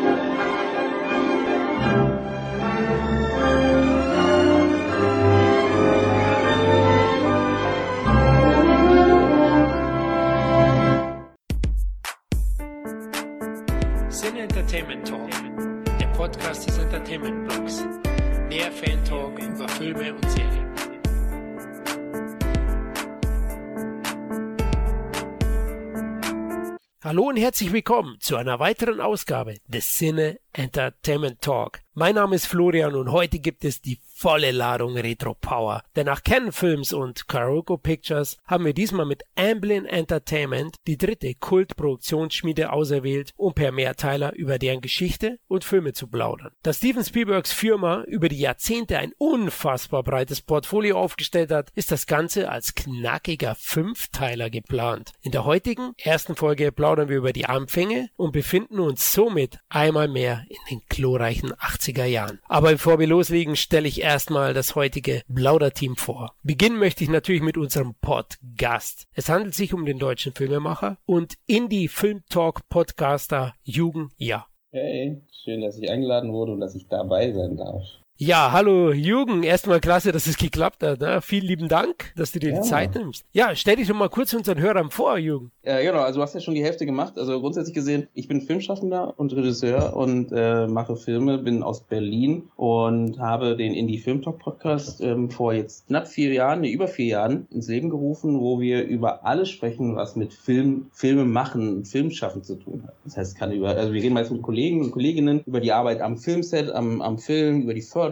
Sin Hallo und herzlich willkommen zu einer weiteren Ausgabe des Cine Entertainment Talk. Mein Name ist Florian und heute gibt es die volle Ladung Retro Power. Denn nach Canon Films und Karoko Pictures haben wir diesmal mit Amblin Entertainment die dritte Kultproduktionsschmiede auserwählt, um per Mehrteiler über deren Geschichte und Filme zu plaudern. Da Steven Spielbergs Firma über die Jahrzehnte ein unfassbar breites Portfolio aufgestellt hat, ist das Ganze als knackiger Fünfteiler geplant. In der heutigen ersten Folge plaudern wir über die Anfänge und befinden uns somit einmal mehr in den glorreichen 80er Jahren. Aber bevor wir loslegen, stelle ich erstmal das heutige Blauder-Team vor. Beginnen möchte ich natürlich mit unserem Pod-Gast. Es handelt sich um den deutschen Filmemacher und Indie-Film-Talk-Podcaster Jugend Ja. Hey, schön, dass ich eingeladen wurde und dass ich dabei sein darf. Ja, hallo Jürgen, erstmal klasse, dass es geklappt hat. Ne? Vielen lieben Dank, dass du dir Ja. die Zeit nimmst. Ja, stell dich doch mal kurz unseren Hörern vor, Jürgen. Ja, genau, also du hast ja schon die Hälfte gemacht. Also grundsätzlich gesehen, ich bin Filmschaffender und Regisseur und äh, mache Filme, bin aus Berlin und habe den Indie Film Talk Podcast ähm, vor jetzt knapp vier Jahren, nee, über vier Jahren ins Leben gerufen, wo wir über alles sprechen, was mit Film, Filme machen und Filmschaffen zu tun hat. Das heißt, kann über, also wir reden meist mit Kollegen und Kolleginnen über die Arbeit am Filmset, am, am Film, über die Förderung,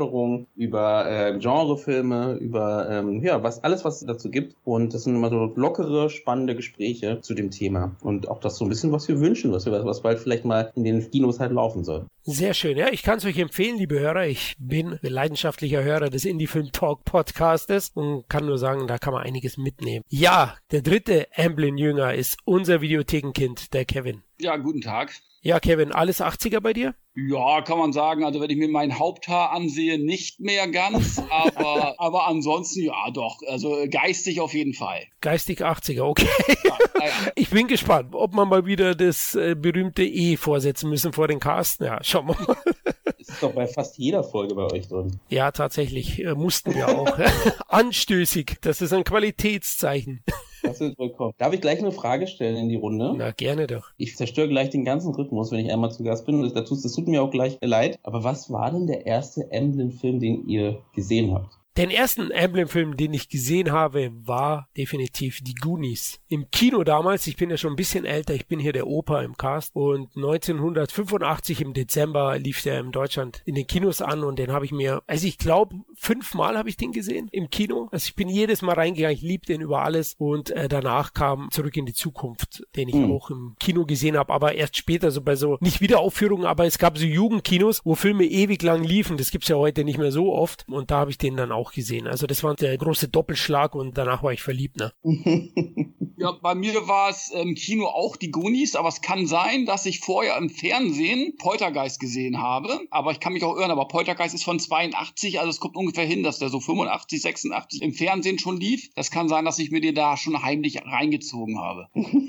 über äh, Genrefilme, über ähm, ja, was alles, was es dazu gibt. Und das sind immer so lockere, spannende Gespräche zu dem Thema. Und auch das so ein bisschen, was wir wünschen, was wir, was bald vielleicht mal in den Kinos halt laufen soll. Sehr schön, ja. Ich kann es euch empfehlen, liebe Hörer. Ich bin leidenschaftlicher Hörer des Indie Film Talk Podcastes und kann nur sagen, da kann man einiges mitnehmen. Ja, der dritte Amblin-Jünger ist unser Videothekenkind, der Kevin. Ja, guten Tag. Ja, Kevin, alles 80er bei dir? Ja, kann man sagen. Also wenn ich mir mein Haupthaar ansehe, nicht mehr ganz, aber, aber ansonsten ja doch. Also geistig auf jeden Fall. Geistig 80er, okay. Ja, naja. Ich bin gespannt, ob man mal wieder das äh, berühmte E vorsetzen müssen vor den Casten. Ja, schauen wir mal. Ist doch bei fast jeder Folge bei euch drin. Ja, tatsächlich, äh, mussten wir auch. Anstößig, das ist ein Qualitätszeichen. Das wird vollkommen. Darf ich gleich eine Frage stellen in die Runde? Na, gerne doch. Ich zerstöre gleich den ganzen Rhythmus, wenn ich einmal zu Gast bin. Und das, das tut mir auch gleich leid. Aber was war denn der erste Emblem-Film, den ihr gesehen habt? Den ersten Emblem-Film, den ich gesehen habe, war definitiv die Goonies. Im Kino damals, ich bin ja schon ein bisschen älter, ich bin hier der Opa im Cast und 1985 im Dezember lief der in Deutschland in den Kinos an und den habe ich mir, also ich glaube, fünfmal habe ich den gesehen im Kino. Also ich bin jedes Mal reingegangen, ich liebe den über alles und äh, danach kam Zurück in die Zukunft, den ich Hm. auch im Kino gesehen habe, aber erst später so bei so, nicht Wiederaufführungen, aber es gab so Jugendkinos, wo Filme ewig lang liefen, das gibt's ja heute nicht mehr so oft und da habe ich den dann auch gesehen. Also das war der große Doppelschlag und danach war ich verliebt, ne? ja, bei mir war es im Kino auch die Goonies, aber es kann sein, dass ich vorher im Fernsehen Poltergeist gesehen habe. Aber ich kann mich auch irren, aber Poltergeist ist von 82, also es kommt ungefähr hin, dass der so 85, 86 im Fernsehen schon lief. Das kann sein, dass ich mir den da schon heimlich reingezogen habe.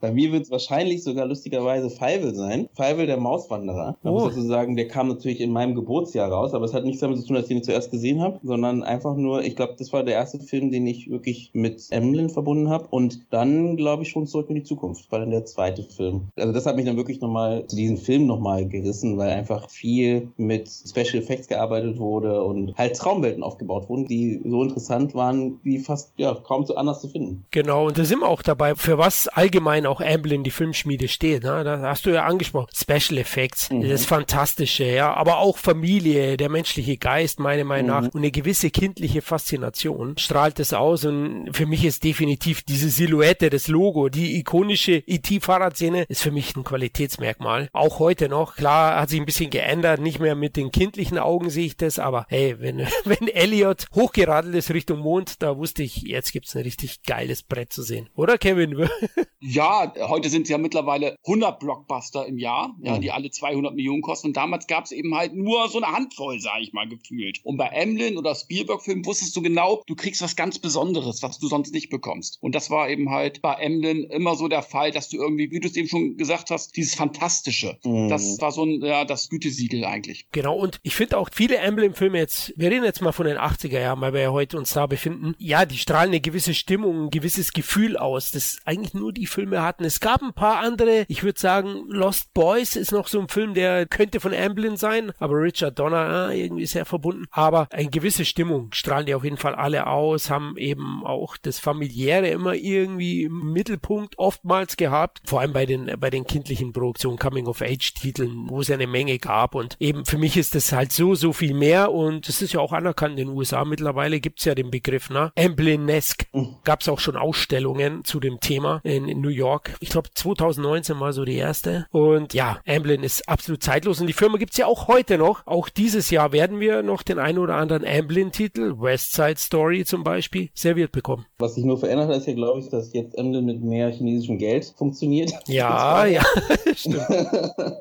Bei mir wird es wahrscheinlich sogar lustigerweise Feivel sein. Feivel, der Mauswanderer. Oh. muss dazu sagen, der kam natürlich in meinem Geburtsjahr raus, aber es hat nichts damit zu tun, dass ich ihn zuerst gesehen habe, sondern einfach nur, ich glaube, das war der erste Film, den ich wirklich mit Emlyn verbunden habe. Und dann, glaube ich, schon zurück in die Zukunft, war dann der zweite Film. Also das hat mich dann wirklich nochmal zu diesem Film nochmal gerissen, weil einfach viel mit Special Effects gearbeitet wurde und halt Traumwelten aufgebaut wurden, die so interessant waren, wie fast ja kaum so anders zu finden. Genau, und da sind wir auch dabei, für was allgemein auch Amblin, die Filmschmiede, steht. Ne? Da hast du ja angesprochen. Special Effects, Mhm. das Fantastische, ja, aber auch Familie, der menschliche Geist, meiner Meinung nach, Mhm. und eine gewisse kindliche Faszination strahlt es aus. Und für mich ist definitiv diese Silhouette, das Logo, die ikonische IT-Fahrradszene ist für mich ein Qualitätsmerkmal. Auch heute noch. Klar, hat sich ein bisschen geändert, nicht mehr mit den kindlichen Augen sehe ich das, aber hey, wenn, wenn Elliot hochgeradelt ist Richtung Mond, da wusste ich, jetzt gibt's ein richtig geiles Brett zu sehen. Oder Kevin? Ja, heute sind es ja mittlerweile 100 Blockbuster im Jahr, ja, mhm. die alle 200 Millionen kosten. Und damals gab es eben halt nur so eine Handvoll, sag ich mal, gefühlt. Und bei Emlyn oder Spielberg-Filmen wusstest du genau, du kriegst was ganz Besonderes, was du sonst nicht bekommst. Und das war eben halt bei Emlyn immer so der Fall, dass du irgendwie, wie du es eben schon gesagt hast, dieses Fantastische. Mhm. Das war so ein, ja, das Gütesiegel eigentlich. Genau. Und ich finde auch viele Emblem-Filme jetzt, wir reden jetzt mal von den 80er Jahren, weil wir ja heute uns da befinden. Ja, die strahlen eine gewisse Stimmung, ein gewisses Gefühl aus, das eigentlich nur die Filme hatten. Es gab ein paar andere, ich würde sagen, Lost Boys ist noch so ein Film, der könnte von Amblin sein, aber Richard Donner äh, irgendwie sehr verbunden. Aber eine gewisse Stimmung strahlen die auf jeden Fall alle aus, haben eben auch das Familiäre immer irgendwie im Mittelpunkt oftmals gehabt, vor allem bei den, bei den kindlichen Produktionen, Coming-of-Age-Titeln, wo es ja eine Menge gab und eben für mich ist das halt so, so viel mehr und das ist ja auch anerkannt in den USA. Mittlerweile gibt's ja den Begriff, ne? Amblinesque. Mhm. Gab's auch schon Ausstellungen zu dem Thema in, in New York. Ich glaube 2019 war so die erste und ja, Amblin ist absolut zeitlos und die Firma gibt's ja auch heute noch. Auch dieses Jahr werden wir noch den einen oder anderen Amblin-Titel, West Side Story zum Beispiel, serviert bekommen. Was sich nur verändert hat, ist ja, glaube ich, dass jetzt Amblin mit mehr chinesischem Geld funktioniert. Ja, ja, stimmt.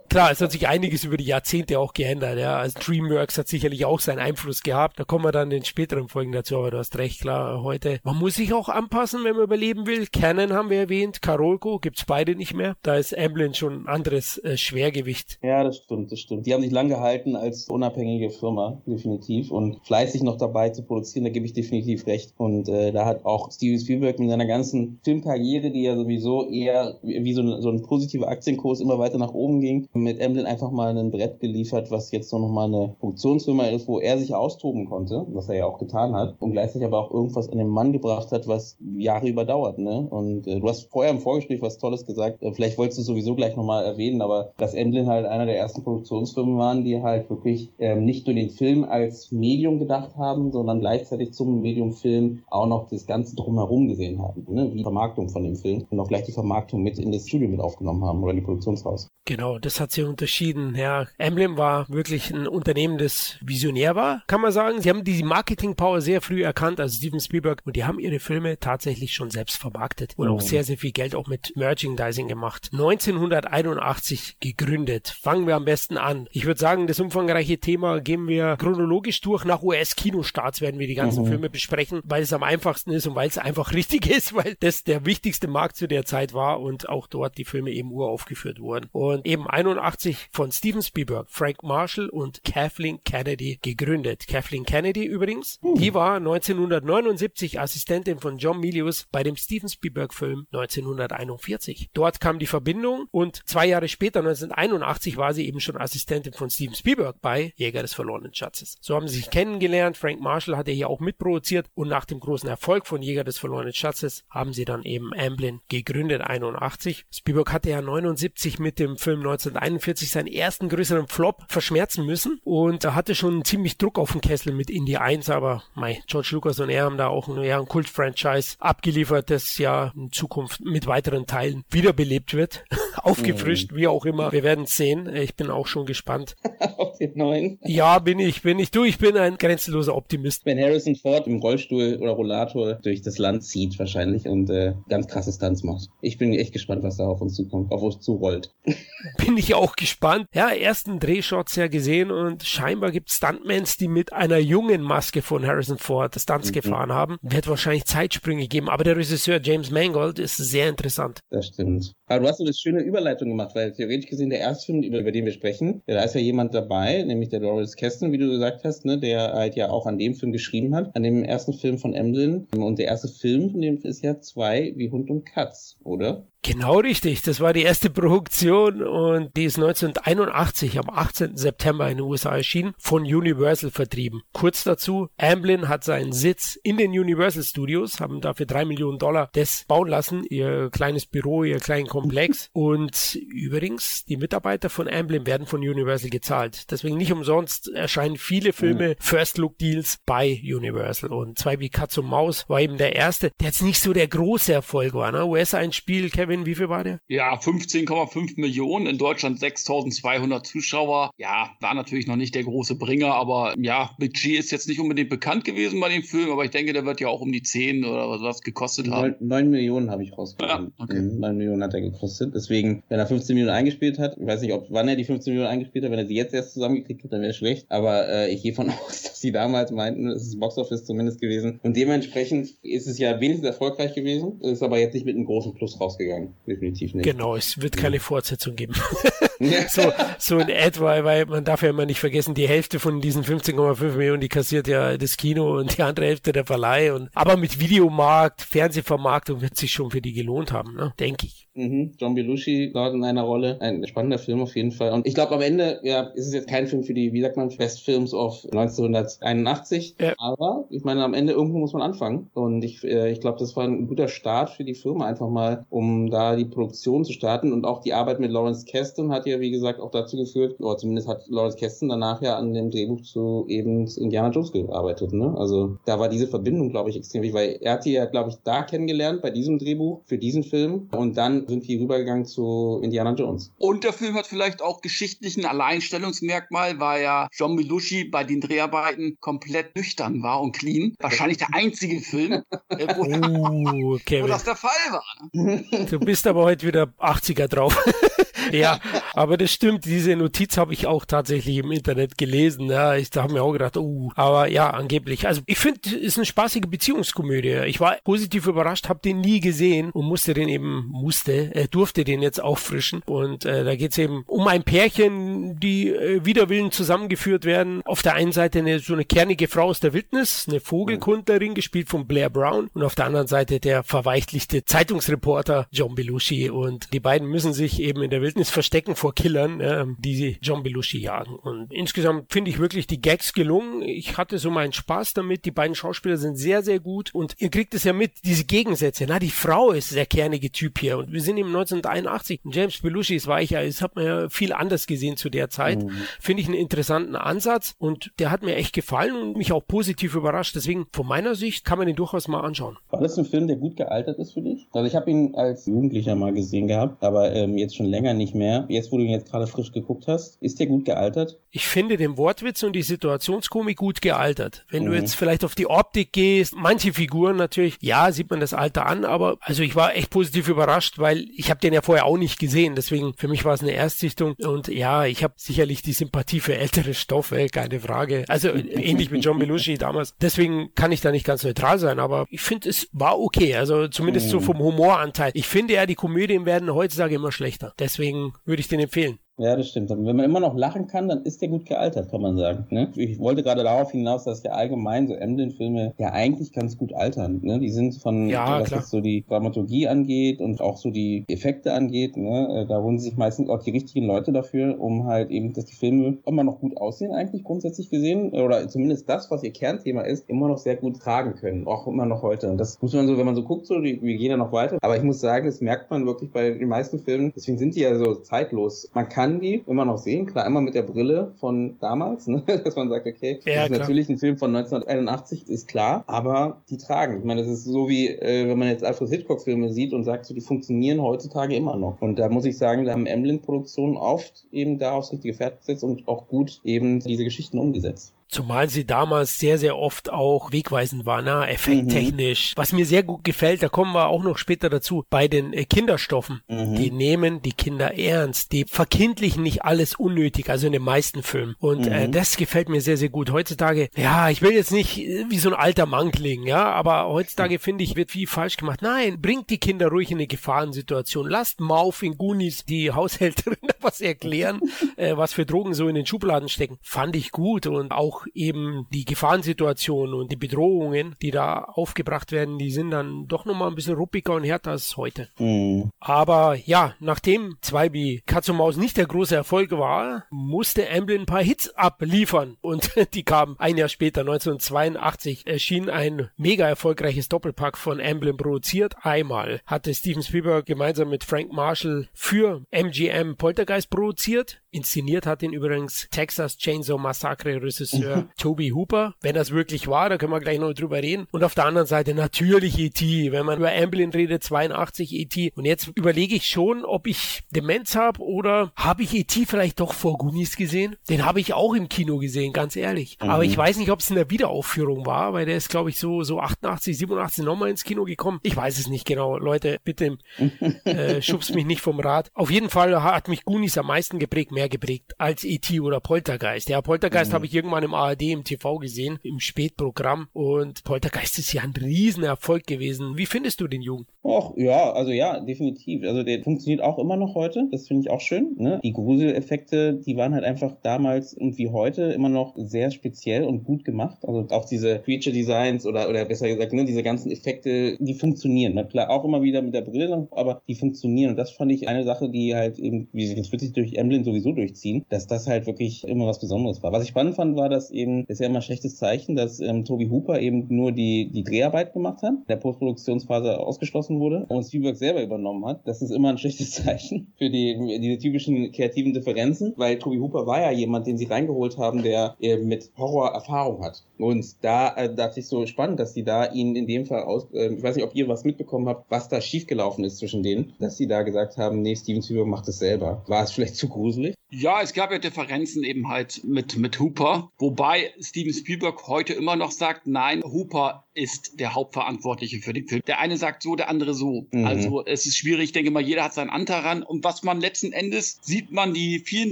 Klar, es hat sich einiges über die Jahrzehnte auch geändert. Ja. Also DreamWorks hat sicherlich auch seinen Einfluss gehabt. Da kommen wir dann in späteren Folgen dazu, aber du hast recht, klar, heute. Man muss sich auch anpassen, wenn man überleben will. Canon haben wir erwähnt, Karolko gibt's beide nicht mehr. Da ist Amblin schon ein anderes äh, Schwergewicht. Ja, das stimmt, das stimmt. Die haben sich lang gehalten als unabhängige Firma, definitiv. Und fleißig noch dabei zu produzieren, da gebe ich definitiv recht. Und äh, da hat auch Steven Spielberg mit seiner ganzen Filmkarriere, die ja sowieso eher wie so ein, so ein positiver Aktienkurs immer weiter nach oben ging, mit Emblem einfach mal ein Brett geliefert, was jetzt so nochmal eine Funktionsfirma ist, wo er sich austoben konnte, was er ja auch getan hat, und gleichzeitig aber auch irgendwas an den Mann gebracht hat, was Jahre überdauert. Ne? Und äh, du hast vorher im Vorgespräch was Tolles gesagt, äh, vielleicht wolltest du sowieso gleich nochmal erwähnen, aber dass Emblem halt einer der ersten Produktionsfirmen waren, die halt wirklich ähm, nicht nur den Film als Medium gedacht haben, sondern gleichzeitig zum Medium Film auch noch das Ganze drumherum gesehen haben, ne? wie die Vermarktung von dem Film und auch gleich die Vermarktung mit in das Studio mit aufgenommen haben oder in die Produktionshaus. Genau, das hat sich unterschieden. Ja, Emblem war wirklich ein Unternehmen, das visionär war, kann man sagen. Sie haben die Marketing-Power sehr früh erkannt, also Steven Spielberg, und die haben ihre Filme tatsächlich schon selbst vermarktet und oh. auch sehr, sehr viel Geld auch mit Merchandising gemacht. 1981 gegründet. Fangen wir am besten an. Ich würde sagen, das umfangreiche Thema gehen wir chronologisch durch. Nach US-Kinostarts werden wir die ganzen mhm. Filme besprechen, weil es am einfachsten ist und weil es einfach richtig ist, weil das der wichtigste Markt zu der Zeit war und auch dort die Filme eben uraufgeführt wurden. Und eben 81 von Steven Spielberg, Frank Marshall und Kathleen Kennedy gegründet. Kathleen Kennedy übrigens, mhm. die war 1979 Assistentin von John Milius bei dem Steven Spielberg Film 1941. Dort kam die Verbindung und zwei Jahre später, 1981, war sie eben schon Assistentin von Steven Spielberg bei Jäger des verlorenen Schatzes. So haben sie sich kennengelernt. Frank Marshall hat er hier auch mitproduziert und nach dem großen Erfolg von Jäger des verlorenen Schatzes haben sie dann eben Amblin gegründet, 81. Spielberg hatte ja 79 mit dem Film 1941 seinen ersten größeren Flop verschmerzen müssen und er hatte schon ziemlich Druck auf den Kessel mit Indie 1, aber mei, George Lucas und er haben da auch ein, ja, ein Kult-Franchise abgeliefert, das ja in Zukunft mit weiteren Teilen wiederbelebt wird. Aufgefrischt, mhm. wie auch immer. Wir werden sehen. Ich bin auch schon gespannt. auf den neuen. Ja, bin ich, bin ich. Du, ich bin ein grenzenloser Optimist. Wenn Harrison Ford im Rollstuhl oder Rollator durch das Land zieht wahrscheinlich und äh, ganz krasse Stunts macht. Ich bin echt gespannt, was da auf uns zukommt, auf uns zurollt. bin ich auch gespannt. Ja, ersten Drehshots ja gesehen und scheinbar gibt Stuntmans, die mit einer jungen Maske von Harrison Ford Stunts mhm. gefahren haben. Wird wahrscheinlich Zeitsprünge geben, aber der Regisseur James Mangold ist sehr interessant. Das stimmt. Aber du hast so eine schöne Überleitung gemacht, weil theoretisch gesehen der erste Film, über, über den wir sprechen, da ist ja jemand dabei, nämlich der Lawrence Kesten, wie du gesagt hast, ne, der halt ja auch an dem Film geschrieben hat, an dem ersten Film von Emlyn. Und der erste Film von dem ist ja zwei wie Hund und Katz, oder? Genau richtig. Das war die erste Produktion und die ist 1981 am 18. September in den USA erschienen, von Universal vertrieben. Kurz dazu, Amblin hat seinen Sitz in den Universal Studios, haben dafür drei Millionen Dollar das bauen lassen, ihr kleines Büro, ihr kleinen Komplex. und übrigens, die Mitarbeiter von Amblin werden von Universal gezahlt. Deswegen nicht umsonst erscheinen viele Filme mhm. First Look Deals bei Universal. Und zwei wie Katz und Maus war eben der erste, der jetzt nicht so der große Erfolg war. Ne? US-Einspiel, Kevin Marvin, wie viel war der? Ja, 15,5 Millionen, in Deutschland 6200 Zuschauer. Ja, war natürlich noch nicht der große Bringer, aber ja, Budget ist jetzt nicht unbedingt bekannt gewesen bei dem Film, aber ich denke, der wird ja auch um die 10 oder was gekostet haben. 9, Millionen habe ich rausgefunden. Ja, okay. 9 Millionen hat er gekostet. Deswegen, wenn er 15 Millionen eingespielt hat, ich weiß nicht, ob wann er die 15 Millionen eingespielt hat, wenn er sie jetzt erst zusammengekriegt hat, dann wäre schlecht. Aber äh, ich gehe von aus, dass sie damals meinten, es ist Boxoffice zumindest gewesen. Und dementsprechend ist es ja wenigstens erfolgreich gewesen, ist aber jetzt nicht mit einem großen Plus rausgegangen. Definitiv nicht. Genau, es wird keine Fortsetzung geben. so, so in etwa, weil man darf ja immer nicht vergessen, die Hälfte von diesen 15,5 Millionen, die kassiert ja das Kino und die andere Hälfte der Verleih. Und, aber mit Videomarkt, Fernsehvermarktung wird sich schon für die gelohnt haben, ne? denke ich. Mhm. John Belushi dort in einer Rolle. Ein spannender Film auf jeden Fall. Und ich glaube, am Ende ja, ist es jetzt kein Film für die, wie sagt man, Best Films of 1981. Ja. Aber ich meine, am Ende irgendwo muss man anfangen. Und ich, äh, ich glaube, das war ein guter Start für die Firma, einfach mal, um da die Produktion zu starten. Und auch die Arbeit mit Lawrence Kasten hat ja, wie gesagt, auch dazu geführt, oder zumindest hat Lawrence Kasten danach ja an dem Drehbuch zu eben Indiana Jones gearbeitet. Ne? Also da war diese Verbindung, glaube ich, extrem wichtig, weil er hat die ja, glaube ich, da kennengelernt, bei diesem Drehbuch, für diesen Film. Und dann sind die rübergegangen zu Indiana Jones. Und der Film hat vielleicht auch geschichtlichen Alleinstellungsmerkmal, weil ja John Belushi bei den Dreharbeiten komplett nüchtern war und clean. Wahrscheinlich der einzige Film, wo, uh, wo das der Fall war. Ne? Du bist aber heute wieder 80er drauf. ja, aber das stimmt. Diese Notiz habe ich auch tatsächlich im Internet gelesen. Ja, ich habe mir auch gedacht, uh, aber ja, angeblich. Also ich finde, es ist eine spaßige Beziehungskomödie. Ich war positiv überrascht, habe den nie gesehen und musste den eben, musste, äh, durfte den jetzt auffrischen. Und äh, da geht's eben um ein Pärchen, die äh, wider Willen zusammengeführt werden. Auf der einen Seite eine, so eine kernige Frau aus der Wildnis, eine Vogelkundlerin, gespielt von Blair Brown. Und auf der anderen Seite der verweichlichte Zeitungsreporter John Belushi. Und die beiden müssen sich eben in der Wildnis verstecken vor Killern, äh, die John Belushi jagen. Und insgesamt finde ich wirklich die Gags gelungen. Ich hatte so meinen Spaß damit. Die beiden Schauspieler sind sehr, sehr gut. Und ihr kriegt es ja mit, diese Gegensätze. Na, die Frau ist der kernige Typ hier. Und wir sind im 1981. James Belushi ist weicher. Das hat man ja viel anders gesehen zu der Zeit. Mhm. Finde ich einen interessanten Ansatz. Und der hat mir echt gefallen und mich auch positiv überrascht. Deswegen, von meiner Sicht, kann man den durchaus mal anschauen. War das ein Film, der gut gealtert ist für dich? Also ich habe ihn als Jugendlicher mal gesehen gehabt, aber ähm, jetzt schon länger nicht mehr. Jetzt, wo du ihn jetzt gerade frisch geguckt hast, ist der gut gealtert? Ich finde den Wortwitz und die Situationskomik gut gealtert. Wenn mhm. du jetzt vielleicht auf die Optik gehst, manche Figuren natürlich, ja, sieht man das Alter an, aber also ich war echt positiv überrascht, weil ich habe den ja vorher auch nicht gesehen. Deswegen für mich war es eine Erstsichtung und ja, ich habe sicherlich die Sympathie für ältere Stoffe, keine Frage. Also ähnlich mit John Belushi damals. Deswegen kann ich da nicht ganz neutral sein, aber ich finde es war okay. Also zumindest mhm. so vom Humoranteil. Ich finde ja, die Komödien werden heutzutage immer schlechter. Deswegen würde ich den empfehlen. Ja, das stimmt. Wenn man immer noch lachen kann, dann ist der gut gealtert, kann man sagen. Ne? Ich wollte gerade darauf hinaus, dass ja allgemein so Emblem-Filme ja eigentlich ganz gut altern. Ne? Die sind von, ja, was jetzt so die Dramaturgie angeht und auch so die Effekte angeht, ne? Äh, da holen sich meistens auch die richtigen Leute dafür, um halt eben, dass die Filme immer noch gut aussehen, eigentlich grundsätzlich gesehen. Oder zumindest das, was ihr Kernthema ist, immer noch sehr gut tragen können. Auch immer noch heute. Und das muss man so, wenn man so guckt, so, wir gehen ja noch weiter. Aber ich muss sagen, das merkt man wirklich bei den meisten Filmen. Deswegen sind die ja so zeitlos. Man kann kann die immer noch sehen. Klar, immer mit der Brille von damals, ne? dass man sagt, okay, ja, das ist klar. natürlich ein Film von 1981, ist klar, aber die tragen. Ich meine, das ist so wie, äh, wenn man jetzt Alfred Hitchcock-Filme sieht und sagt, so, die funktionieren heutzutage immer noch. Und da muss ich sagen, da haben Emblem-Produktionen oft eben da aufs richtige Pferd gesetzt und auch gut eben diese Geschichten umgesetzt. Zumal sie damals sehr, sehr oft auch wegweisend war, ne? effekttechnisch. Mhm. Was mir sehr gut gefällt, da kommen wir auch noch später dazu, bei den äh, Kinderstoffen. Mhm. Die nehmen die Kinder ernst, die verkindlichen nicht alles unnötig, also in den meisten Filmen. Und äh, mhm. äh, das gefällt mir sehr, sehr gut. Heutzutage, ja, ich will jetzt nicht äh, wie so ein alter Mann klingen, ja, aber heutzutage finde ich, wird viel falsch gemacht. Nein, bringt die Kinder ruhig in eine Gefahrensituation. Lasst Mauf in Goonies die Haushälterin was erklären, äh, was für Drogen so in den Schubladen stecken. Fand ich gut und auch eben die Gefahrensituationen und die Bedrohungen, die da aufgebracht werden, die sind dann doch nochmal ein bisschen ruppiger und härter als heute. Mhm. Aber ja, nachdem 2 wie Katz und Maus nicht der große Erfolg war, musste Amblin ein paar Hits abliefern und die kamen ein Jahr später, 1982, erschien ein mega erfolgreiches Doppelpack von Amblin produziert. Einmal hatte Steven Spielberg gemeinsam mit Frank Marshall für MGM Poltergeist produziert. Inszeniert hat ihn übrigens Texas Chainsaw Massacre Regisseur für Toby Hooper, wenn das wirklich war, da können wir gleich noch drüber reden. Und auf der anderen Seite natürlich E.T., wenn man über Amblin redet, 82 E.T. Und jetzt überlege ich schon, ob ich Demenz habe oder habe ich E.T. vielleicht doch vor Goonies gesehen? Den habe ich auch im Kino gesehen, ganz ehrlich. Mhm. Aber ich weiß nicht, ob es in der Wiederaufführung war, weil der ist, glaube ich, so, so 88, 87 nochmal ins Kino gekommen. Ich weiß es nicht genau. Leute, bitte äh, schubst mich nicht vom Rad. Auf jeden Fall hat mich Goonies am meisten geprägt, mehr geprägt als E.T. oder Poltergeist. Ja, Poltergeist mhm. habe ich irgendwann im ARD im TV gesehen, im Spätprogramm. Und Poltergeist ist ja ein Riesenerfolg gewesen. Wie findest du den Jungen? Och, ja, also ja, definitiv. Also der funktioniert auch immer noch heute. Das finde ich auch schön. Ne? Die Gruseleffekte, die waren halt einfach damals und wie heute immer noch sehr speziell und gut gemacht. Also auch diese Creature Designs oder, oder besser gesagt, ne, diese ganzen Effekte, die funktionieren. Na klar, auch immer wieder mit der Brille, aber die funktionieren. Und das fand ich eine Sache, die halt eben, wie sich das wird sich durch Emblem sowieso durchziehen, dass das halt wirklich immer was Besonderes war. Was ich spannend fand, war, dass eben, das ist ja immer ein schlechtes Zeichen, dass ähm, Toby Hooper eben nur die, die Dreharbeit gemacht hat, der Postproduktionsphase ausgeschlossen wurde und Spielberg selber übernommen hat. Das ist immer ein schlechtes Zeichen für die, diese typischen kreativen Differenzen, weil Toby Hooper war ja jemand, den sie reingeholt haben, der eben mit Horror Erfahrung hat. Und da äh, dachte ich so spannend, dass die da ihn in dem Fall aus, äh, ich weiß nicht, ob ihr was mitbekommen habt, was da schiefgelaufen ist zwischen denen, dass sie da gesagt haben, nee, Steven Spielberg macht es selber. War es vielleicht zu gruselig? Ja, es gab ja Differenzen eben halt mit, mit Hooper, wobei Steven Spielberg heute immer noch sagt, nein, Hooper ist der Hauptverantwortliche für den Film. Der eine sagt so, der andere so. Mhm. Also es ist schwierig, ich denke mal, jeder hat seinen Anteil ran. Und was man letzten Endes sieht man die vielen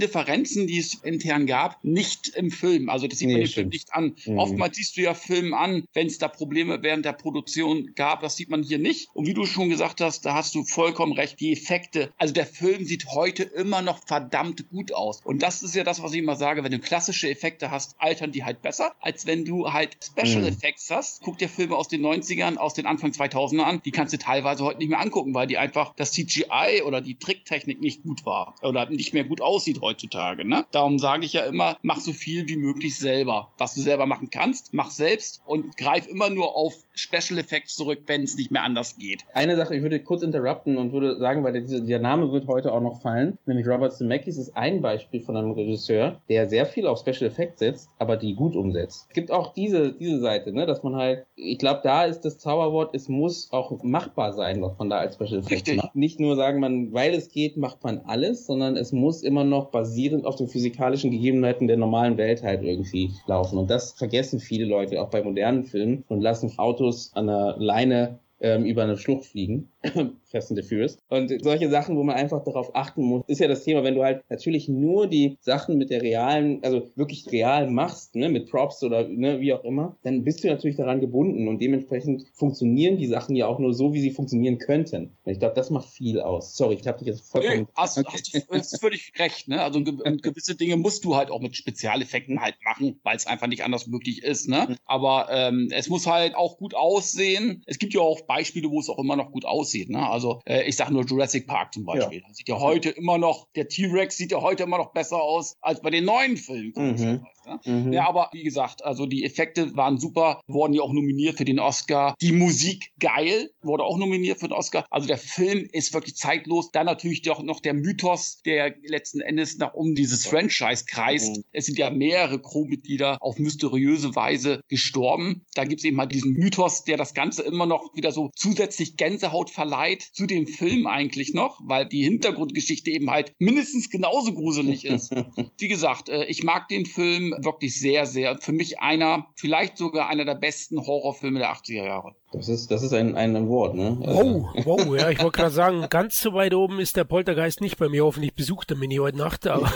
Differenzen, die es intern gab, nicht im Film. Also das sieht nee, man im Film nicht an. Mhm. Oftmals siehst du ja Filme an, wenn es da Probleme während der Produktion gab. Das sieht man hier nicht. Und wie du schon gesagt hast, da hast du vollkommen recht. Die Effekte, also der Film sieht heute immer noch verdammt gut aus. Und das ist ja das, was ich immer sage, wenn du klassische Effekte hast, altern die halt besser, als wenn du halt Special mhm. Effects hast. Guck dir Filme aus den 90ern, aus den Anfang 2000er an, die kannst du teilweise heute nicht mehr angucken, weil die einfach das CGI oder die Tricktechnik nicht gut war oder nicht mehr gut aussieht heutzutage. Ne? Darum sage ich ja immer, mach so viel wie möglich selber. Was du selber machen kannst, mach selbst und greif immer nur auf Special Effects zurück, wenn es nicht mehr anders geht. Eine Sache, ich würde kurz interrupten und würde sagen, weil der, der Name wird heute auch noch fallen, nämlich Robert Zemeckis ist ein Beispiel von einem Regisseur, der sehr viel auf Special Effects setzt, aber die gut umsetzt. Es gibt auch diese, diese Seite, ne, dass man halt, ich glaube, da ist das Zauberwort, es muss auch machbar sein, was man da als Special Effects Richtig. macht. Nicht nur sagen man, weil es geht, macht man alles, sondern es muss immer noch basierend auf den physikalischen Gegebenheiten der normalen Welt halt irgendwie laufen. Und das vergessen viele Leute, auch bei modernen Filmen, und lassen Autos an der Leine ähm, über eine Schlucht fliegen. Fast and the Furious. Und solche Sachen, wo man einfach darauf achten muss, ist ja das Thema, wenn du halt natürlich nur die Sachen mit der realen, also wirklich real machst, ne, mit Props oder ne, wie auch immer, dann bist du natürlich daran gebunden und dementsprechend funktionieren die Sachen ja auch nur so, wie sie funktionieren könnten. Und ich glaube, das macht viel aus. Sorry, ich habe dich jetzt vollkommen... Nee, hast, okay. hast du hast völlig recht, ne? Also gewisse Dinge musst du halt auch mit Spezialeffekten halt machen, weil es einfach nicht anders möglich ist, ne? Aber ähm, es muss halt auch gut aussehen. Es gibt ja auch Beispiele, wo es auch immer noch gut aussieht, ne? Also also äh, ich sage nur Jurassic Park zum Beispiel. Ja. Sieht ja heute immer noch, der T-Rex sieht ja heute immer noch besser aus als bei den neuen Filmen. Mhm. Ja? Mhm. ja, aber wie gesagt, also die Effekte waren super, wurden ja auch nominiert für den Oscar. Die Musik geil, wurde auch nominiert für den Oscar. Also der Film ist wirklich zeitlos. Dann natürlich auch noch der Mythos, der letzten Endes nach um dieses Franchise kreist. Mhm. Es sind ja mehrere Crewmitglieder auf mysteriöse Weise gestorben. Da gibt es eben halt diesen Mythos, der das Ganze immer noch wieder so zusätzlich Gänsehaut verleiht zu dem Film eigentlich noch, weil die Hintergrundgeschichte eben halt mindestens genauso gruselig ist. Wie gesagt, äh, ich mag den Film wirklich sehr, sehr. Für mich einer, vielleicht sogar einer der besten Horrorfilme der 80er Jahre. Das ist, das ist ein, ein Wort, ne? Oh, wow, ja, ich wollte gerade sagen, ganz so weit oben ist der Poltergeist nicht bei mir. Hoffentlich besucht er mich nicht heute Nacht, aber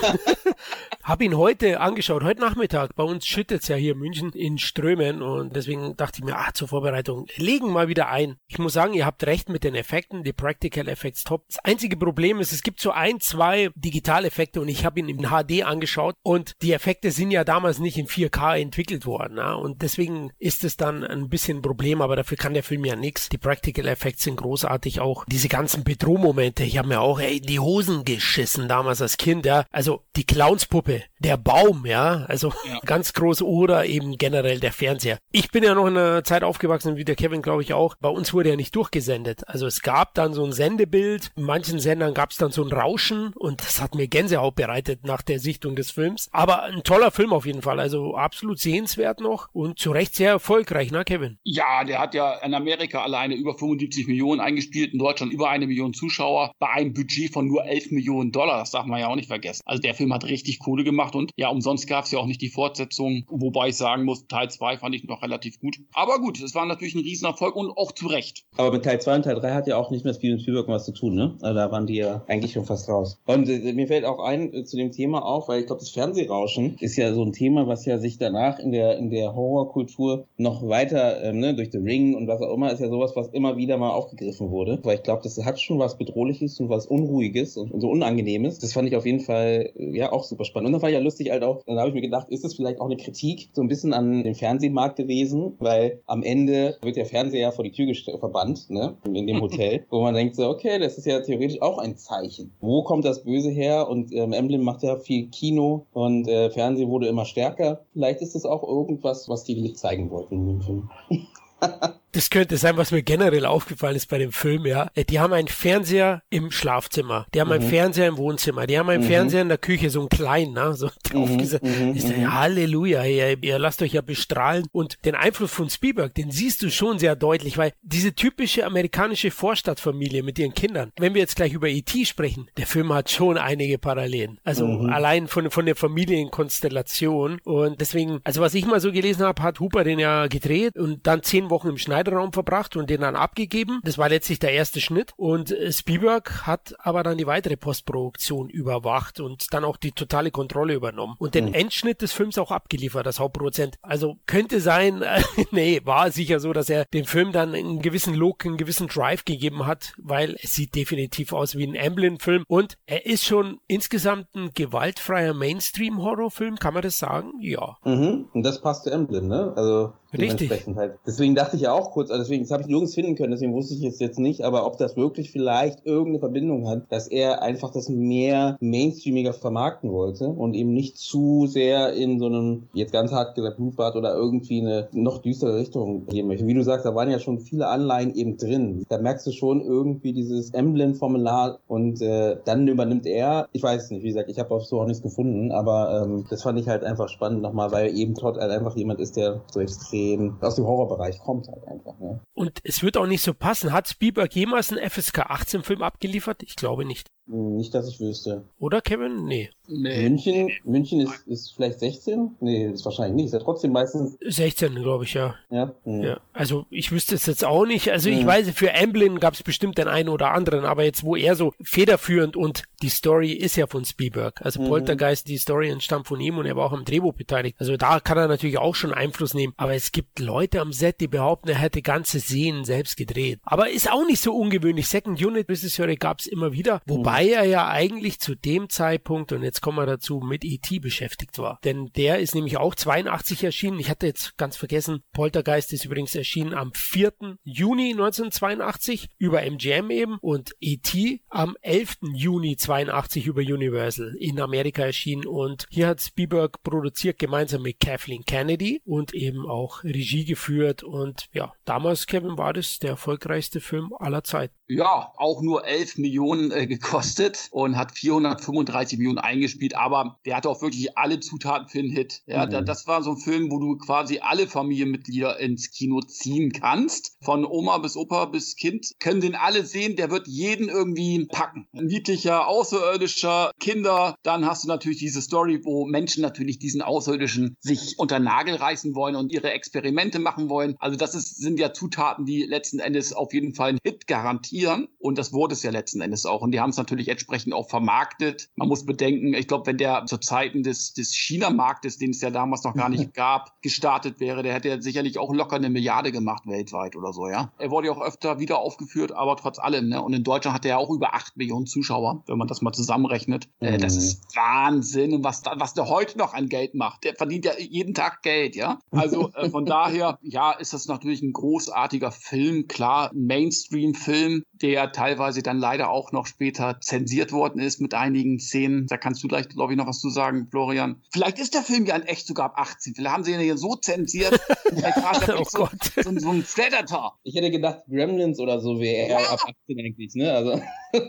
habe ihn heute angeschaut, heute Nachmittag. Bei uns schüttet es ja hier in München in Strömen und deswegen dachte ich mir, ah, zur Vorbereitung, legen mal wieder ein. Ich muss sagen, ihr habt recht mit den Effekten, die Practical Effects top. Das einzige Problem ist, es gibt so ein, zwei Digitaleffekte und ich habe ihn in HD angeschaut und die Effekte sind ja damals nicht in 4K entwickelt worden. Ne? Und deswegen ist es dann ein bisschen ein Problem, aber dafür kann der Film ja nichts. Die Practical Effects sind großartig auch. Diese ganzen Bedrohmomente, ich habe mir auch ey, die Hosen geschissen damals als Kind, ja. Also die Clownspuppe, der Baum, ja, also ja. ganz groß oder eben generell der Fernseher. Ich bin ja noch in einer Zeit aufgewachsen, wie der Kevin, glaube ich, auch. Bei uns wurde ja nicht durchgesendet. Also es gab dann so ein Sendebild, in manchen Sendern gab es dann so ein Rauschen und das hat mir Gänsehaut bereitet nach der Sichtung des Films. Aber ein toller Film auf jeden Fall, also absolut sehenswert noch und zu Recht sehr erfolgreich, ne, Kevin? Ja, der hat ja in Amerika alleine über 75 Millionen eingespielt, in Deutschland über eine Million Zuschauer bei einem Budget von nur 11 Millionen Dollar. Das darf man ja auch nicht vergessen. Also der Film hat richtig Kohle gemacht und ja, umsonst gab es ja auch nicht die Fortsetzung, wobei ich sagen muss, Teil 2 fand ich noch relativ gut. Aber gut, es war natürlich ein Riesenerfolg und auch zu Recht. Aber mit Teil 2 und Teil 3 hat ja auch nicht mehr Steven Spielberg was zu tun, ne? Also da waren die ja eigentlich schon fast raus. Und äh, mir fällt auch ein äh, zu dem Thema auf, weil ich glaube, das Fernsehrauschen ist ja so ein Thema, was ja sich danach in der in der Horrorkultur noch weiter, ähm, ne, durch The Ring und was auch immer, ist ja sowas, was immer wieder mal aufgegriffen wurde. Weil ich glaube, das hat schon was Bedrohliches und was Unruhiges und, und so Unangenehmes. Das fand ich auf jeden Fall äh, ja auch super spannend. Und dann war ja lustig halt auch, dann habe ich mir gedacht, ist das vielleicht auch eine Kritik so ein bisschen an den Fernsehmarkt gewesen, weil am Ende wird der Fernseher ja vor die Tür verbannt, ne, in dem Hotel, wo man denkt so, okay, das ist ja theoretisch auch ein Zeichen. Wo kommt das Böse her? Und ähm, Emblem macht ja viel Kino und äh, Fernsehen wurde immer stärker. Vielleicht ist das auch irgendwas, was die zeigen wollten in dem Film. das könnte sein, was mir generell aufgefallen ist bei dem Film, ja. Äh, die haben einen Fernseher im Schlafzimmer, die haben mhm. einen Fernseher im Wohnzimmer, die haben einen mhm. Fernseher in der Küche, so einen kleinen, ne, so draufgesetzt. Mhm. Ich sage, Halleluja, ihr, ihr lasst euch ja bestrahlen. Und den Einfluss von Spielberg, den siehst du schon sehr deutlich, weil diese typische amerikanische Vorstadtfamilie mit ihren Kindern, wenn wir jetzt gleich über E.T. sprechen, der Film hat schon einige Parallelen. Also mhm. allein von, von der Familienkonstellation. Und deswegen, also was ich mal so gelesen habe, hat Hooper den ja gedreht und dann zehn Wochen im Schneider Schneiderraum verbracht und den dann abgegeben. Das war letztlich der erste Schnitt. Und äh, Spielberg hat aber dann die weitere Postproduktion überwacht und dann auch die totale Kontrolle übernommen und den mhm. Endschnitt des Films auch abgeliefert als Hauptproduzent. Also könnte sein, nee, war sicher so, dass er dem Film dann einen gewissen Look, einen gewissen Drive gegeben hat, weil es sieht definitiv aus wie ein Amblin-Film und er ist schon insgesamt ein gewaltfreier Mainstream-Horrorfilm, kann man das sagen? Ja. Mhm. Und das passt zu Amblin, ne? Also Richtig. Halt. Deswegen dachte ich ja auch kurz, also deswegen, das habe ich nirgends finden können, deswegen wusste ich es jetzt nicht, aber ob das wirklich vielleicht irgendeine Verbindung hat, dass er einfach das mehr mainstreamiger vermarkten wollte und eben nicht zu sehr in so einem, jetzt ganz hart gesagt, Blutbad oder irgendwie eine noch düstere Richtung gehen möchte. Wie du sagst, da waren ja schon viele Anleihen eben drin. Da merkst du schon irgendwie dieses Emblem-Formular und äh, dann übernimmt er, ich weiß nicht, wie gesagt, ich habe so auch nichts gefunden, aber ähm, das fand ich halt einfach spannend nochmal, weil eben Todd halt einfach jemand ist, der so extrem dem, aus dem Horrorbereich kommt halt einfach. Ne? Und es wird auch nicht so passen. Hat Spielberg jemals einen FSK 18 Film abgeliefert? Ich glaube nicht. Nicht, dass ich wüsste. Oder Kevin? Nee. nee. München, München ist, ist vielleicht 16? Nee, ist wahrscheinlich nicht. Ist ja trotzdem meistens. 16, glaube ich, ja. Ja. Mhm. ja. Also ich wüsste es jetzt auch nicht. Also mhm. ich weiß, für Amblin gab es bestimmt den einen oder anderen, aber jetzt, wo er so federführend und die Story ist ja von Spielberg. Also mhm. Poltergeist, die Story entstammt von ihm und er war auch am Drehbuch beteiligt. Also da kann er natürlich auch schon Einfluss nehmen. Aber es gibt Leute am Set, die behaupten, er hätte ganze Szenen selbst gedreht. Aber ist auch nicht so ungewöhnlich. Second Unit Regisseure gab es immer wieder. Wobei Wobei er ja eigentlich zu dem Zeitpunkt, und jetzt kommen wir dazu, mit E.T. beschäftigt war. Denn der ist nämlich auch 82 erschienen. Ich hatte jetzt ganz vergessen, Poltergeist ist übrigens erschienen am 4. Juni 1982 über MGM eben und E.T. am 11. Juni 82 über Universal in Amerika erschienen. Und hier hat Spielberg produziert gemeinsam mit Kathleen Kennedy und eben auch Regie geführt. Und ja, damals, Kevin, war das der erfolgreichste Film aller Zeiten. Ja, auch nur 11 Millionen äh, gekostet gekostet und hat 435 Millionen eingespielt, aber der hatte auch wirklich alle Zutaten für einen Hit. Ja, mhm. das war so ein Film, wo du quasi alle Familienmitglieder ins Kino ziehen kannst. Von Oma bis Opa bis Kind können den alle sehen. Der wird jeden irgendwie packen. Ein niedlicher, außerirdischer Kinder. Dann hast du natürlich diese Story, wo Menschen natürlich diesen Außerirdischen sich unter Nagel reißen wollen und ihre Experimente machen wollen. Also das ist, sind ja Zutaten, die letzten Endes auf jeden Fall einen Hit garantieren. Und das wurde es ja letzten Endes auch. Und die haben es natürlich natürlich entsprechend auch vermarktet. Man muss bedenken, ich glaube, wenn der zu Zeiten des, des China-Marktes, den es ja damals noch gar nicht gab, gestartet wäre, der hätte sicherlich auch locker eine Milliarde gemacht weltweit oder so, ja. Er wurde ja auch öfter wieder aufgeführt, aber trotz allem, ne? Und in Deutschland hat er ja auch über acht Millionen Zuschauer, wenn man das mal zusammenrechnet. Äh, mhm. Das ist Wahnsinn. Und was, da, was der heute noch an Geld macht, der verdient ja jeden Tag Geld, ja. Also äh, von daher, ja, ist das natürlich ein großartiger Film, klar, ein Mainstream-Film, der teilweise dann leider auch noch später zensiert worden ist mit einigen Szenen. Da kannst du gleich, glaube ich, noch was zu sagen, Florian. Vielleicht ist der Film ja in echt sogar ab 18. Vielleicht haben sie ihn hier so zensiert. oh so, Gott. So, so, ein Predator. Ich hätte gedacht, Gremlins oder so wäre ja. ab 18 eigentlich, ne? Also.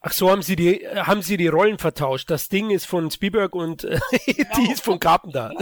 Ach so, haben sie die, haben sie die Rollen vertauscht. Das Ding ist von Spielberg und äh, genau. die ist von Carpenter.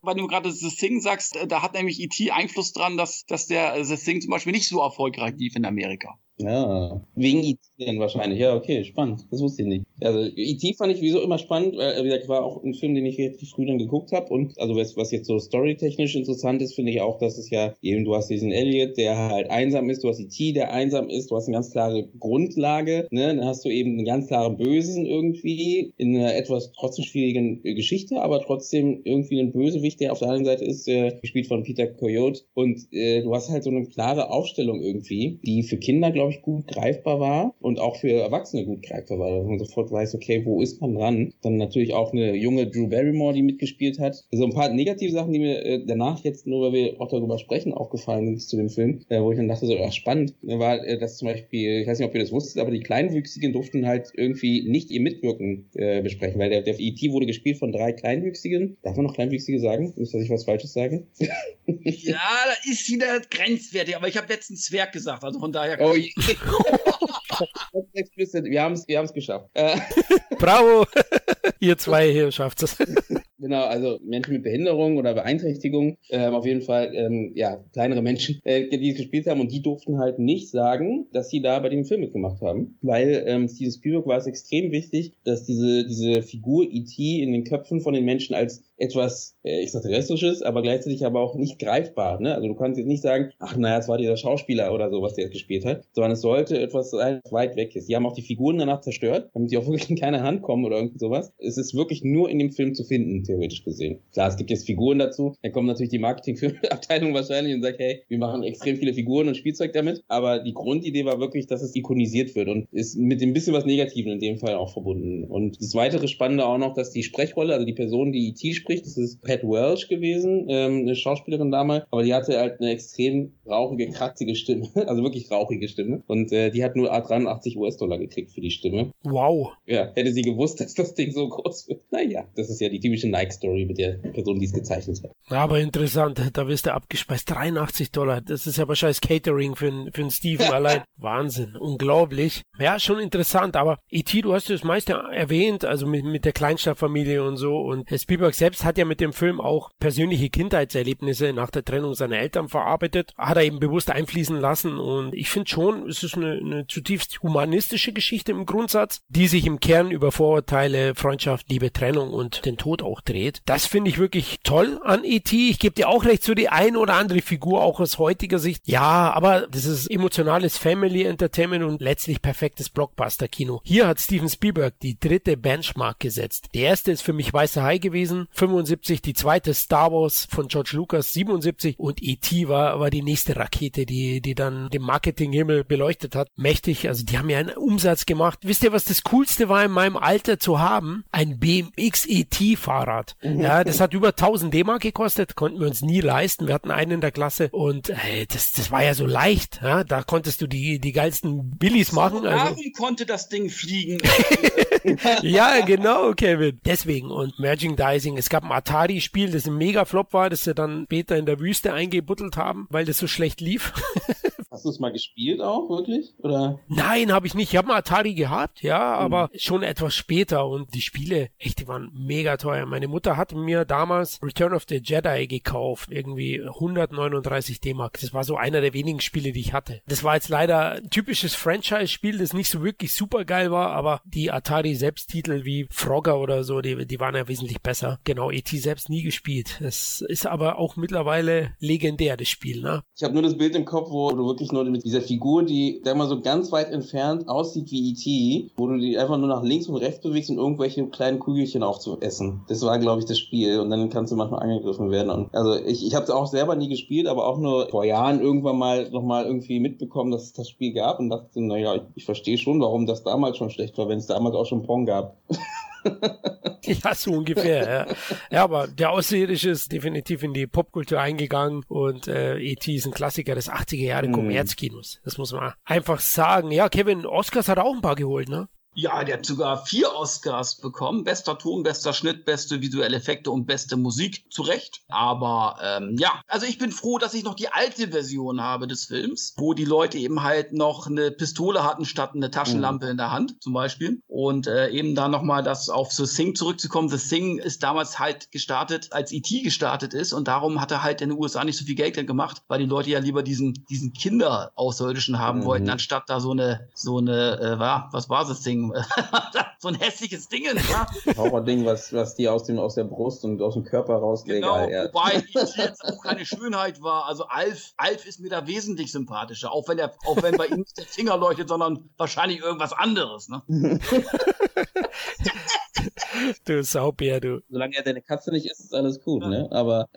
Weil du gerade The Thing sagst, äh, da hat nämlich E.T. Einfluss dran, dass, dass der The Thing zum Beispiel nicht so erfolgreich lief in Amerika. Ja, wegen E.T. dann wahrscheinlich. Ja, okay, spannend. Das wusste ich nicht. Also E.T. fand ich wieso immer spannend, weil wie gesagt, war auch ein Film, den ich relativ früh dann geguckt habe. Und also was, was jetzt so storytechnisch interessant ist, finde ich auch, dass es ja eben, du hast diesen Elliot, der halt einsam ist, du hast E.T., der einsam ist, du hast eine ganz klare Grundlage, ne? Dann hast du eben einen ganz klaren Bösen irgendwie in einer etwas trotzdem schwierigen Geschichte, aber trotzdem irgendwie ein Bösewicht, der auf der anderen Seite ist, äh, gespielt von Peter Coyote. Und äh, du hast halt so eine klare Aufstellung irgendwie, die für Kinder, glaube ich, gut greifbar war und auch für Erwachsene gut greifbar war, dass man sofort weiß, okay, wo ist man dran? Dann natürlich auch eine junge Drew Barrymore, die mitgespielt hat. So also ein paar negative Sachen, die mir äh, danach jetzt, nur weil wir auch darüber sprechen, aufgefallen sind zu dem Film, äh, wo ich dann dachte, so, ach, spannend, war, äh, dass zum Beispiel, ich weiß nicht, ob ihr das wusstet, aber die Kleinwüchsigen durften halt irgendwie nicht ihr Mitwirken äh, besprechen, weil der, der E.T. wurde gespielt von drei Kleinwüchsigen. Darf man noch Kleinwüchsige sagen? Nicht, dass ich was Falsches sage? ja, da ist wieder grenzwertig, aber ich habe letztens Zwerg gesagt, also von daher. Oh, wir haben es wir geschafft. Äh. Bravo! Ihr zwei hier schafft es. Genau, also Menschen mit Behinderung oder Beeinträchtigung, ähm, auf jeden Fall, ähm, ja, kleinere Menschen, äh, die es gespielt haben und die durften halt nicht sagen, dass sie da bei dem Film mitgemacht haben, weil ähm, Steven Spielberg war es extrem wichtig, dass diese, diese Figur E.T. in den Köpfen von den Menschen als etwas äh, extraterrestrisches, aber gleichzeitig aber auch nicht greifbar. Ne? Also du kannst jetzt nicht sagen, ach naja, es war dieser Schauspieler oder so, was der jetzt gespielt hat, sondern es sollte etwas sein, was weit weg ist. Die haben auch die Figuren danach zerstört, damit sie auch wirklich in keine Hand kommen oder irgendwie sowas. Es ist wirklich nur in dem Film zu finden, theoretisch gesehen. Klar, es gibt jetzt Figuren dazu, dann kommt natürlich die Marketingabteilung wahrscheinlich und sagt, hey, wir machen extrem viele Figuren und Spielzeug damit, aber die Grundidee war wirklich, dass es ikonisiert wird und ist mit dem bisschen was Negativen in dem Fall auch verbunden. Und das weitere Spannende auch noch, dass die Sprechrolle, also die Person, die E.T. spricht, spricht. Das ist Pat Welch gewesen, ähm, eine Schauspielerin damals, aber die hatte halt eine extrem rauchige, kratzige Stimme, also wirklich rauchige Stimme. Und äh, die hat nur 83 US-Dollar gekriegt für die Stimme. Wow. Ja, hätte sie gewusst, dass das Ding so groß wird. Naja, das ist ja die typische Nike-Story mit der Person, die es gezeichnet hat. Aber interessant, da wirst du abgespeist. 83 Dollar, das ist ja wahrscheinlich Catering für, für einen Steven allein. Wahnsinn, unglaublich. Ja, schon interessant, aber E.T., du hast das meiste erwähnt, also mit, mit der Kleinstadtfamilie und so. Und Spielberg selbst hat ja mit dem Film auch persönliche Kindheitserlebnisse nach der Trennung seiner Eltern verarbeitet, hat er eben bewusst einfließen lassen. Und ich finde schon, es ist eine, eine zutiefst humanistische Geschichte im Grundsatz, die sich im Kern über Vorurteile, Freundschaft, Liebe, Trennung und den Tod auch dreht. Das finde ich wirklich toll an E.T. Ich gebe dir auch recht, so die ein oder andere Figur auch aus heutiger Sicht. Ja, aber das ist emotionales Family Entertainment und letztlich perfektes Blockbuster-Kino. Hier hat Steven Spielberg die dritte Benchmark gesetzt. Der erste ist für mich Weißer Hai gewesen, 75, die zweite Star Wars von George Lucas 77 und E.T. war, war die nächste Rakete, die, die dann den Marketinghimmel beleuchtet hat. Mächtig, also die haben ja einen Umsatz gemacht. Wisst ihr, was das Coolste war in meinem Alter zu haben? Ein BMX E.T. Fahrrad. Mhm. Ja, das hat über 1000 D-Mark gekostet, konnten wir uns nie leisten. Wir hatten einen in der Klasse und äh, das, das war ja so leicht. Ja? Da konntest du die, die geilsten Billis machen. Also. konnte das Ding fliegen. ja, genau, Kevin. Deswegen und Merchandising. Es gab ein Atari-Spiel, das ein Mega-Flop war, das sie dann später in der Wüste eingebuttelt haben, weil das so schlecht lief. Hast du es mal gespielt auch, wirklich? Oder? Nein, habe ich nicht. Ich habe mal Atari gehabt, ja, mhm. aber schon etwas später und die Spiele, echt, die waren mega teuer. Meine Mutter hat mir damals Return of the Jedi gekauft, irgendwie 139 D-Mark. Das war so einer der wenigen Spiele, die ich hatte. Das war jetzt leider ein typisches Franchise-Spiel, das nicht so wirklich super geil war, aber die Atari Selbsttitel wie Frogger oder so, die, die waren ja wesentlich besser. Genau, E.T. selbst nie gespielt. Das ist aber auch mittlerweile legendär, das Spiel, ne? Ich habe nur das Bild im Kopf, wo du wirklich nur mit dieser Figur, die da mal so ganz weit entfernt aussieht wie E.T., wo du die einfach nur nach links und rechts bewegst, um irgendwelche kleinen Kugelchen aufzuessen. Das war, glaube ich, das Spiel. Und dann kannst du manchmal angegriffen werden. Und also ich, ich habe es auch selber nie gespielt, aber auch nur vor Jahren irgendwann mal nochmal irgendwie mitbekommen, dass es das Spiel gab und dachte, naja, ich, ich verstehe schon, warum das damals schon schlecht war, wenn es damals auch schon Pong gab. ja, so ungefähr, ja. Ja, aber der Außerirdische ist definitiv in die Popkultur eingegangen und äh, E.T. ist ein Klassiker des 80er Jahre mm. Kommerzkinos. Das muss man einfach sagen. Ja, Kevin, Oscars hat auch ein paar geholt, ne? Ja, der hat sogar vier Oscars bekommen. Bester Ton, bester Schnitt, beste visuelle Effekte und beste Musik. Zu Recht. Aber ähm, ja, also ich bin froh, dass ich noch die alte Version habe des Films, wo die Leute eben halt noch eine Pistole hatten statt eine Taschenlampe mhm. in der Hand zum Beispiel. Und äh, eben da nochmal das auf The Thing zurückzukommen. The Thing ist damals halt gestartet, als E.T. gestartet ist und darum hat er halt in den USA nicht so viel Geld gemacht, weil die Leute ja lieber diesen, diesen Kinder-Außerirdischen haben mhm. wollten, anstatt da so eine, so eine, äh, was war das Ding? so ein hässliches Ding. Ja? Horror-Ding, was, was die aus, dem, aus der Brust und aus dem Körper rauslegen. Genau, ja. wobei ich jetzt auch keine Schönheit war. Also Alf, Alf ist mir da wesentlich sympathischer, auch wenn, er, auch wenn bei ihm nicht der Finger leuchtet, sondern wahrscheinlich irgendwas anderes. Ne? du Saubär, du. Solange er deine Katze nicht ist, ist alles gut, ne? Aber.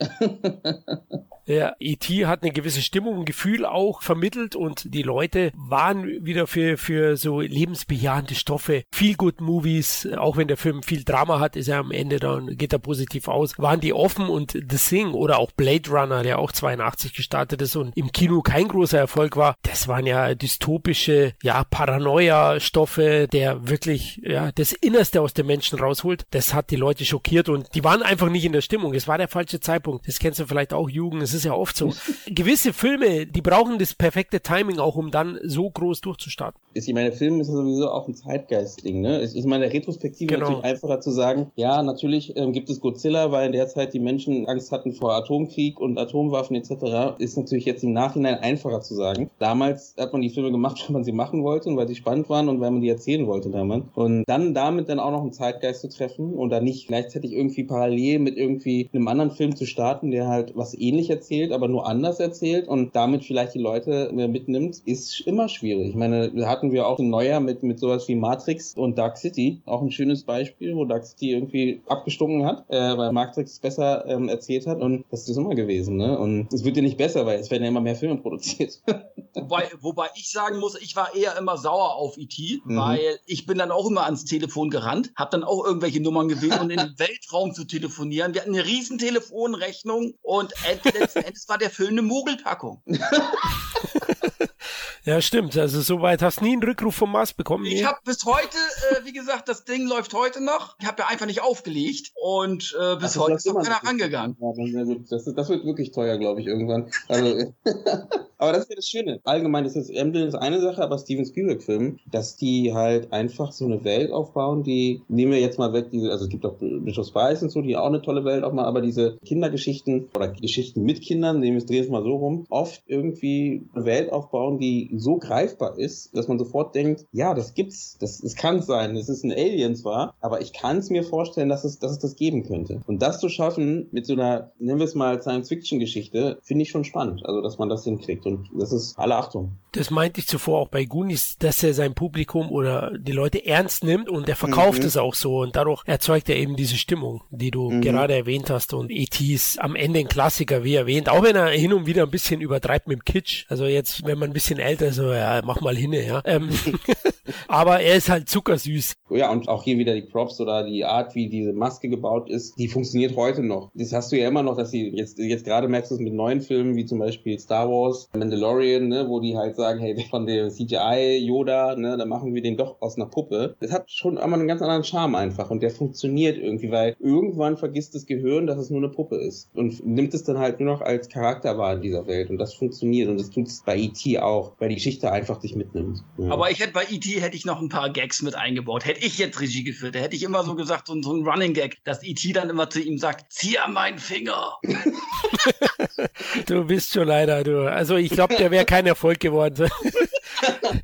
Ja, E.T. hat eine gewisse Stimmung, ein Gefühl auch vermittelt und die Leute waren wieder für, für so lebensbejahende Stoffe. Feel Good Movies, auch wenn der Film viel Drama hat, ist er am Ende dann, geht er positiv aus, waren die offen und The Thing oder auch Blade Runner, der auch 82 gestartet ist und im Kino kein großer Erfolg war, das waren ja dystopische, ja, Paranoia-Stoffe, der wirklich, ja, das Innerste aus dem Menschen rausholt. Das hat die Leute schockiert und die waren einfach nicht in der Stimmung. Es war der falsche Zeitpunkt. Das kennst du vielleicht auch, Jugend. Ist ja oft so. Gewisse Filme, die brauchen das perfekte Timing auch, um dann so groß durchzustarten. Ich meine, Film ist ja sowieso auch ein Zeitgeist-Ding, ne? Ich meine, Retrospektive genau. natürlich einfacher zu sagen, ja, natürlich ähm, gibt es Godzilla, weil in der Zeit die Menschen Angst hatten vor Atomkrieg und Atomwaffen etc. Ist natürlich jetzt im Nachhinein einfacher zu sagen. Damals hat man die Filme gemacht, weil man sie machen wollte und weil sie spannend waren und weil man die erzählen wollte damals. Und dann damit dann auch noch einen Zeitgeist zu treffen und dann nicht gleichzeitig irgendwie parallel mit irgendwie einem anderen Film zu starten, der halt was ähnlich erzählt, aber nur anders erzählt und damit vielleicht die Leute mitnimmt, ist immer schwierig. Ich meine, hatten wir auch ein Neujahr mit, mit sowas wie Matrix und Dark City. Auch ein schönes Beispiel, wo Dark City irgendwie abgestunken hat, äh, weil Matrix besser ähm, erzählt hat. Und das ist immer gewesen. Ne? Und es wird ja nicht besser, weil es werden ja immer mehr Filme produziert. wobei, wobei ich sagen muss, ich war eher immer sauer auf E.T., mhm. weil ich bin dann auch immer ans Telefon gerannt, habe dann auch irgendwelche Nummern gewählt, um in den Weltraum zu telefonieren. Wir hatten eine riesen Telefonrechnung und letzten Endes war der Film eine Mogelpackung. Ja, stimmt. Also soweit hast du nie einen Rückruf vom Mars bekommen. Ich habe bis heute, äh, wie gesagt, das Ding läuft heute noch. Ich habe ja einfach nicht aufgelegt und äh, bis Ach, heute ist noch keiner rangegangen. Ja, das, das, wird wirklich teuer, glaube ich, irgendwann. Also, aber das ist ja das Schöne. Allgemein ist das Emblem ist eine Sache, aber Steven Spielberg-Filmen, dass die halt einfach so eine Welt aufbauen, die, nehmen wir jetzt mal weg, diese, also es gibt auch Bishop Spice und so, die auch eine tolle Welt aufmachen, aber diese Kindergeschichten oder Geschichten mit Kindern, nehmen wir es, drehen es mal so rum, oft irgendwie eine Welt aufbauen, die so greifbar ist, dass man sofort denkt, ja, das gibt's, das, das kann sein, es ist ein Alien zwar, aber ich kann es mir vorstellen, dass es, dass es das geben könnte. Und das zu schaffen mit so einer, nennen wir es mal Science-Fiction-Geschichte, finde ich schon spannend, also dass man das hinkriegt und das ist alle Achtung. Das meinte ich zuvor auch bei Goonies, dass er sein Publikum oder die Leute ernst nimmt und er verkauft mhm. es auch so und dadurch erzeugt er eben diese Stimmung, die du mhm. gerade erwähnt hast und E.T. ist am Ende ein Klassiker, wie erwähnt, auch wenn er hin und wieder ein bisschen übertreibt mit dem Kitsch. Also jetzt, wenn man ein bisschen älter ist, so, ja, mach mal hin, ja. Ähm, aber er ist halt zuckersüß. Ja, und auch hier wieder die Props oder die Art, wie diese Maske gebaut ist, die funktioniert heute noch. Das hast du ja immer noch, dass sie jetzt, jetzt gerade merkst du es mit neuen Filmen, wie zum Beispiel Star Wars, Mandalorian, ne, wo die halt sagen, hey, von der CGI Yoda, ne, da machen wir den doch aus einer Puppe. Das hat schon immer einen ganz anderen Charme einfach und der funktioniert irgendwie, weil irgendwann vergisst das Gehirn, dass es nur eine Puppe ist und nimmt es dann halt nur noch als Charakter wahr in dieser Welt und das funktioniert und das tut es bei E.T. auch, weil die Geschichte einfach dich mitnimmt. Ja. Aber ich hätte bei E.T. hätte ich noch ein paar Gags mit eingebaut. Hätte ich jetzt Regie geführt, da hätte ich immer so gesagt, so, so ein Running Gag, dass E.T. dann immer zu ihm sagt, zieh an meinen Finger. du bist schon leider, du. Also ich glaube, der wäre kein Erfolg geworden.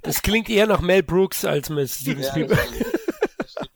Das klingt eher nach Mel Brooks als mit Steven Spielberg.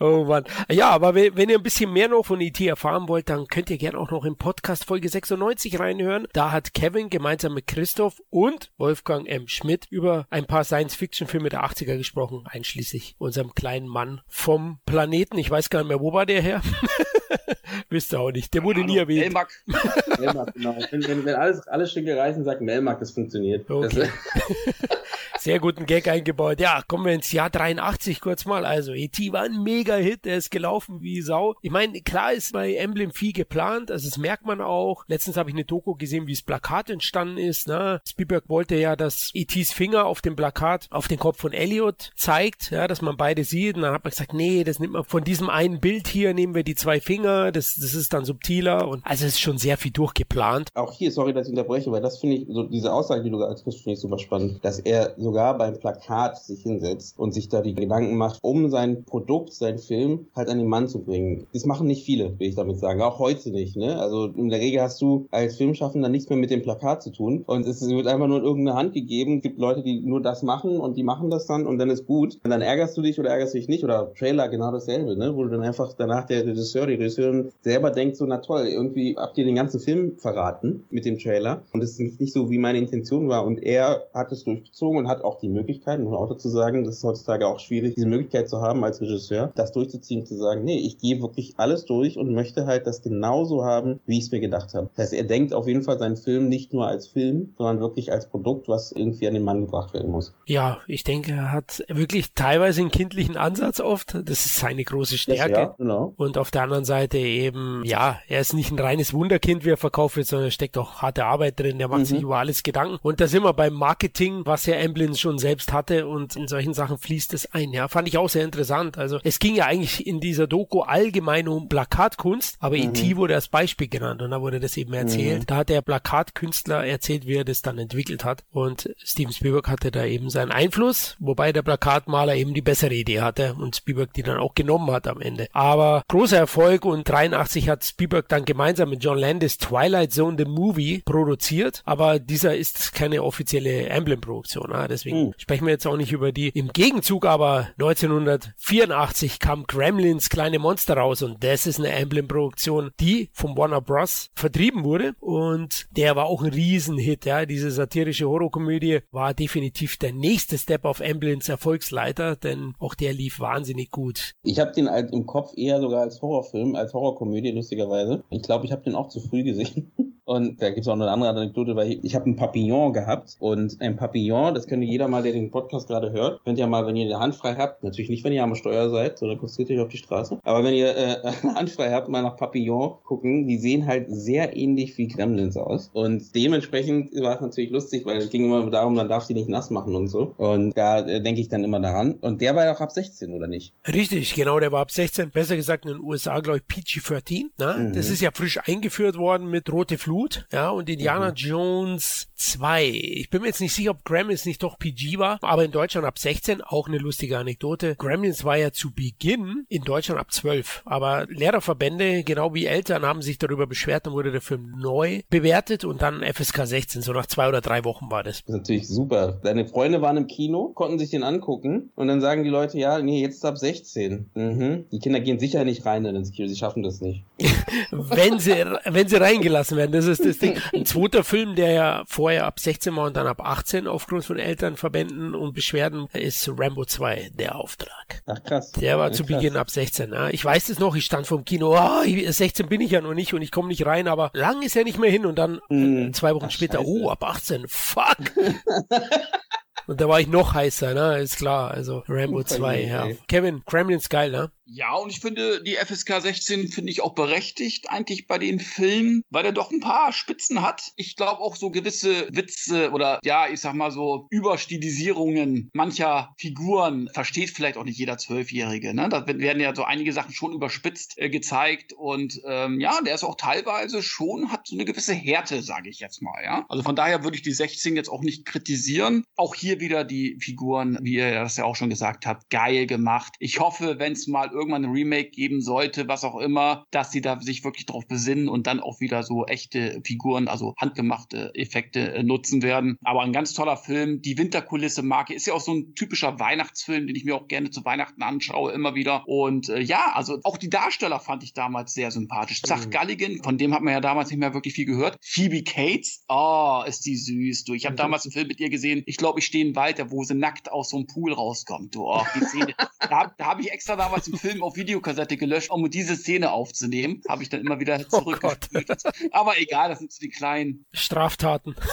Oh Mann. Ja, aber wenn ihr ein bisschen mehr noch von E.T. erfahren wollt, dann könnt ihr gerne auch noch im Podcast Folge 96 reinhören. Da hat Kevin gemeinsam mit Christoph und Wolfgang M. Schmidt über ein paar Science-Fiction-Filme der 80er gesprochen, einschließlich unserem kleinen Mann vom Planeten. Ich weiß gar nicht mehr, wo war der her? Wisst ihr auch nicht. Der wurde nie erwähnt. Melmac. Melmac, genau. Wenn, wenn, wenn alles, alles Schicke reißen, sagt Melmac, das funktioniert. Okay. Das, Sehr guten Gag eingebaut. Ja, kommen wir ins Jahr 83 kurz mal. Also, E.T. war ein Mega-Hit, der ist gelaufen wie Sau. Ich meine, klar ist bei Emblem viel geplant, also das merkt man auch. Letztens habe ich eine Doku gesehen, wie das Plakat entstanden ist. Ne? Spielberg wollte ja, dass E.T.s Finger auf dem Plakat auf den Kopf von Elliot zeigt, ja, dass man beide sieht. Und dann hat man gesagt, nee, das nimmt man von diesem einen Bild hier, nehmen wir die zwei Finger, das, das ist dann subtiler. Und also es ist schon sehr viel durchgeplant. Auch hier, sorry, dass ich unterbreche, weil das finde ich, so diese Aussage, die du gerade kriegst, finde ich super spannend, dass er so sogar beim Plakat sich hinsetzt und sich da die Gedanken macht, um sein Produkt, sein Film halt an den Mann zu bringen. Das machen nicht viele, will ich damit sagen. Auch heute nicht. Ne? Also in der Regel hast du als Filmschaffender nichts mehr mit dem Plakat zu tun und es wird einfach nur in irgendeine Hand gegeben. Es gibt Leute, die nur das machen und die machen das dann und dann ist gut. Und dann ärgerst du dich oder ärgerst dich nicht oder Trailer genau dasselbe, ne? wo du dann einfach danach der Regisseur, die Regisseurin selber denkt, so na toll, irgendwie habt ihr den ganzen Film verraten mit dem Trailer und es ist nicht so, wie meine Intention war und er hat es durchgezogen und hat auch die Möglichkeit, muss auch dazu sagen, das ist heutzutage auch schwierig, diese Möglichkeit zu haben als Regisseur, das durchzuziehen, zu sagen, nee, ich gehe wirklich alles durch und möchte halt das genauso haben, wie ich es mir gedacht habe. Das heißt, er denkt auf jeden Fall seinen Film nicht nur als Film, sondern wirklich als Produkt, was irgendwie an den Mann gebracht werden muss. Ja, ich denke, er hat wirklich teilweise einen kindlichen Ansatz oft. Das ist seine große Stärke. Ja, genau. Und auf der anderen Seite eben, ja, er ist nicht ein reines Wunderkind, wie er verkauft wird, sondern steckt auch harte Arbeit drin. Der macht mhm. sich über alles Gedanken. Und da sind wir beim Marketing, was ja Emblem schon selbst hatte und in solchen Sachen fließt es ein. Ja, fand ich auch sehr interessant. Also es ging ja eigentlich in dieser Doku allgemein um Plakatkunst, aber mhm. E.T. wurde als Beispiel genannt und da wurde das eben erzählt. Mhm. Da hat der Plakatkünstler erzählt, wie er das dann entwickelt hat und Steven Spielberg hatte da eben seinen Einfluss, wobei der Plakatmaler eben die bessere Idee hatte und Spielberg die dann auch genommen hat am Ende. Aber großer Erfolg und 83 hat Spielberg dann gemeinsam mit John Landis Twilight Zone the Movie produziert, aber dieser ist keine offizielle Emblem-Produktion. Ja? Deswegen mhm. sprechen wir jetzt auch nicht über die. Im Gegenzug aber 1984 kam Gremlins kleine Monster raus und das ist eine Emblem-Produktion, die vom Warner Bros. vertrieben wurde und der war auch ein Riesenhit. Ja, diese satirische Horrorkomödie war definitiv der nächste Step auf Emblems Erfolgsleiter, denn auch der lief wahnsinnig gut. Ich habe den halt im Kopf eher sogar als Horrorfilm, als Horrorkomödie lustigerweise. Ich glaube, ich habe den auch zu früh gesehen. Und da gibt es auch noch eine andere Anekdote, weil ich, ich habe einen Papillon gehabt und ein Papillon, das könnte jeder mal, der den Podcast gerade hört, könnt ihr mal, wenn ihr eine Hand frei habt, natürlich nicht, wenn ihr am Steuer seid, sondern konzentriert euch auf die Straße, aber wenn ihr äh, eine Hand frei habt, mal nach Papillon gucken, die sehen halt sehr ähnlich wie Gremlins aus und dementsprechend war es natürlich lustig, weil es ging immer darum, man darf sie nicht nass machen und so und da äh, denke ich dann immer daran und der war ja auch ab 16, oder nicht? Richtig, genau, der war ab 16, besser gesagt in den USA, glaube ich, PG-13, ne? Mhm. Das ist ja frisch eingeführt worden mit Rote Flut Blut, ja, und Indiana mhm. Jones 2. Ich bin mir jetzt nicht sicher, ob Gremlins nicht doch PG war, aber in Deutschland ab 16, auch eine lustige Anekdote. Gremlins war ja zu Beginn in Deutschland ab 12, aber Lehrerverbände, genau wie Eltern, haben sich darüber beschwert, dann wurde der Film neu bewertet und dann FSK 16, so nach zwei oder drei Wochen war das. Das ist natürlich super. Deine Freunde waren im Kino, konnten sich den angucken und dann sagen die Leute, ja, nee, jetzt ab 16. Mhm. Die Kinder gehen sicher nicht rein ins Kino, sie schaffen das nicht. wenn sie, wenn sie reingelassen werden, das das ist das Ding. Ein zweiter Film, der ja vorher ab 16 war und dann ab 18 aufgrund von Elternverbänden und Beschwerden, ist Rambo 2, der Auftrag. Ach krass. Der war ja, zu krass. Beginn ab 16. Ja. Ich weiß es noch, ich stand vom Kino, oh, 16 bin ich ja noch nicht und ich komme nicht rein, aber lang ist ja nicht mehr hin und dann mm. zwei Wochen Ach, später, Scheiße. oh, ab 18, fuck. Und da war ich noch heißer, ne? Ist klar. Also Rambo 2, ja. Kevin, Kremlin's geil, ne? Ja, und ich finde, die FSK 16 finde ich auch berechtigt eigentlich bei den Filmen, weil er doch ein paar Spitzen hat. Ich glaube auch so gewisse Witze oder ja, ich sag mal so Überstilisierungen mancher Figuren versteht vielleicht auch nicht jeder Zwölfjährige. Ne? Da werden ja so einige Sachen schon überspitzt äh, gezeigt und ähm, ja, der ist auch teilweise schon, hat so eine gewisse Härte, sage ich jetzt mal. Ja, Also von daher würde ich die 16 jetzt auch nicht kritisieren. Auch hier wieder die Figuren, wie ihr das ja auch schon gesagt habt, geil gemacht. Ich hoffe, wenn es mal irgendwann ein Remake geben sollte, was auch immer, dass sie da sich wirklich drauf besinnen und dann auch wieder so echte Figuren, also handgemachte Effekte äh, nutzen werden. Aber ein ganz toller Film. Die Winterkulisse-Marke ist ja auch so ein typischer Weihnachtsfilm, den ich mir auch gerne zu Weihnachten anschaue, immer wieder. Und äh, ja, also auch die Darsteller fand ich damals sehr sympathisch. Zach mhm. Galligan, von dem hat man ja damals nicht mehr wirklich viel gehört. Phoebe Cates, oh, ist die süß. Du, ich habe mhm. damals einen Film mit ihr gesehen. Ich glaube, ich stehe gehen weiter, wo sie nackt aus so einem Pool rauskommt. Du, oh, die Szene. da da habe ich extra damals einen Film auf Videokassette gelöscht, um diese Szene aufzunehmen. Habe ich dann immer wieder oh zurückgespielt. Oh Aber egal, das sind so die kleinen Straftaten.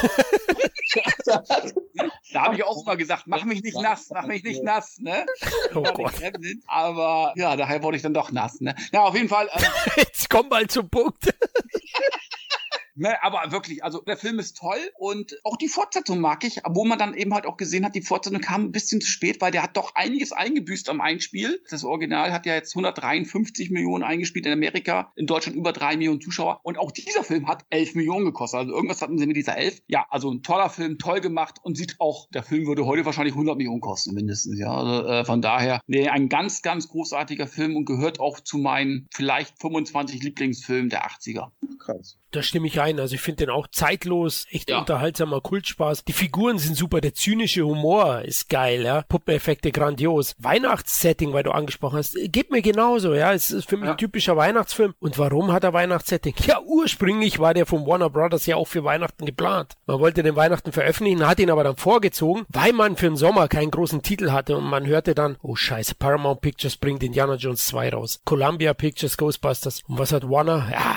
da habe ich auch mal gesagt, mach mich nicht nass, mach mich nicht nass, ne? Oh Gott. Aber ja, daher wurde ich dann doch nass, ne? Ja, auf jeden Fall. Äh, Jetzt komm mal zum Punkt. Ne, aber wirklich, also der Film ist toll und auch die Fortsetzung mag ich, wo man dann eben halt auch gesehen hat, die Fortsetzung kam ein bisschen zu spät, weil der hat doch einiges eingebüßt am Einspiel. Das Original hat ja jetzt 153 Millionen eingespielt in Amerika, in Deutschland über drei Millionen Zuschauer und auch dieser Film hat 11 Millionen gekostet. Also irgendwas hatten sie mit dieser 11. Ja, also ein toller Film, toll gemacht und sieht auch, der Film würde heute wahrscheinlich 100 Millionen kosten mindestens. Ja, also, äh, von daher, nee, ein ganz, ganz großartiger Film und gehört auch zu meinen vielleicht 25 Lieblingsfilmen der 80er. Krass. Da stimme ich ein. Also ich finde den auch zeitlos, echt ja. unterhaltsamer Kultspaß. Die Figuren sind super, der zynische Humor ist geil, ja. Puppeneffekte grandios. Weihnachtssetting, weil du angesprochen hast, geht mir genauso, ja. Es ist für mich ja. ein typischer Weihnachtsfilm. Und warum hat er Weihnachtssetting? Ja, ursprünglich war der von Warner Brothers ja auch für Weihnachten geplant. Man wollte den Weihnachten veröffentlichen, hat ihn aber dann vorgezogen, weil man für den Sommer keinen großen Titel hatte und man hörte dann, oh scheiße, Paramount Pictures bringt Indiana Jones 2 raus. Columbia Pictures Ghostbusters. Und was hat Warner? Ja,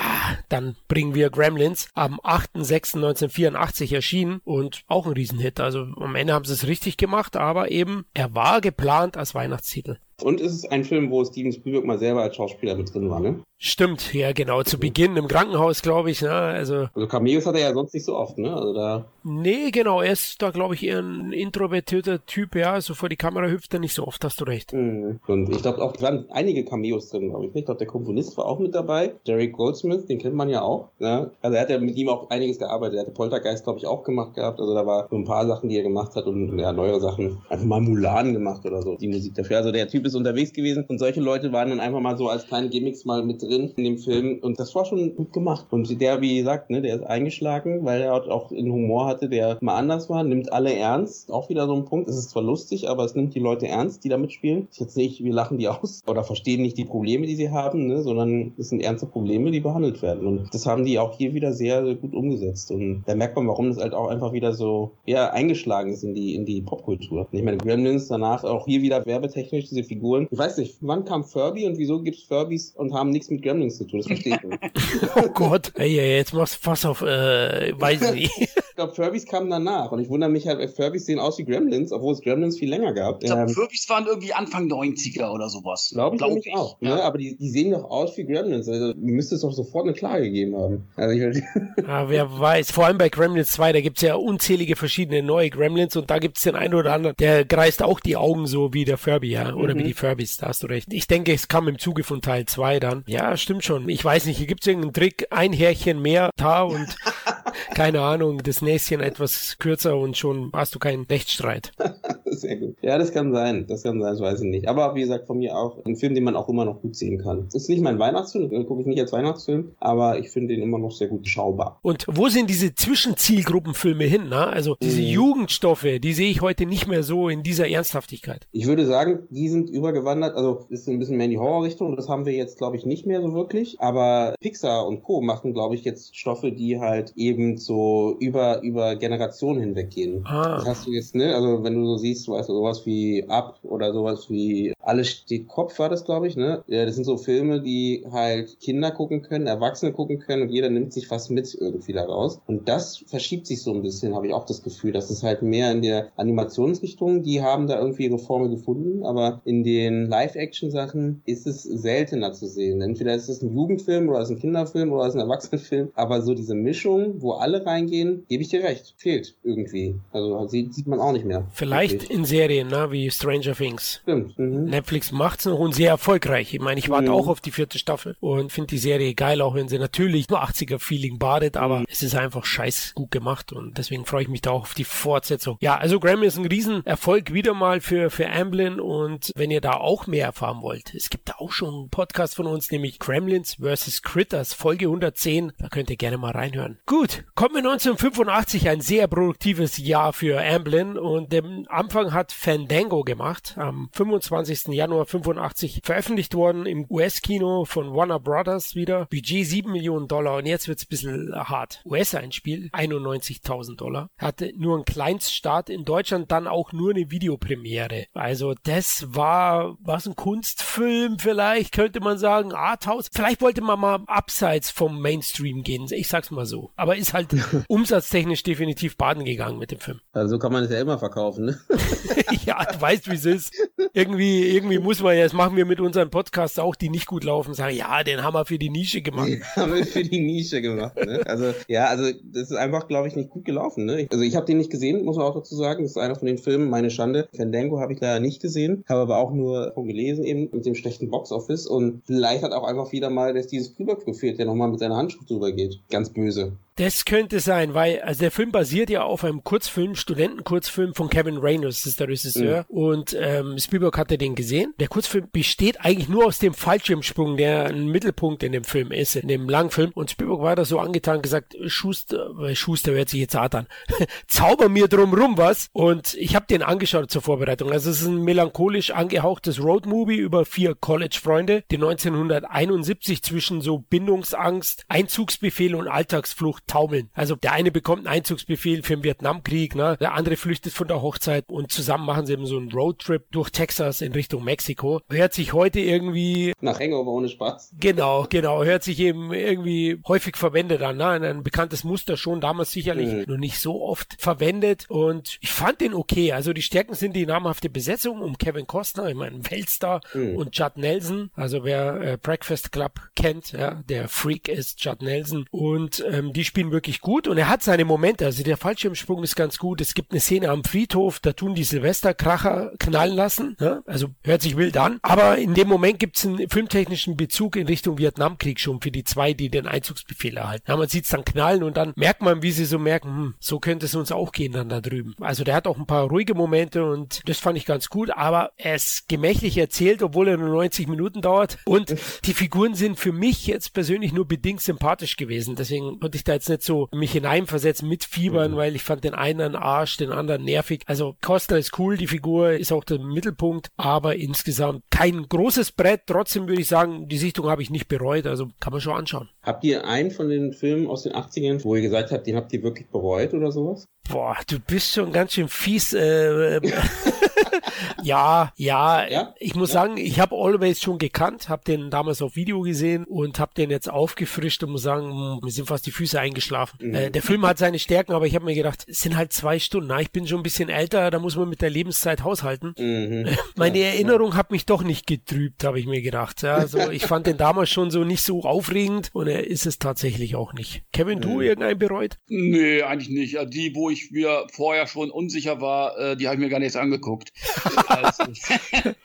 dann bringen wir Gremlins am 8.6.1984 erschienen und auch ein Riesenhit. Also am Ende haben sie es richtig gemacht, aber eben er war geplant als Weihnachtstitel. Und es ist ein Film, wo Steven Spielberg mal selber als Schauspieler mit drin war, ne? Stimmt, ja genau, zu Beginn im Krankenhaus, glaube ich, ne? Also, also Cameos hat er ja sonst nicht so oft, ne? Also da. Nee, genau, er ist da, glaube ich, eher ein introvertierter Typ, ja, also vor die Kamera hüpft er nicht so oft, hast du recht. Mhm. Und ich glaube auch, da waren einige Cameos drin, glaube ich. Ich glaube, der Komponist war auch mit dabei, Derek Goldsmith, den kennt man ja auch, ne? Also er hat ja mit ihm auch einiges gearbeitet, er hatte Poltergeist, glaube ich, auch gemacht gehabt, also da war so ein paar Sachen, die er gemacht hat und ja, neuere Sachen, einfach mal Mulan gemacht oder so, die Musik dafür. Also der Typ ist unterwegs gewesen und solche Leute waren dann einfach mal so als kleine Gimmicks mal mit drin in dem Film und das war schon gut gemacht. Und der, wie gesagt, ne, der ist eingeschlagen, weil er auch einen Humor hatte, der mal anders war, nimmt alle ernst. Auch wieder so ein Punkt. Es ist zwar lustig, aber es nimmt die Leute ernst, die da mitspielen. Ich jetzt nicht, wir lachen die aus oder verstehen nicht die Probleme, die sie haben, ne, sondern es sind ernste Probleme, die behandelt werden. Und das haben die auch hier wieder sehr, sehr gut umgesetzt. Und da merkt man, warum das halt auch einfach wieder so ja, eingeschlagen ist in die, in die Popkultur. Ich meine, Gremlins danach auch hier wieder werbetechnisch diese Figuren ich weiß nicht, wann kam Furby und wieso gibt es Furbys und haben nichts mit Gremlins zu tun? Das verstehe ich nicht. oh Gott, ey, jetzt machst du Fass auf, äh, weiß ich nicht. ich glaube, Furbys kamen danach und ich wundere mich halt, Furbys sehen aus wie Gremlins, obwohl es Gremlins viel länger gab. Ich glaube, ähm, Furbys waren irgendwie Anfang 90er oder sowas. Glaube ich, glaub ich auch. Ja. Ne? Aber die, die sehen doch aus wie Gremlins. Also müsste es doch sofort eine Klage gegeben haben. Also ich ja, wer weiß. Vor allem bei Gremlins 2, da gibt es ja unzählige verschiedene neue Gremlins und da gibt es den einen oder anderen, der kreist auch die Augen so wie der Furby, ja, oder mhm. wie die Furbys da hast du recht. Ich denke, es kam im Zuge von Teil 2 dann. Ja, stimmt schon. Ich weiß nicht, hier gibt es irgendeinen Trick, ein Härchen mehr da und keine Ahnung, das Näschen etwas kürzer und schon hast du keinen Rechtsstreit. Sehr gut. Ja, das kann sein. Das kann sein, das weiß ich nicht. Aber wie gesagt, von mir auch ein Film, den man auch immer noch gut sehen kann. Ist nicht mein Weihnachtsfilm, den gucke ich nicht als Weihnachtsfilm, aber ich finde den immer noch sehr gut schaubar. Und wo sind diese Zwischenzielgruppenfilme hin? Ne? Also diese mhm. Jugendstoffe, die sehe ich heute nicht mehr so in dieser Ernsthaftigkeit. Ich würde sagen, die sind übergewandert, also ist ein bisschen mehr in die Horrorrichtung. Das haben wir jetzt, glaube ich, nicht mehr so wirklich. Aber Pixar und Co. machen, glaube ich, jetzt Stoffe, die halt eben so über, über Generationen hinweg gehen. Ah. Das hast du jetzt, ne? Also wenn du so siehst, weißt du, sowas wie Up oder sowas wie Alles steht Kopf war das, glaube ich, ne? Ja, das sind so Filme, die halt Kinder gucken können, Erwachsene gucken können und jeder nimmt sich was mit irgendwie daraus. Und das verschiebt sich so ein bisschen, habe ich auch das Gefühl, dass es halt mehr in der Animationsrichtung, die haben da irgendwie ihre Formel gefunden, aber in den Live-Action-Sachen ist es seltener zu sehen. Entweder ist es ein Jugendfilm oder ist es ein Kinderfilm oder ist es ein Erwachsenenfilm, aber so diese Mischung, wo alle reingehen, gebe ich dir recht, fehlt irgendwie. Also sieht, sieht man auch nicht mehr. Vielleicht wirklich. in Serien, ne, wie Stranger Things. Stimmt. Mhm. Netflix macht's noch und sehr erfolgreich. Ich meine, ich warte mhm. auch auf die vierte Staffel und finde die Serie geil, auch wenn sie natürlich nur 80er-Feeling badet, aber mhm. es ist einfach scheiß gut gemacht und deswegen freue ich mich da auch auf die Fortsetzung. Ja, also Grammy ist ein Riesenerfolg wieder mal für, für Amblin und wenn ihr da auch mehr erfahren wollt, es gibt da auch schon einen Podcast von uns, nämlich Gremlins vs. Critters, Folge 110. Da könnt ihr gerne mal reinhören. Gut, kommen wir 1985, ein sehr produktives Jahr für Amblin und dem Anfang hat Fandango gemacht, am 25. Januar 85 veröffentlicht worden im US-Kino von Warner Brothers wieder. Budget 7 Millionen Dollar und jetzt wird's ein bisschen hart. US-Einspiel 91.000 Dollar. Hatte nur einen Kleinststart in Deutschland, dann auch nur eine Videopremiere. Also das war was ein Kunstfilm vielleicht, könnte man sagen. Arthouse. Vielleicht wollte man mal abseits vom Mainstream gehen. Ich sag's mal so. Aber ist halt umsatztechnisch definitiv baden gegangen mit dem Film. Also so kann man es ja immer verkaufen, ne? ja, du weißt, wie es ist. Irgendwie, irgendwie muss man ja, das machen wir mit unseren Podcasts auch, die nicht gut laufen, sagen, ja, den haben wir für die Nische gemacht. Den haben wir für die Nische gemacht, ne? Also, ja, also das ist einfach, glaube ich, nicht gut gelaufen, ne? Also ich habe den nicht gesehen, muss man auch dazu sagen. Das ist einer von den Filmen, meine Schande. Fandango habe ich leider nicht gesehen, habe aber auch nur von gelesen eben mit dem schlechten Boxoffice und vielleicht hat auch einfach wieder mal dass dieses Spielberg gefehlt, der nochmal mit seiner Handschrift drüber geht. Ganz böse. Das könnte sein, weil also der Film basiert ja auf einem Kurzfilm, Studentenkurzfilm von Kevin Reynolds, das ist der Regisseur. Mhm. Und ähm, Spielberg hatte den gesehen. Der Kurzfilm besteht eigentlich nur aus dem Fallschirmsprung, der ein Mittelpunkt in dem Film ist, in dem Langfilm. Und Spielberg war da so angetan, gesagt, Schuster, Schuster hört sich jetzt hart an, zauber mir drumrum was. Und ich habe den angeschaut zur Vorbereitung. Also es ist ein melancholisch angehauchtes Roadmovie über vier College-Freunde, die 1971 zwischen so Bindungsangst, Einzugsbefehl und Alltagsflucht taumeln. Also der eine bekommt einen Einzugsbefehl für den Vietnamkrieg, ne? der andere flüchtet von der Hochzeit und zusammen machen sie eben so einen Roadtrip durch Texas in Richtung Mexiko. Hört sich heute irgendwie... Nach Hangover ohne Spaß. Genau, genau. Hört sich eben irgendwie häufig verwendet an. Ne? Ein bekanntes Muster schon, damals sicherlich mhm. noch nicht so oft verwendet und ich fand den okay. Also die Stärken sind die namhafte Besetzung um Kevin Costner, ich meine Weltstar mhm. und Judd Nelson. Also wer äh, Breakfast Club kennt, ja, der Freak ist Judd Nelson und ähm, die spielen wirklich gut und er hat seine Momente. Also der Fallschirmsprung ist ganz gut. Es gibt eine Szene am Friedhof, da tun die Silvesterkracher knallen lassen. Ne? Also hört sich wild an. Aber in dem Moment gibt es einen filmtechnischen Bezug in Richtung Vietnamkrieg schon für die zwei, die den Einzugsbefehl erhalten. Ja, man sieht es dann knallen und dann merkt man, wie sie so merken, hm, so könnte es uns auch gehen dann da drüben. Also der hat auch ein paar ruhige Momente und das fand ich ganz gut, aber er gemächlich erzählt, obwohl er nur 90 Minuten dauert. Und die Figuren sind für mich jetzt persönlich nur bedingt sympathisch gewesen. Deswegen konnte ich da jetzt nicht so mich hineinversetzen, mitfiebern, mhm. weil ich fand den einen Arsch, den anderen nervig. Also Costa ist cool, die Figur ist auch der Mittelpunkt, aber insgesamt kein großes Brett. Trotzdem würde ich sagen, die Sichtung habe ich nicht bereut, also kann man schon anschauen. Habt ihr einen von den Filmen aus den 80ern, wo ihr gesagt habt, den habt ihr wirklich bereut oder sowas? Boah, du bist schon ganz schön fies. Äh, ja, ja, ja, Ich muss ja. sagen, ich habe Always schon gekannt, habe den damals auf Video gesehen und habe den jetzt aufgefrischt und muss sagen, hm, mir sind fast die Füße eingeschlafen. Mhm. Äh, der Film hat seine Stärken, aber ich habe mir gedacht, es sind halt zwei Stunden. Na, ich bin schon ein bisschen älter, da muss man mit der Lebenszeit haushalten. Mhm. Meine ja, Erinnerung hat mich doch nicht getrübt, habe ich mir gedacht. Ja, also ich fand den damals schon so nicht so aufregend und er ist es tatsächlich auch nicht. Kevin, du mhm. irgendeinen bereut? Nee, eigentlich nicht. Die, wo ich mir vorher schon unsicher war, äh, die habe ich mir gar nicht angeguckt. also,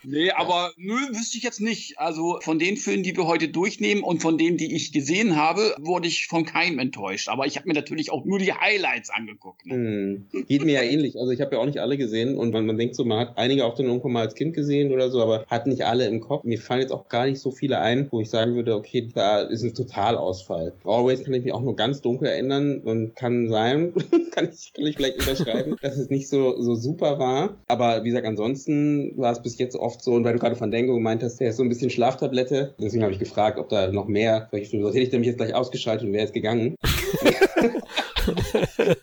nee, aber nö, wüsste ich jetzt nicht. Also von den Filmen, die wir heute durchnehmen und von denen, die ich gesehen habe, wurde ich von keinem enttäuscht. Aber ich habe mir natürlich auch nur die Highlights angeguckt. Ne? Hm. Geht mir ja ähnlich. Also ich habe ja auch nicht alle gesehen und man, man denkt so, man hat einige auch dann irgendwann mal als Kind gesehen oder so, aber hat nicht alle im Kopf. Mir fallen jetzt auch gar nicht so viele ein, wo ich sagen würde, okay, da ist ein Totalausfall. Always kann ich mich auch nur ganz dunkel erinnern und kann sein, kann ich, kann ich vielleicht unterschreiben, dass es nicht so, so super war. Aber wie gesagt, ansonsten war es bis jetzt oft so, und weil du gerade von Dengo gemeint hast, der ist so ein bisschen Schlaftablette. Deswegen habe ich gefragt, ob da noch mehr, sonst hätte ich nämlich jetzt gleich ausgeschaltet und wäre jetzt gegangen.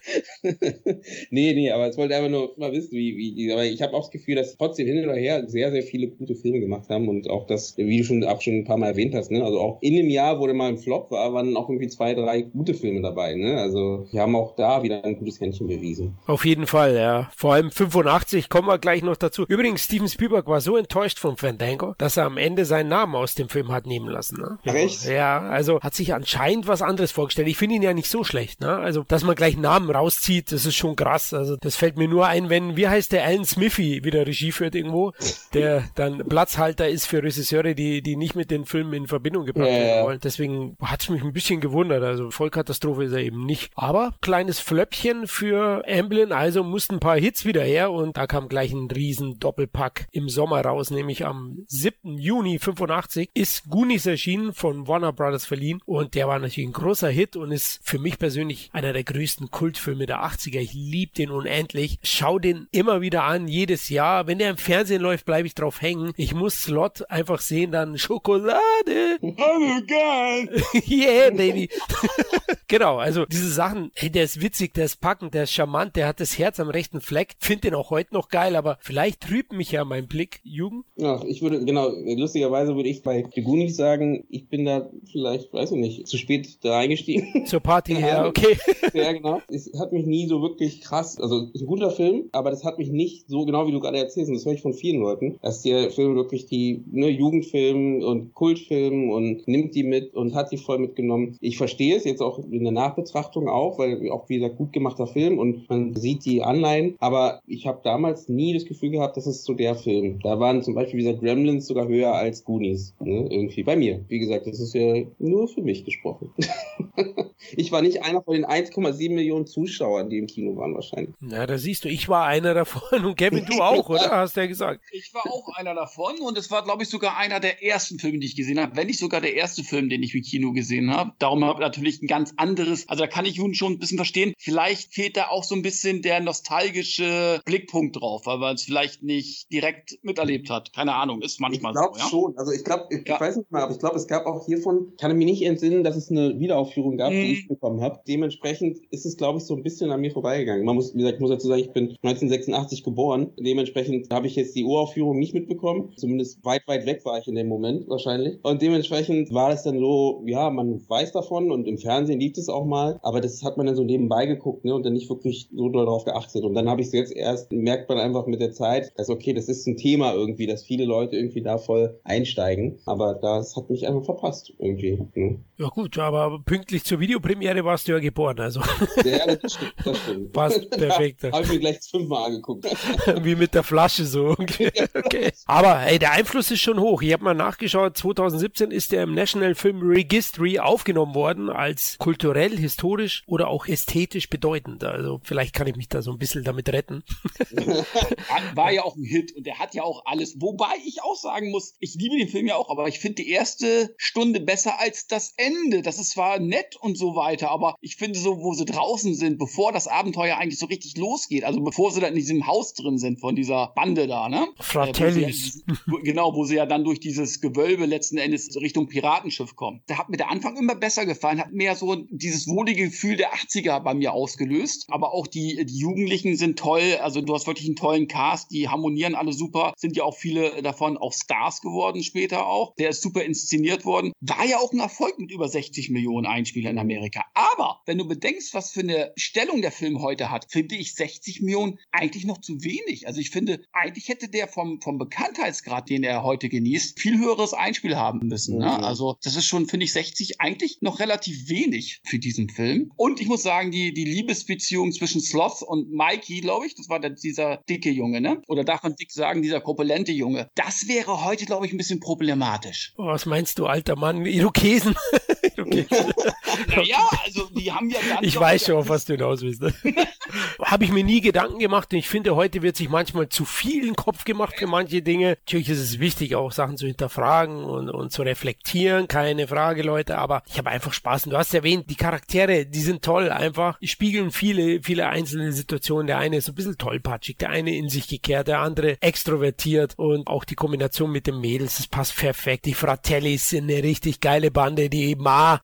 nee, nee, aber es wollte einfach nur mal wissen, wie, wie, aber ich habe auch das Gefühl, dass trotzdem hin oder her sehr, sehr viele gute Filme gemacht haben und auch das, wie du schon auch schon ein paar Mal erwähnt hast, ne, also auch in dem Jahr, wo der mal ein Flop war, waren auch irgendwie zwei, drei gute Filme dabei, ne, also wir haben auch da wieder ein gutes Händchen bewiesen. Auf jeden Fall, ja. Vor allem 85 kommen wir gleich noch dazu. Übrigens, Steven Spielberg war so enttäuscht von Fandango, dass er am Ende seinen Namen aus dem Film hat nehmen lassen, ne? Recht? Ja, also hat sich anscheinend was anderes vorgestellt. Ich finde ihn ja nicht so schlecht, ne? Also, dass man gleich Namen rauszieht, das ist schon krass. Also das fällt mir nur ein, wenn, wie heißt der Alan Smithy wieder Regie führt irgendwo, der dann Platzhalter ist für Regisseure, die, die nicht mit den Filmen in Verbindung gebracht ja, werden wollen. Deswegen hat es mich ein bisschen gewundert. Also Vollkatastrophe ist er eben nicht. Aber kleines Flöppchen für Amblin, also mussten ein paar Hits wieder her und da kam gleich ein riesen Doppelpack im Sommer raus, nämlich am 7. Juni 85 ist Goonies erschienen, von Warner Brothers verliehen und der war natürlich ein großer Hit und ist für mich persönlich einer der größten Kultfilme der 80er. Ich liebe den unendlich. Schau den immer wieder an, jedes Jahr. Wenn der im Fernsehen läuft, bleibe ich drauf hängen. Ich muss Slot einfach sehen, dann Schokolade. Oh geil. yeah, baby. genau, also diese Sachen, hey, der ist witzig, der ist packend, der ist charmant, der hat das Herz am rechten Fleck. Find den auch heute noch geil, aber vielleicht trübt mich ja mein Blick, Jugend. Ja, ich würde, genau, lustigerweise würde ich bei The Goonies sagen, ich bin da vielleicht, weiß ich nicht, zu spät da eingestiegen. Zur Party, ja, okay. ja, genau. Es hat mich nie so wirklich krass, also ein guter Film, aber das hat mich nicht so genau, wie du gerade erzählst, und das höre ich von vielen Leuten, dass der Film wirklich die ne, Jugendfilm und Kultfilm und nimmt die mit und hat die voll mitgenommen. Ich verstehe es jetzt auch in der Nachbetrachtung auch, weil auch wieder gut gemachter Film und man sieht die Anleihen, aber ich habe damals nie das Gefühl gehabt, das ist so der Film. Da waren zum Beispiel dieser Gremlins sogar höher als Goonies, ne? irgendwie bei mir. Wie gesagt, das ist ja nur für mich gesprochen. ich war nicht einer von den 1,7 Millionen Zuschauern, die im Kino waren wahrscheinlich. Na, da siehst du, ich war einer davon und Kevin, du auch, oder? Hast du ja gesagt. Ich war auch einer davon und es war, glaube ich, sogar einer der ersten Filme, die ich gesehen habe, wenn nicht sogar der erste Film, den ich im Kino gesehen habe. Darum habe ich natürlich ein ganz anderes, also da kann ich Juden schon ein bisschen verstehen. Vielleicht fehlt da auch so ein bisschen der nostalgische Blickpunkt drauf, weil man es vielleicht nicht direkt miterlebt hat. Keine Ahnung, ist manchmal ich so. Ja? schon. Also ich glaube, ich, ja. ich, weiß nicht mal, aber ich glaube, es gab auch hiervon, kann ich mir nicht entsinnen, dass es eine Wiederaufführung gab, mhm. die ich bekommen habe. Dementsprechend ist es, glaube ich, so ein bisschen an mir vorbeigegangen. Man muss, wie gesagt, muss dazu sagen, ich bin 1986 geboren. Dementsprechend habe ich jetzt die Uraufführung nicht mitbekommen. Zumindest weit, weit weg war ich in dem Moment wahrscheinlich. Und dementsprechend war es dann so, ja, man weiß davon und im Fernsehen liegt es auch mal, aber das hat man dann so nebenbei geguckt ne, und dann nicht wirklich so darauf geachtet. Und dann habe ich es jetzt erst, merkt man einfach mit der Zeit, dass okay, das ist ein Thema irgendwie, dass viele Leute irgendwie da voll einsteigen. Aber das hat mich einfach verpasst irgendwie. Ne? Ja gut, aber pünktlich zur Videopremiere warst du ja geboren, also. Ja, das stimmt. Das stimmt. Passt perfekt. Habe ich mir gleich fünfmal angeguckt. Wie mit der Flasche so. Okay. okay. Aber hey, der Einfluss ist schon hoch. Ich habe mal nachgeschaut, 2017 ist der im National Film Registry aufgenommen worden als kulturell, historisch oder auch ästhetisch bedeutend. Also vielleicht kann ich mich da so ein bisschen damit retten. War ja auch ein Hit und der hat ja auch alles. Wobei ich auch sagen muss, ich liebe den Film ja auch, aber ich finde die erste Stunde besser als das Ende. Das ist zwar nett und so weiter, aber ich finde so, wo sie draußen sind, bevor das Abenteuer eigentlich so richtig losgeht, also bevor sie dann in diesem Haus drin sind von dieser Bande da, ne? Fratellis. Äh, wo ja, genau, wo sie ja dann durch dieses Gewölbe letzten Endes Richtung Piratenschiff kommen. Da hat mir der Anfang immer besser gefallen, hat mehr so dieses wohlige Gefühl der 80er bei mir ausgelöst. Aber auch die, die Jugendlichen sind toll. Also du hast wirklich einen tollen Cast, die harmonieren alle super. Sind ja auch viele davon auch Stars geworden später auch. Der ist super inszeniert worden. War ja auch ein Erfolg mit über 60 Millionen Einspielern in Amerika. Aber wenn du bedenkst, was für eine Stellung der Film heute hat, finde ich 60 Millionen eigentlich noch zu wenig. Also ich finde, eigentlich hätte der vom, vom Bekanntheitsgrad, den er heute genießt, viel höheres Einspiel haben müssen. Ne? Mhm. Also das ist schon, finde ich, 60 eigentlich noch relativ wenig für diesen Film. Und ich muss sagen, die, die Liebesbeziehung zwischen Sloth und Mikey, glaube ich, das war der, dieser dicke Junge, ne? Oder darf man dick sagen, dieser korpulente Junge. Das wäre heute, glaube ich, ein bisschen problematisch. Oh, was meinst du, alter Mann? Irokesen. Irokesen. naja, also die haben ja. Ich weiß schon, auf was du hinaus willst. Ne? Habe ich mir nie Gedanken gemacht und ich finde, heute wird sich manchmal zu viel in Kopf gemacht für manche Dinge. Natürlich ist es wichtig, auch Sachen zu hinterfragen und, und zu reflektieren, keine Frage, Leute, aber ich habe einfach Spaß. Und du hast erwähnt, die Charaktere, die sind toll, einfach, die spiegeln viele, viele einzelne Situationen. Der eine ist so ein bisschen tollpatschig, der eine in sich gekehrt, der andere extrovertiert und auch die Kombination mit den Mädels, das passt perfekt. Die Fratellis sind eine richtig geile Bande, die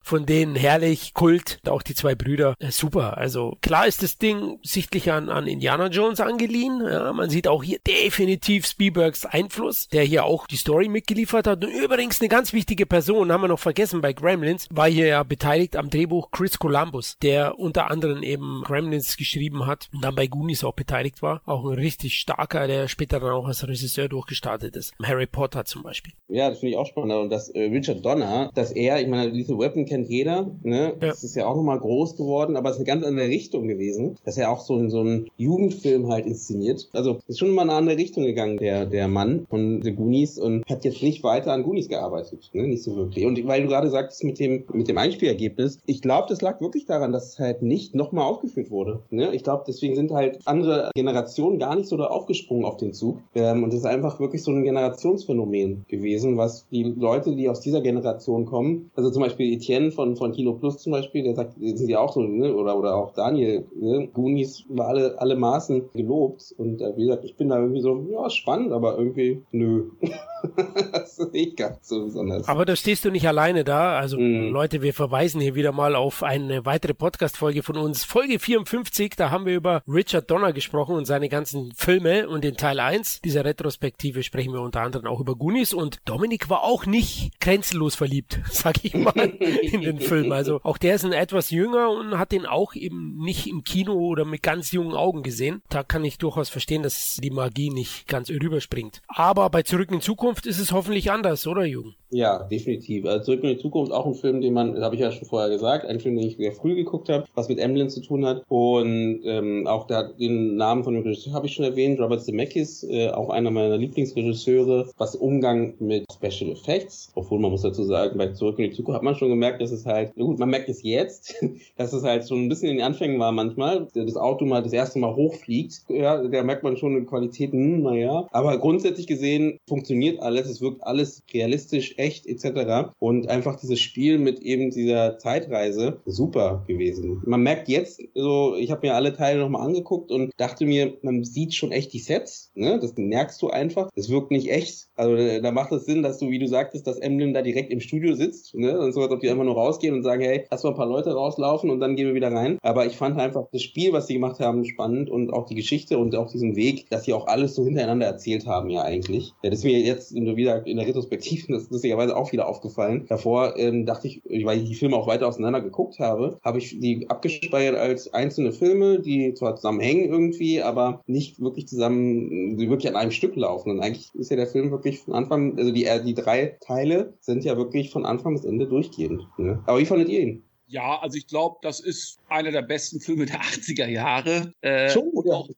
Von denen herrlich, Kult, auch die zwei Brüder, äh, super. Also klar ist das Ding sichtlich an, an Indiana Jones angeliehen. Ja, man sieht auch hier definitiv Spielbergs Einfluss, der hier auch die Story mitgeliefert hat. Und übrigens eine ganz wichtige Person, haben wir noch vergessen bei Gremlins, war hier ja beteiligt am Drehbuch Chris Columbus, der unter anderem eben Gremlins geschrieben hat und dann bei Goonies auch beteiligt war. Auch ein richtig starker, der später dann auch als Regisseur durchgestartet ist. Harry Potter zum Beispiel. Ja, das finde ich auch spannend. Und dass äh, Richard Donner, dass er, ich meine, diese Weapon kennt jeder, ne? Ja. Das ist ja auch nochmal groß geworden, aber es ist eine ganz andere Richtung gewesen, dass er auch so in so einen Jugendfilm halt inszeniert. Also ist schon mal eine andere Richtung gegangen, der, der Mann von The Goonies und hat jetzt nicht weiter an Goonies gearbeitet, ne? Nicht so wirklich. Und weil du gerade sagtest mit dem, mit dem Einspielergebnis, ich glaube, das lag wirklich daran, dass es halt nicht nochmal aufgeführt wurde. Ne? Ich glaube, deswegen sind halt andere Generationen gar nicht so da aufgesprungen auf den Zug. Ähm, und es ist einfach wirklich so ein Generationsphänomen gewesen, was die Leute, die aus dieser Generation kommen, also zum Beispiel Etienne von, von Kino Plus zum Beispiel, der sagt, sind ja auch so, ne? oder, oder auch Daniel, ne? Goonies war alle, alle Maßen gelobt und äh, wie gesagt, ich bin da irgendwie so, ja, spannend, aber irgendwie, nö. das ist nicht ganz so besonders. Aber da stehst du nicht alleine da. Also mm. Leute, wir verweisen hier wieder mal auf eine weitere Podcast-Folge von uns. Folge 54, da haben wir über Richard Donner gesprochen und seine ganzen Filme und in Teil 1 dieser Retrospektive sprechen wir unter anderem auch über Goonies und Dominik war auch nicht grenzenlos verliebt, sag ich mal, in den Film. Also auch der ist ein etwas jünger und hat den auch eben nicht im Kino oder mit ganz jungen Augen gesehen. Da kann ich durchaus verstehen, dass die Magie nicht ganz rüberspringt. Aber bei Zurück in Zukunft ist es hoffentlich anders, oder Jürgen? Ja, definitiv. Also Zurück in die Zukunft auch ein Film, den man, habe ich ja schon vorher gesagt, ein Film, den ich sehr früh geguckt habe, was mit Emblem zu tun hat. Und ähm, auch da, den Namen von dem Regisseur habe ich schon erwähnt, Robert Zemeckis, äh, auch einer meiner Lieblingsregisseure, was Umgang mit Special Effects, obwohl man muss dazu sagen, bei Zurück in die Zukunft hat man schon gemerkt, dass es halt, gut, man merkt es jetzt, dass es halt schon ein bisschen in den Anfängen war manchmal, das Auto mal das erste Mal hochfliegt, ja, da merkt man schon eine Qualität, hm, naja, aber grundsätzlich gesehen funktioniert alles, es wirkt alles realistisch, echt etc. Und einfach dieses Spiel mit eben dieser Zeitreise super gewesen. Man merkt jetzt so, ich habe mir alle Teile nochmal angeguckt und dachte mir, man sieht schon echt die Sets, ne? Das merkst du einfach. Es wirkt nicht echt. Also da macht es Sinn, dass du, wie du sagtest, dass Emblem da direkt im Studio sitzt, ne? Und so, als ob die einfach nur rausgehen und sagen, hey, lass mal ein paar Leute rauslaufen und dann gehen wir wieder rein. Aber ich fand einfach das Spiel, was sie gemacht haben, spannend und auch die Geschichte und auch diesen Weg, dass sie auch alles so hintereinander erzählt haben, ja eigentlich. Ja, das ist mir jetzt wieder in der Retrospektive, das ist lustigerweise auch wieder aufgefallen. Davor ähm, dachte ich, weil ich die Filme auch weiter auseinander geguckt habe, habe ich die abgespeichert als einzelne Filme, die zwar zusammenhängen irgendwie, aber nicht wirklich zusammen, die wirklich an einem Stück laufen. Und eigentlich ist ja der Film wirklich von Anfang, also die, äh, die drei Teile sind ja wirklich von Anfang bis Ende durchgehend. Ne? Aber wie fandet ihr ihn? Ja, also ich glaube, das ist einer der besten Filme der 80er Jahre. Äh, Schon, ja. Auch,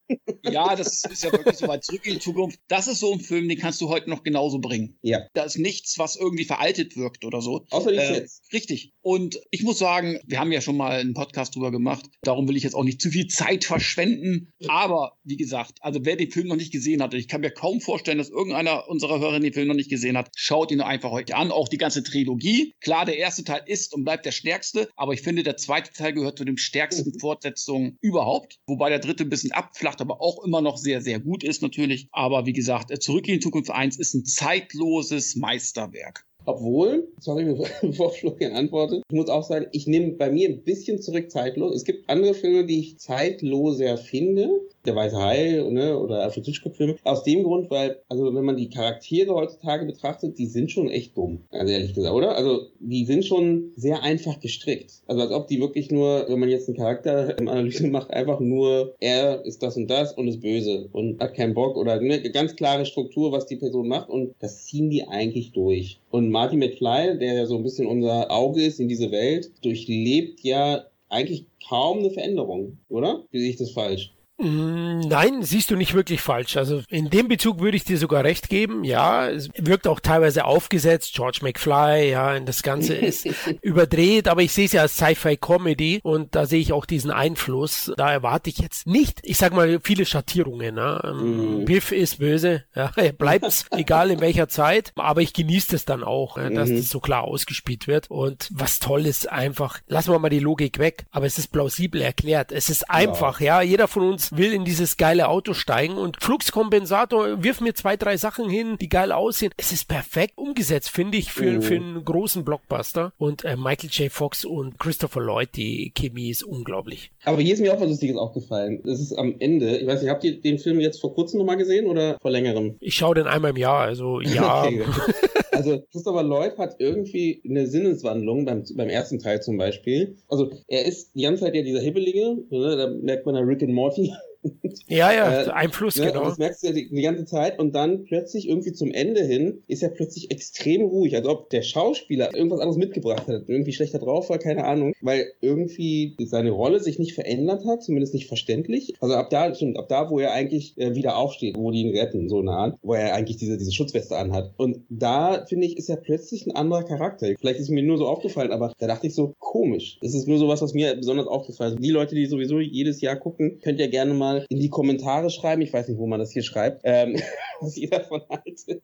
ja, das ist, ja wirklich so weit zurück in die Zukunft. Das ist so ein Film, den kannst du heute noch genauso bringen. Ja. Da ist nichts, was irgendwie veraltet wirkt oder so. Außer äh, jetzt. Richtig. Und ich muss sagen, wir haben ja schon mal einen Podcast drüber gemacht. Darum will ich jetzt auch nicht zu viel Zeit verschwenden. Aber wie gesagt, also wer den Film noch nicht gesehen hat, ich kann mir kaum vorstellen, dass irgendeiner unserer Hörer den Film noch nicht gesehen hat, schaut ihn einfach heute an. Auch die ganze Trilogie. Klar, der erste Teil ist und bleibt der stärkste, aber ich finde, der zweite Teil gehört zu den stärksten mhm. Fortsetzungen überhaupt. Wobei der dritte ein bisschen abflacht, aber auch immer noch sehr, sehr gut ist natürlich. Aber wie gesagt, Zurück in die Zukunft 1 ist ein zeitloses Meisterwerk. Obwohl, sorry, bevor Florian antwortet, ich muss auch sagen, ich nehme bei mir ein bisschen zurück zeitlos. Es gibt andere Filme, die ich zeitloser finde, der Weiße Hai ne, oder Alfred Hitchcock-Filme. Aus dem Grund, weil, also wenn man die Charaktere heutzutage betrachtet, die sind schon echt dumm, also ehrlich gesagt, oder? Also die sind schon sehr einfach gestrickt. Also als ob die wirklich nur, wenn man jetzt einen Charakteranalyse macht, einfach nur, er ist das und das und ist böse und hat keinen Bock oder eine ganz klare Struktur, was die Person macht und das ziehen die eigentlich durch. Und Marty McFly, der ja so ein bisschen unser Auge ist in diese Welt, durchlebt ja eigentlich kaum eine Veränderung, oder? Wie sehe ich das falsch? Mm, nein, siehst du nicht wirklich falsch. Also in dem Bezug würde ich dir sogar recht geben. Ja, es wirkt auch teilweise aufgesetzt. George McFly, ja, das Ganze ist überdreht, aber ich sehe es ja als Sci-Fi-Comedy und da sehe ich auch diesen Einfluss. Da erwarte ich jetzt nicht, ich sag mal, viele Schattierungen. Ne? Mm. Biff ist böse, ja, er bleibt egal in welcher Zeit, aber ich genieße es dann auch, ja, dass mm. das so klar ausgespielt wird. Und was toll ist einfach, lassen wir mal die Logik weg, aber es ist plausibel erklärt. Es ist einfach, ja, ja jeder von uns will in dieses geile Auto steigen und Fluxkompensator, wirf mir zwei, drei Sachen hin, die geil aussehen. Es ist perfekt umgesetzt, finde ich, für, oh. für einen großen Blockbuster. Und äh, Michael J. Fox und Christopher Lloyd, die Chemie ist unglaublich. Aber hier ist mir auch was Lustiges aufgefallen. Das ist am Ende, ich weiß nicht, habt ihr den Film jetzt vor kurzem nochmal gesehen oder vor längerem? Ich schaue den einmal im Jahr, also ja. okay, also Christopher Lloyd hat irgendwie eine Sinneswandlung beim, beim ersten Teil zum Beispiel. Also er ist die ganze Zeit ja dieser Hibbelige, ne, da merkt man ja Rick and Morty ja, ja, äh, Einfluss, ne, genau. Das merkst du ja die, die, ganze Zeit und dann plötzlich irgendwie zum Ende hin ist er plötzlich extrem ruhig, als ob der Schauspieler irgendwas anderes mitgebracht hat, irgendwie schlechter drauf war, keine Ahnung, weil irgendwie seine Rolle sich nicht verändert hat, zumindest nicht verständlich. Also ab da, stimmt, ab da, wo er eigentlich äh, wieder aufsteht, wo die ihn retten, so nah, wo er eigentlich diese, diese Schutzweste anhat. Und da, finde ich, ist er plötzlich ein anderer Charakter. Vielleicht ist mir nur so aufgefallen, aber da dachte ich so, komisch. Es ist nur sowas, was mir besonders aufgefallen ist. Die Leute, die sowieso jedes Jahr gucken, könnt ihr gerne mal in die Kommentare schreiben. Ich weiß nicht, wo man das hier schreibt, ähm, was ihr davon haltet.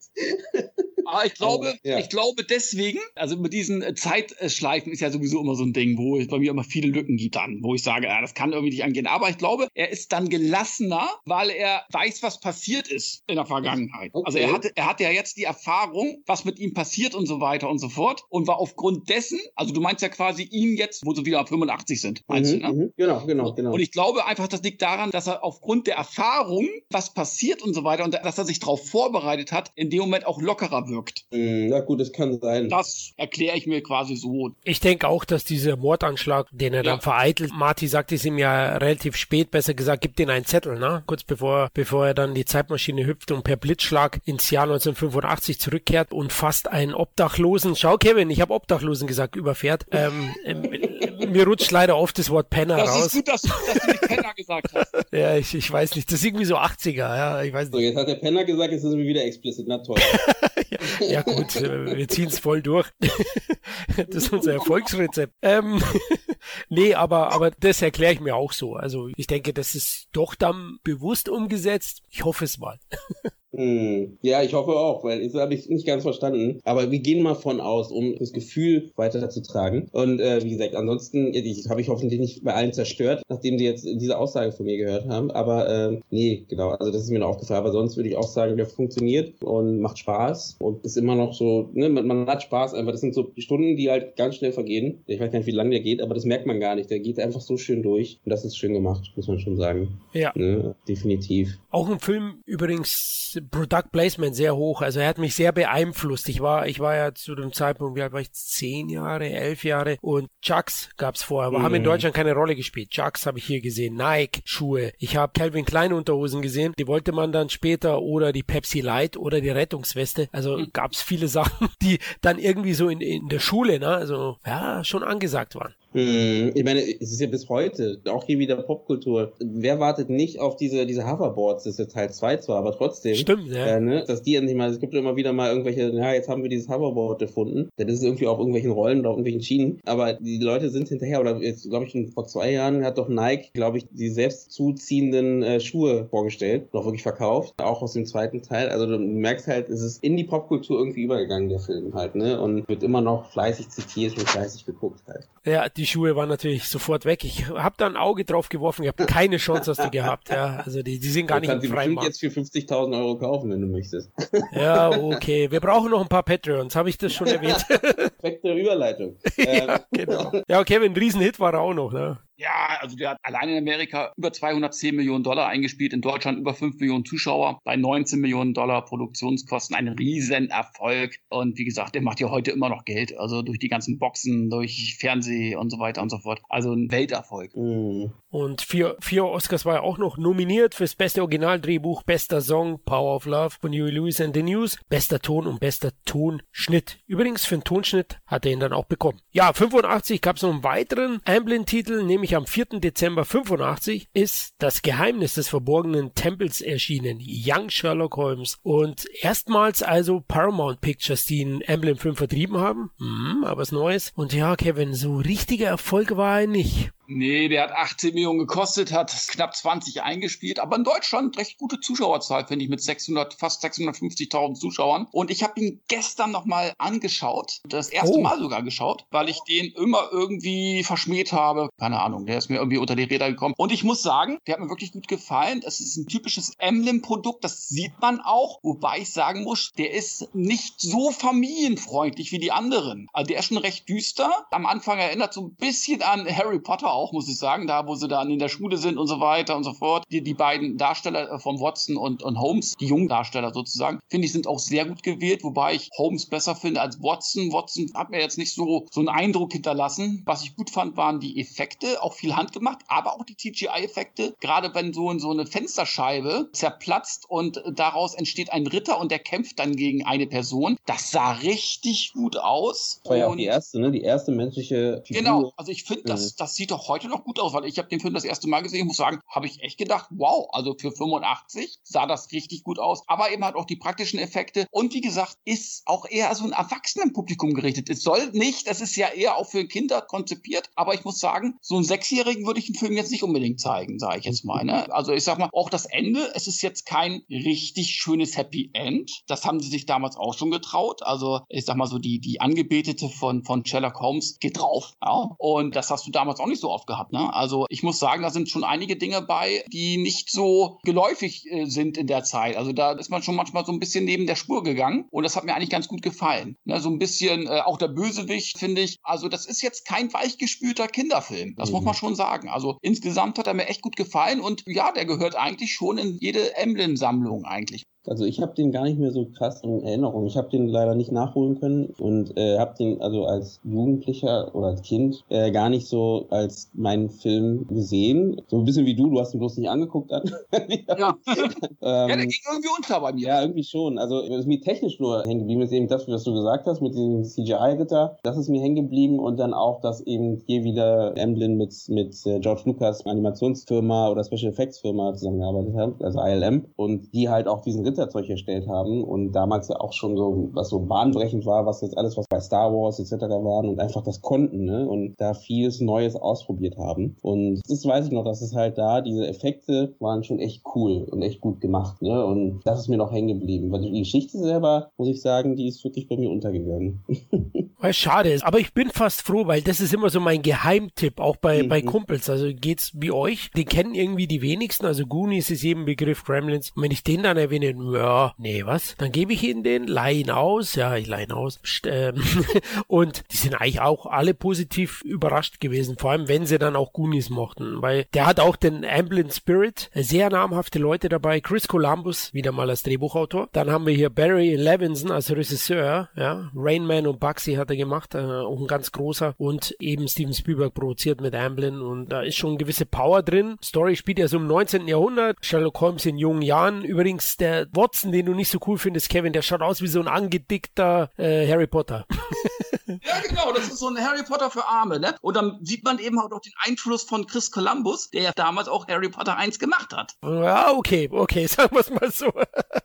Aber ich glaube, ja. ich glaube deswegen, also mit diesen äh, Zeitschleifen ist ja sowieso immer so ein Ding, wo es bei mir immer viele Lücken gibt dann, wo ich sage, ja, das kann irgendwie nicht angehen. Aber ich glaube, er ist dann gelassener, weil er weiß, was passiert ist in der Vergangenheit. Okay. Also er hatte, er hatte ja jetzt die Erfahrung, was mit ihm passiert und so weiter und so fort und war aufgrund dessen, also du meinst ja quasi ihn jetzt, wo sie wieder 85 sind, meinst mhm, du, ne? Mhm. Genau, genau, genau. Und ich glaube einfach, das liegt daran, dass er aufgrund der Erfahrung, was passiert und so weiter und dass er sich darauf vorbereitet hat, in dem Moment auch lockerer wirkt. Mhm, na gut, das kann sein. Das erkläre ich mir quasi so. Ich denke auch, dass dieser Mordanschlag, den er ja. dann vereitelt, Marty sagt es ihm ja relativ spät, besser gesagt, gibt ihm einen Zettel, ne? Kurz bevor, bevor er dann die Zeitmaschine hüpft und per Blitzschlag ins Jahr 1985 zurückkehrt und fast einen Obdachlosen, schau Kevin, ich habe Obdachlosen gesagt, überfährt. Ähm, ähm, mir rutscht leider oft das Wort Penner das raus. Das ist gut, dass, dass du nicht Penner gesagt hast. ja, ich, ich weiß nicht. Das ist irgendwie so 80er, ja. Ich weiß nicht. So, jetzt hat der Penner gesagt, jetzt ist es wieder explicit. Na toll. ja, ja, gut, äh, wir ziehen es voll durch. das ist unser Erfolgsrezept. Ähm, nee, aber, aber das erkläre ich mir auch so. Also ich denke, das ist doch dann bewusst umgesetzt. Ich hoffe es mal. Hm. Ja, ich hoffe auch, weil das habe ich nicht ganz verstanden. Aber wir gehen mal von aus, um das Gefühl weiterzutragen. Und äh, wie gesagt, ansonsten habe ich hoffentlich nicht bei allen zerstört, nachdem sie jetzt diese Aussage von mir gehört haben. Aber äh, nee, genau, also das ist mir noch aufgefallen. Aber sonst würde ich auch sagen, der funktioniert und macht Spaß und ist immer noch so, ne, man, man hat Spaß einfach. Das sind so Stunden, die halt ganz schnell vergehen. Ich weiß gar nicht, wie lange der geht, aber das merkt man gar nicht. Der geht einfach so schön durch. Und das ist schön gemacht, muss man schon sagen. Ja. Ne, definitiv. Auch ein Film übrigens Product Placement sehr hoch. Also er hat mich sehr beeinflusst. Ich war, ich war ja zu dem Zeitpunkt, wie alt war ich? Zehn Jahre, elf Jahre und Chucks gab's vorher, aber mhm. haben in Deutschland keine Rolle gespielt. Chucks habe ich hier gesehen, Nike Schuhe. Ich habe Calvin Klein Unterhosen gesehen. Die wollte man dann später oder die Pepsi Light oder die Rettungsweste. Also mhm. gab's viele Sachen, die dann irgendwie so in, in der Schule, ne, also ja, schon angesagt waren. Hm, ich meine, es ist ja bis heute auch hier wieder Popkultur. Wer wartet nicht auf diese, diese Hoverboards? Das ist ja Teil 2 zwar, aber trotzdem. Stimmt, ja. Äh, ne, dass die endlich mal, es gibt immer wieder mal irgendwelche, ja, jetzt haben wir dieses Hoverboard gefunden. Das ist irgendwie auf irgendwelchen Rollen oder auf irgendwelchen Schienen. Aber die Leute sind hinterher, oder jetzt, glaube ich, vor zwei Jahren hat doch Nike, glaube ich, die selbst zuziehenden äh, Schuhe vorgestellt, noch wirklich verkauft. Auch aus dem zweiten Teil. Also du merkst halt, es ist in die Popkultur irgendwie übergegangen, der Film halt, ne? Und wird immer noch fleißig zitiert und fleißig geguckt halt. Ja, die die Schuhe waren natürlich sofort weg. Ich habe da ein Auge drauf geworfen, ich habe keine Chance hast du gehabt. Ja, also die, die sind gar du nicht im Freimarkt. jetzt für 50.000 Euro kaufen, wenn du möchtest. Ja, okay. Wir brauchen noch ein paar Patreons, habe ich das schon erwähnt? Perfekte Überleitung. ja, genau. Ja, Kevin, ein Riesenhit war er auch noch. Ne? Ja, also der hat allein in Amerika über 210 Millionen Dollar eingespielt, in Deutschland über 5 Millionen Zuschauer, bei 19 Millionen Dollar Produktionskosten, ein Riesenerfolg. Und wie gesagt, der macht ja heute immer noch Geld, also durch die ganzen Boxen, durch Fernseh und so weiter und so fort. Also ein Welterfolg. Mhm. Und vier, vier Oscars war er auch noch nominiert fürs beste Originaldrehbuch, bester Song, Power of Love von Huey Lewis and the News, bester Ton und bester Tonschnitt. Übrigens für den Tonschnitt hat er ihn dann auch bekommen. Ja, 85 gab es noch einen weiteren Amblin-Titel, nämlich am 4. Dezember 85 ist Das Geheimnis des verborgenen Tempels erschienen, Young Sherlock Holmes. Und erstmals also Paramount Pictures, die einen Amblin-Film vertrieben haben. Hm, aber was Neues. Und ja, Kevin, so richtiger Erfolg war er nicht. Nee, der hat 18 Millionen gekostet, hat knapp 20 eingespielt, aber in Deutschland recht gute Zuschauerzahl, finde ich, mit 600, fast 650.000 Zuschauern. Und ich habe ihn gestern nochmal angeschaut, das erste oh. Mal sogar geschaut, weil ich den immer irgendwie verschmäht habe. Keine Ahnung, der ist mir irgendwie unter die Räder gekommen. Und ich muss sagen, der hat mir wirklich gut gefallen. Es ist ein typisches Emblem-Produkt, das sieht man auch, wobei ich sagen muss, der ist nicht so familienfreundlich wie die anderen. Also der ist schon recht düster. Am Anfang erinnert so ein bisschen an Harry Potter auch, muss ich sagen, da wo sie dann in der Schule sind und so weiter und so fort. Die, die beiden Darsteller äh, von Watson und, und Holmes, die jungen Darsteller sozusagen, finde ich, sind auch sehr gut gewählt, wobei ich Holmes besser finde als Watson. Watson hat mir jetzt nicht so, so einen Eindruck hinterlassen. Was ich gut fand, waren die Effekte, auch viel handgemacht, aber auch die CGI-Effekte. Gerade wenn so, so eine Fensterscheibe zerplatzt und daraus entsteht ein Ritter und der kämpft dann gegen eine Person. Das sah richtig gut aus. Das war ja auch die erste, ne? Die erste menschliche Figur. Genau, also ich finde, das, das sieht doch auch heute noch gut aus, weil ich habe den Film das erste Mal gesehen, ich muss sagen, habe ich echt gedacht, wow, also für 85 sah das richtig gut aus. Aber eben halt auch die praktischen Effekte und wie gesagt, ist auch eher so ein Erwachsenenpublikum gerichtet. Es soll nicht, das ist ja eher auch für Kinder konzipiert, aber ich muss sagen, so einen Sechsjährigen würde ich den Film jetzt nicht unbedingt zeigen, sage ich jetzt mal. Ne? Also ich sag mal, auch das Ende, es ist jetzt kein richtig schönes Happy End. Das haben sie sich damals auch schon getraut. Also ich sag mal so, die, die Angebetete von, von Sherlock Holmes geht drauf. Ja? Und das hast du damals auch nicht so oft gehabt. Ne? Also ich muss sagen, da sind schon einige Dinge bei, die nicht so geläufig äh, sind in der Zeit. Also da ist man schon manchmal so ein bisschen neben der Spur gegangen. Und das hat mir eigentlich ganz gut gefallen. Ne? So ein bisschen, äh, auch der Bösewicht, finde ich. Also das ist jetzt kein weichgespülter Kinderfilm. Das mhm. muss man schon sagen. Also insgesamt hat er mir echt gut gefallen. Und ja, der gehört eigentlich schon in jede Emblem-Sammlung eigentlich. Also ich habe den gar nicht mehr so krass in Erinnerung. Ich habe den leider nicht nachholen können und äh, habe den also als Jugendlicher oder als Kind äh, gar nicht so als meinen Film gesehen. So ein bisschen wie du, du hast ihn bloß nicht angeguckt dann. ja. ähm, ja, der ging irgendwie unter bei mir. Ja, irgendwie schon. Also was mir technisch nur hängen geblieben ist eben das, was du gesagt hast mit diesem CGI-Ritter. Das ist mir hängen geblieben und dann auch, dass eben hier wieder Emblem mit, mit äh, George Lucas Animationsfirma oder Special Effects Firma zusammengearbeitet haben, also ILM und die halt auch diesen Ritterzeug erstellt haben und damals ja auch schon so, was so bahnbrechend war, was jetzt alles, was bei Star Wars etc. waren und einfach das konnten, ne? Und da vieles Neues ausprobiert haben. Und das weiß ich noch, dass es halt da, diese Effekte waren schon echt cool und echt gut gemacht, ne? Und das ist mir noch hängen geblieben. Weil die Geschichte selber, muss ich sagen, die ist wirklich bei mir untergegangen. Weil schade ist. Aber ich bin fast froh, weil das ist immer so mein Geheimtipp, auch bei, mhm. bei Kumpels. Also geht's wie euch. Den kennen irgendwie die wenigsten. Also Goonies ist jedem Begriff, Gremlins. Und wenn ich den dann erwähne, ja, nee, was? Dann gebe ich ihnen den, leihe ihn aus. Ja, ich leihe ihn aus. Ähm, und die sind eigentlich auch alle positiv überrascht gewesen. Vor allem, wenn sie dann auch Goonies mochten. Weil der hat auch den Amblin Spirit. Sehr namhafte Leute dabei. Chris Columbus, wieder mal als Drehbuchautor. Dann haben wir hier Barry Levinson als Regisseur. Ja, Rain Man und Bugsy hat er gemacht, äh, auch ein ganz großer und eben Steven Spielberg produziert mit Amblin und da ist schon eine gewisse Power drin. Story spielt ja so im 19. Jahrhundert, Sherlock Holmes in jungen Jahren. Übrigens der Watson, den du nicht so cool findest, Kevin, der schaut aus wie so ein angedickter äh, Harry Potter. ja, genau, das ist so ein Harry Potter für Arme, ne? Und dann sieht man eben auch noch den Einfluss von Chris Columbus, der ja damals auch Harry Potter 1 gemacht hat. Ja, okay, okay, sagen wir es mal so.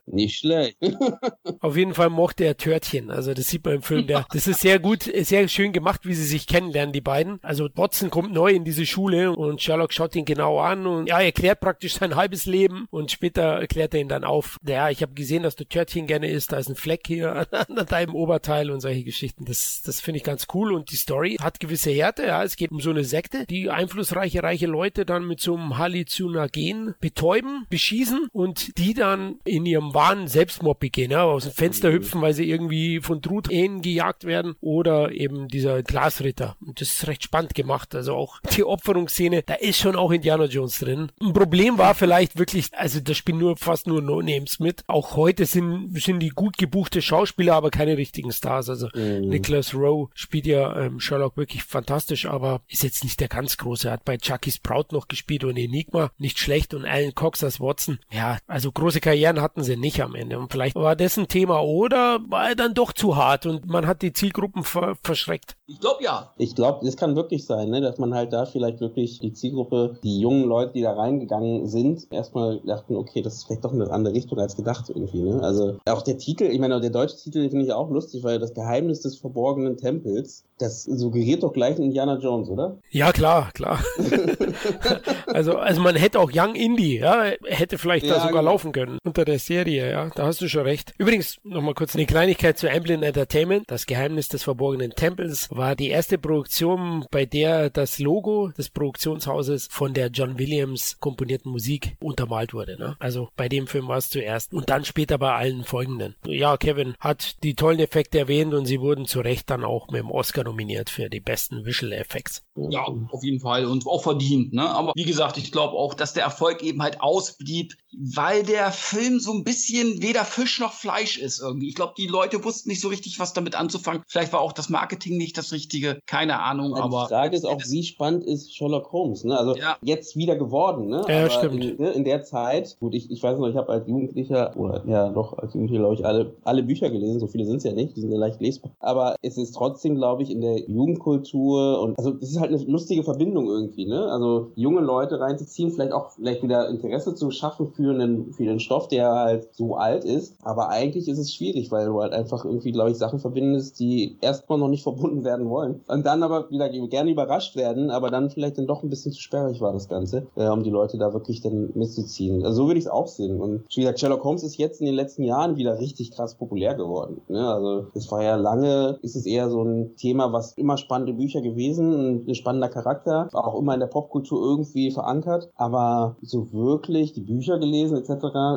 Nicht schlecht. Auf jeden Fall mochte er Törtchen, also das sieht man im Film, der, das ist sehr gut, sehr schön gemacht, wie sie sich kennenlernen, die beiden. Also Watson kommt neu in diese Schule und Sherlock schaut ihn genau an und ja, erklärt praktisch sein halbes Leben und später erklärt er ihn dann auf. Ja, ich habe gesehen, dass du Törtchen gerne isst, da ist ein Fleck hier an, an deinem Oberteil und solche Geschichten. Das, das finde ich ganz cool und die Story hat gewisse Härte. Ja, es geht um so eine Sekte, die einflussreiche, reiche Leute dann mit so einem Halluzinogen betäuben, beschießen und die dann in ihrem wahren Selbstmord begehen, ja, aus dem Fenster hüpfen, weil sie irgendwie von Truthähnen gejagt werden oder eben dieser Glasritter. Und das ist recht spannend gemacht. Also auch die Opferungsszene, da ist schon auch Indiana Jones drin. Ein Problem war vielleicht wirklich, also da spielen nur fast nur No-Names mit. Auch heute sind, sind die gut gebuchte Schauspieler, aber keine richtigen Stars. Also mhm. Nicholas Rowe spielt ja ähm, Sherlock wirklich fantastisch, aber ist jetzt nicht der ganz große. Er hat bei Chucky Sprout noch gespielt und Enigma nicht schlecht und Alan Cox als Watson. Ja, also große Karrieren hatten sie nicht am Ende. Und vielleicht war das ein Thema oder war er dann doch zu hart und man hat die Zielgruppen ver verschreckt. Ich glaube ja. Ich glaube, das kann wirklich sein, ne, dass man halt da vielleicht wirklich die Zielgruppe, die jungen Leute, die da reingegangen sind, erstmal dachten, okay, das ist vielleicht doch eine andere Richtung als gedacht irgendwie. Ne? Also auch der Titel, ich meine, der deutsche Titel finde ich auch lustig, weil das Geheimnis des verborgenen Tempels, das suggeriert doch gleich Indiana Jones, oder? Ja, klar, klar. also, also man hätte auch Young Indie, ja, hätte vielleicht ja, da sogar genau. laufen können unter der Serie, ja, da hast du schon recht. Übrigens, nochmal kurz eine Kleinigkeit zu Amblin Entertainment. Das Geheimnis des verborgenen Tempels war die erste Produktion, bei der das Logo des Produktionshauses von der John Williams komponierten Musik untermalt wurde. Ne? Also bei dem Film war es zuerst und dann später bei allen folgenden. Ja, Kevin hat die tollen Effekte erwähnt und sie wurden zu Recht dann auch mit dem Oscar nominiert für die besten Visual Effects. Ja, auf jeden Fall und auch verdient. Ne? Aber wie gesagt, ich glaube auch, dass der Erfolg eben halt ausblieb, weil der Film so ein bisschen weder Fisch noch Fleisch ist irgendwie. Ich glaube, die Leute wussten nicht so richtig, was damit anzufangen. Vielleicht war auch das Marketing nicht das Richtige, keine Ahnung. Ja, aber die Frage ist auch, wie spannend ist Sherlock Holmes? Ne? Also ja. jetzt wieder geworden, ne? Ja, aber stimmt. In, ne, in, der Zeit, gut, ich, ich weiß noch, ich habe als Jugendlicher, oder ja doch, als Jugendlicher, glaube ich, alle, alle Bücher gelesen, so viele sind es ja nicht, die sind ja leicht lesbar. Aber es ist trotzdem, glaube ich, in der Jugendkultur und also das ist halt eine lustige Verbindung irgendwie, ne? Also junge Leute reinzuziehen, vielleicht auch vielleicht wieder Interesse zu schaffen für einen, für den Stoff, der halt so alt ist. Aber eigentlich ist es schwierig, weil du halt einfach irgendwie, glaube ich, Sachen verbindest, die erstmal noch nicht verbunden werden wollen. Und dann aber wieder gerne überrascht werden, aber dann vielleicht dann doch ein bisschen zu sperrig war das Ganze, äh, um die Leute da wirklich dann mitzuziehen. Also so würde ich es auch sehen. Und wie gesagt, Sherlock Holmes ist jetzt in den letzten Jahren wieder richtig krass populär geworden. Ne? Also es war ja lange, ist es eher so ein Thema, was immer spannende Bücher gewesen, ein spannender Charakter, auch immer in der Popkultur irgendwie verankert. Aber so wirklich die Bücher gelesen etc.,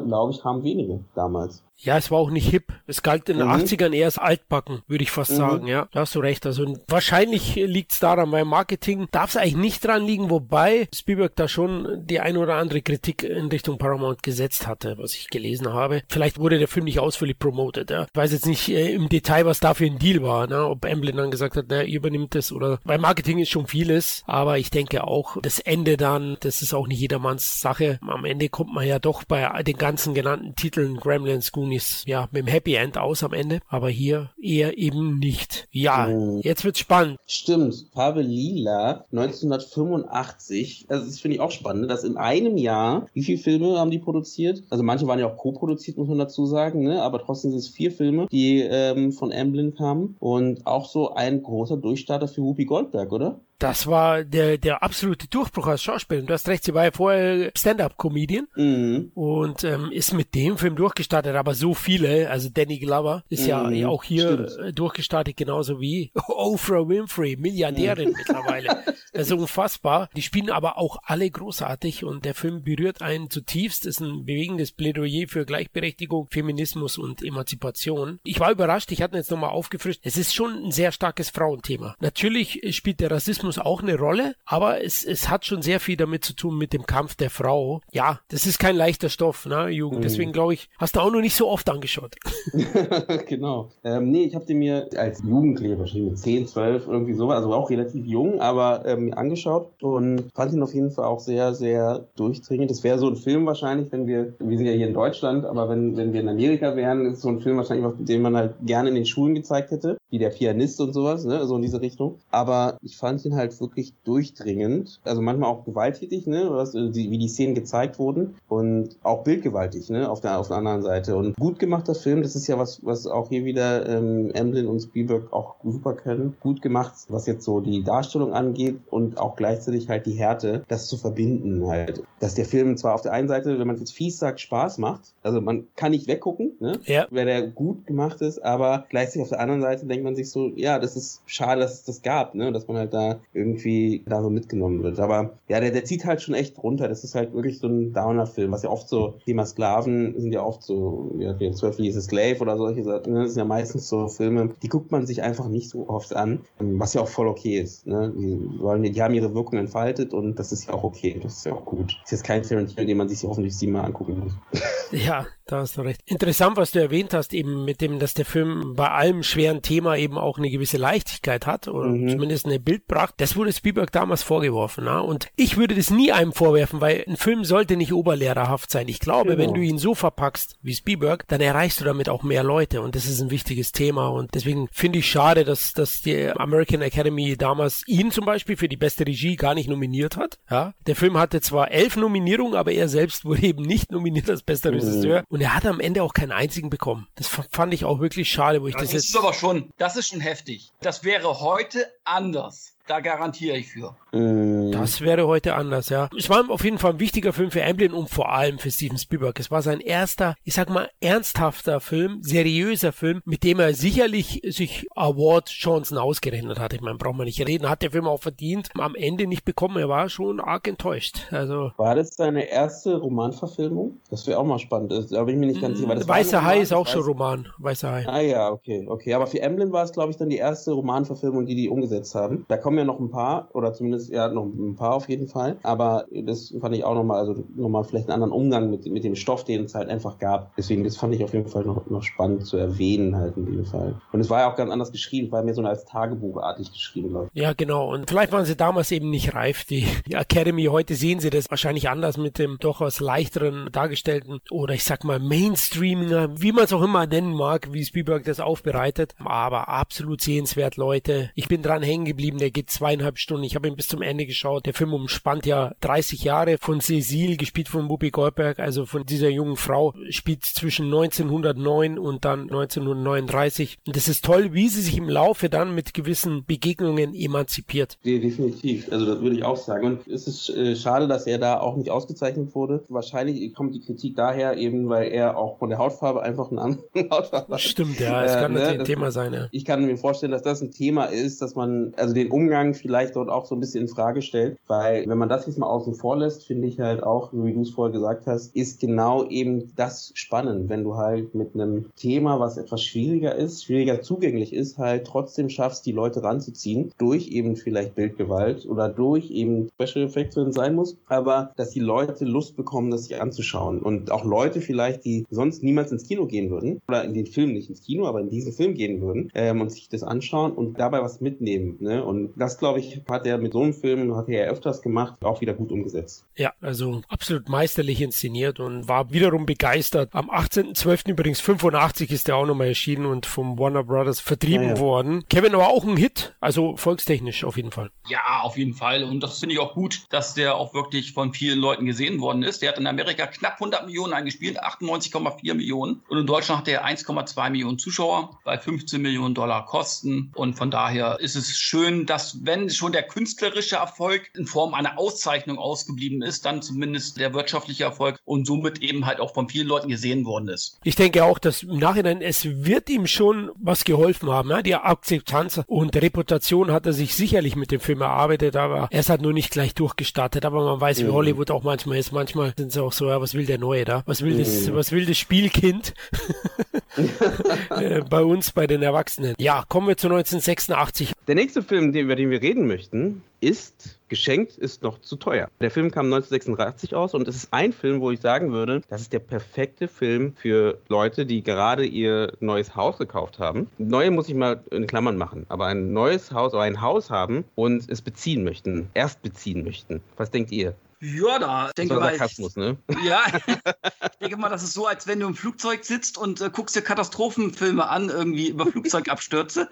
glaube ich, haben wenige damals. Ja, es war auch nicht hip. Es galt in den mhm. 80ern eher als altbacken, würde ich fast mhm. sagen, ja. Da hast du recht. Also wahrscheinlich liegt es daran, weil Marketing darf es eigentlich nicht dran liegen, wobei Spielberg da schon die ein oder andere Kritik in Richtung Paramount gesetzt hatte, was ich gelesen habe. Vielleicht wurde der Film nicht ausführlich promotet, ja. Ich weiß jetzt nicht äh, im Detail, was da für ein Deal war, ne? ob Emblem dann gesagt hat, na, übernimmt es oder, weil Marketing ist schon vieles, aber ich denke auch, das Ende dann, das ist auch nicht jedermanns Sache. Am Ende kommt man ja doch bei den ganzen genannten Titeln Gremlins, Ist ja mit dem Happy End aus am Ende, aber hier eher eben nicht. Ja, oh. jetzt wird's spannend. Stimmt, Pavel Lila 1985, also das finde ich auch spannend, dass in einem Jahr, wie viele Filme haben die produziert? Also manche waren ja auch co-produziert, muss man dazu sagen, ne? aber trotzdem sind es vier Filme, die ähm, von Amblin kamen und auch so ein großer Durchstarter für Whoopi Goldberg, oder? Das war der, der absolute Durchbruch als Schauspieler. Du hast recht, sie war ja vorher Stand-up-Comedian mhm. und ähm, ist mit dem Film durchgestartet, aber so viele, also Danny Glover ist mhm. ja auch hier Stimmt. durchgestartet, genauso wie Oprah Winfrey, Milliardärin mhm. mittlerweile. Das ist unfassbar. Die spielen aber auch alle großartig und der Film berührt einen zutiefst, ist ein bewegendes Plädoyer für Gleichberechtigung, Feminismus und Emanzipation. Ich war überrascht, ich hatte jetzt nochmal aufgefrischt. Es ist schon ein sehr starkes Frauenthema. Natürlich spielt der Rassismus auch eine Rolle, aber es, es hat schon sehr viel damit zu tun mit dem Kampf der Frau. Ja, das ist kein leichter Stoff, ne, Jugend. Mhm. Deswegen glaube ich, hast du auch noch nicht so oft angeschaut. genau. Ähm, nee, ich habe den mir als Jugendlicher wahrscheinlich mit 10, 12, irgendwie so, also auch relativ jung, aber ähm, angeschaut und fand ihn auf jeden Fall auch sehr, sehr durchdringend. Das wäre so ein Film wahrscheinlich, wenn wir, wir sind ja hier in Deutschland, aber wenn, wenn wir in Amerika wären, ist so ein Film wahrscheinlich, den man halt gerne in den Schulen gezeigt hätte, wie der Pianist und sowas, ne, so in diese Richtung. Aber ich fand ihn halt wirklich durchdringend, also manchmal auch gewalttätig, ne, was, äh, wie die Szenen gezeigt wurden und auch bildgewaltig, ne, auf der, auf der anderen Seite. Und gut gemachter Film, das ist ja was, was auch hier wieder ähm, Emblem und Spielberg auch super können. Gut gemacht, was jetzt so die Darstellung angeht und auch gleichzeitig halt die Härte, das zu verbinden halt. Dass der Film zwar auf der einen Seite, wenn man es jetzt fies sagt, Spaß macht, also man kann nicht weggucken, ne, ja. weil der gut gemacht ist, aber gleichzeitig auf der anderen Seite denkt man sich so, ja, das ist schade, dass es das gab, ne, dass man halt da irgendwie da so mitgenommen wird. Aber ja, der, der zieht halt schon echt runter. Das ist halt wirklich so ein Downer-Film, was ja oft so, Thema Sklaven sind ja oft so, ja, Zwölf is a Slave oder solche Sachen. Ne? Das sind ja meistens so Filme, die guckt man sich einfach nicht so oft an, was ja auch voll okay ist. Ne? Die, wollen, die haben ihre Wirkung entfaltet und das ist ja auch okay. Das ist ja auch gut. Das ist jetzt kein Tarantino, den man sich hoffentlich siebenmal angucken muss. Ja, da hast du recht. Interessant, was du erwähnt hast, eben mit dem, dass der Film bei allem schweren Thema eben auch eine gewisse Leichtigkeit hat oder mhm. zumindest eine Bildpracht. Das wurde Spielberg damals vorgeworfen. Ne? Und ich würde das nie einem vorwerfen, weil ein Film sollte nicht oberlehrerhaft sein. Ich glaube, genau. wenn du ihn so verpackst wie Spielberg, dann erreichst du damit auch mehr Leute und das ist ein wichtiges Thema. Und deswegen finde ich schade, dass, dass die American Academy damals ihn zum Beispiel für die beste Regie gar nicht nominiert hat. Ja? Der Film hatte zwar elf Nominierungen, aber er selbst wurde eben nicht nominiert als bester mhm. Regisseur. Und und er hat am Ende auch keinen einzigen bekommen. Das fand ich auch wirklich schade, wo ich das, das jetzt. Das ist aber schon, das ist schon heftig. Das wäre heute anders. Da garantiere ich für. Äh. Das wäre heute anders, ja. Es war auf jeden Fall ein wichtiger Film für Amblin und vor allem für Steven Spielberg. Es war sein erster, ich sag mal, ernsthafter Film, seriöser Film, mit dem er sicherlich sich Award-Chancen ausgerechnet hat. Ich meine, braucht man nicht reden. Hat der Film auch verdient. Am Ende nicht bekommen. Er war schon arg enttäuscht. Also. War das seine erste Romanverfilmung? Das wäre auch mal spannend. Da bin ich mir nicht ganz sicher. Weißer Hai ist auch schon Roman. Weißer Hai. Ah ja, okay, okay. Aber für Emblem war es, glaube ich, dann die erste Romanverfilmung, die die umgesetzt haben. Da kommen ja noch ein paar, oder zumindest ja noch ein paar auf jeden Fall. Aber das fand ich auch nochmal, also nochmal vielleicht einen anderen Umgang mit, mit dem Stoff, den es halt einfach gab. Deswegen, das fand ich auf jeden Fall noch, noch spannend zu erwähnen halt in dem Fall. Und es war ja auch ganz anders geschrieben, war mehr so als Tagebuchartig geschrieben, glaube. Ja, genau. Und vielleicht waren sie damals eben nicht reif. Die, die Academy, heute sehen sie das wahrscheinlich anders mit dem durchaus leichteren dargestellten oder ich sag mal Mainstreaminger, wie man es auch immer nennen mag, wie Spielberg das aufbereitet. Aber absolut sehenswert, Leute. Ich bin dran hängen geblieben. Der geht zweieinhalb Stunden. Ich habe ihn bis zum Ende geschaut. Der Film umspannt ja 30 Jahre von Cecile, gespielt von Whoopi Goldberg, also von dieser jungen Frau, spielt zwischen 1909 und dann 1939. Und das ist toll, wie sie sich im Laufe dann mit gewissen Begegnungen emanzipiert. Definitiv. Also das würde ich auch sagen. Und es ist äh, schade, dass er da auch nicht ausgezeichnet wurde. Wahrscheinlich kommt die Kritik daher eben, weil er auch von der Hautfarbe einfach eine andere Hautfarbe hat. Stimmt, ja, es äh, kann ne, natürlich ein Thema sein. Ja. Ich kann mir vorstellen, dass das ein Thema ist, dass man also den Umgang vielleicht dort auch so ein bisschen in Frage stellt, weil wenn man das jetzt mal außen vor lässt, finde ich halt auch, wie du es vorher gesagt hast, ist genau eben das spannend, wenn du halt mit einem Thema, was etwas schwieriger ist, schwieriger zugänglich ist, halt trotzdem schaffst, die Leute ranzuziehen, durch eben vielleicht Bildgewalt oder durch eben Special Effects, wenn es sein muss, aber dass die Leute Lust bekommen, das sich anzuschauen und auch Leute vielleicht, die sonst niemals ins Kino gehen würden oder in den Film nicht ins Kino, aber in diesen Film gehen würden ähm, und sich das anschauen und dabei was mitnehmen. Ne? Und das, glaube ich, hat er mit so einem Film, hat er ja öfters gemacht, auch wieder gut umgesetzt. Ja, also absolut meisterlich inszeniert und war wiederum begeistert. Am 18.12. übrigens 85 ist der auch nochmal erschienen und vom Warner Brothers vertrieben ja, ja. worden. Kevin aber auch ein Hit, also volkstechnisch auf jeden Fall. Ja, auf jeden Fall. Und das finde ich auch gut, dass der auch wirklich von vielen Leuten gesehen worden ist. Der hat in Amerika knapp 100 Millionen eingespielt, 98,4 Millionen. Und in Deutschland hat er 1,2 Millionen Zuschauer bei 15 Millionen Dollar Kosten. Und von daher ist es schön, dass wenn schon der künstlerische Erfolg in Form einer Auszeichnung ausgeblieben ist, dann zumindest der wirtschaftliche Erfolg und somit eben halt auch von vielen Leuten gesehen worden ist. Ich denke auch, dass im Nachhinein es wird ihm schon was geholfen haben. Ne? Die Akzeptanz und Reputation hat er sich sicherlich mit dem Film erarbeitet, aber er ist halt nur nicht gleich durchgestartet. Aber man weiß, wie mhm. Hollywood auch manchmal ist. Manchmal sind sie auch so, ja, was will der Neue da? Was will das, mhm. was will das Spielkind? Äh, bei uns, bei den Erwachsenen. Ja, kommen wir zu 1986. Der nächste Film, über den wir reden möchten, ist Geschenkt ist noch zu teuer. Der Film kam 1986 aus und es ist ein Film, wo ich sagen würde, das ist der perfekte Film für Leute, die gerade ihr neues Haus gekauft haben. Neue muss ich mal in Klammern machen, aber ein neues Haus oder ein Haus haben und es beziehen möchten, erst beziehen möchten. Was denkt ihr? Ja, da denke mal. Sarkasmus, ne? Ja, ich denke mal, das ist so, als wenn du im Flugzeug sitzt und äh, guckst dir Katastrophenfilme an, irgendwie über Flugzeugabstürze.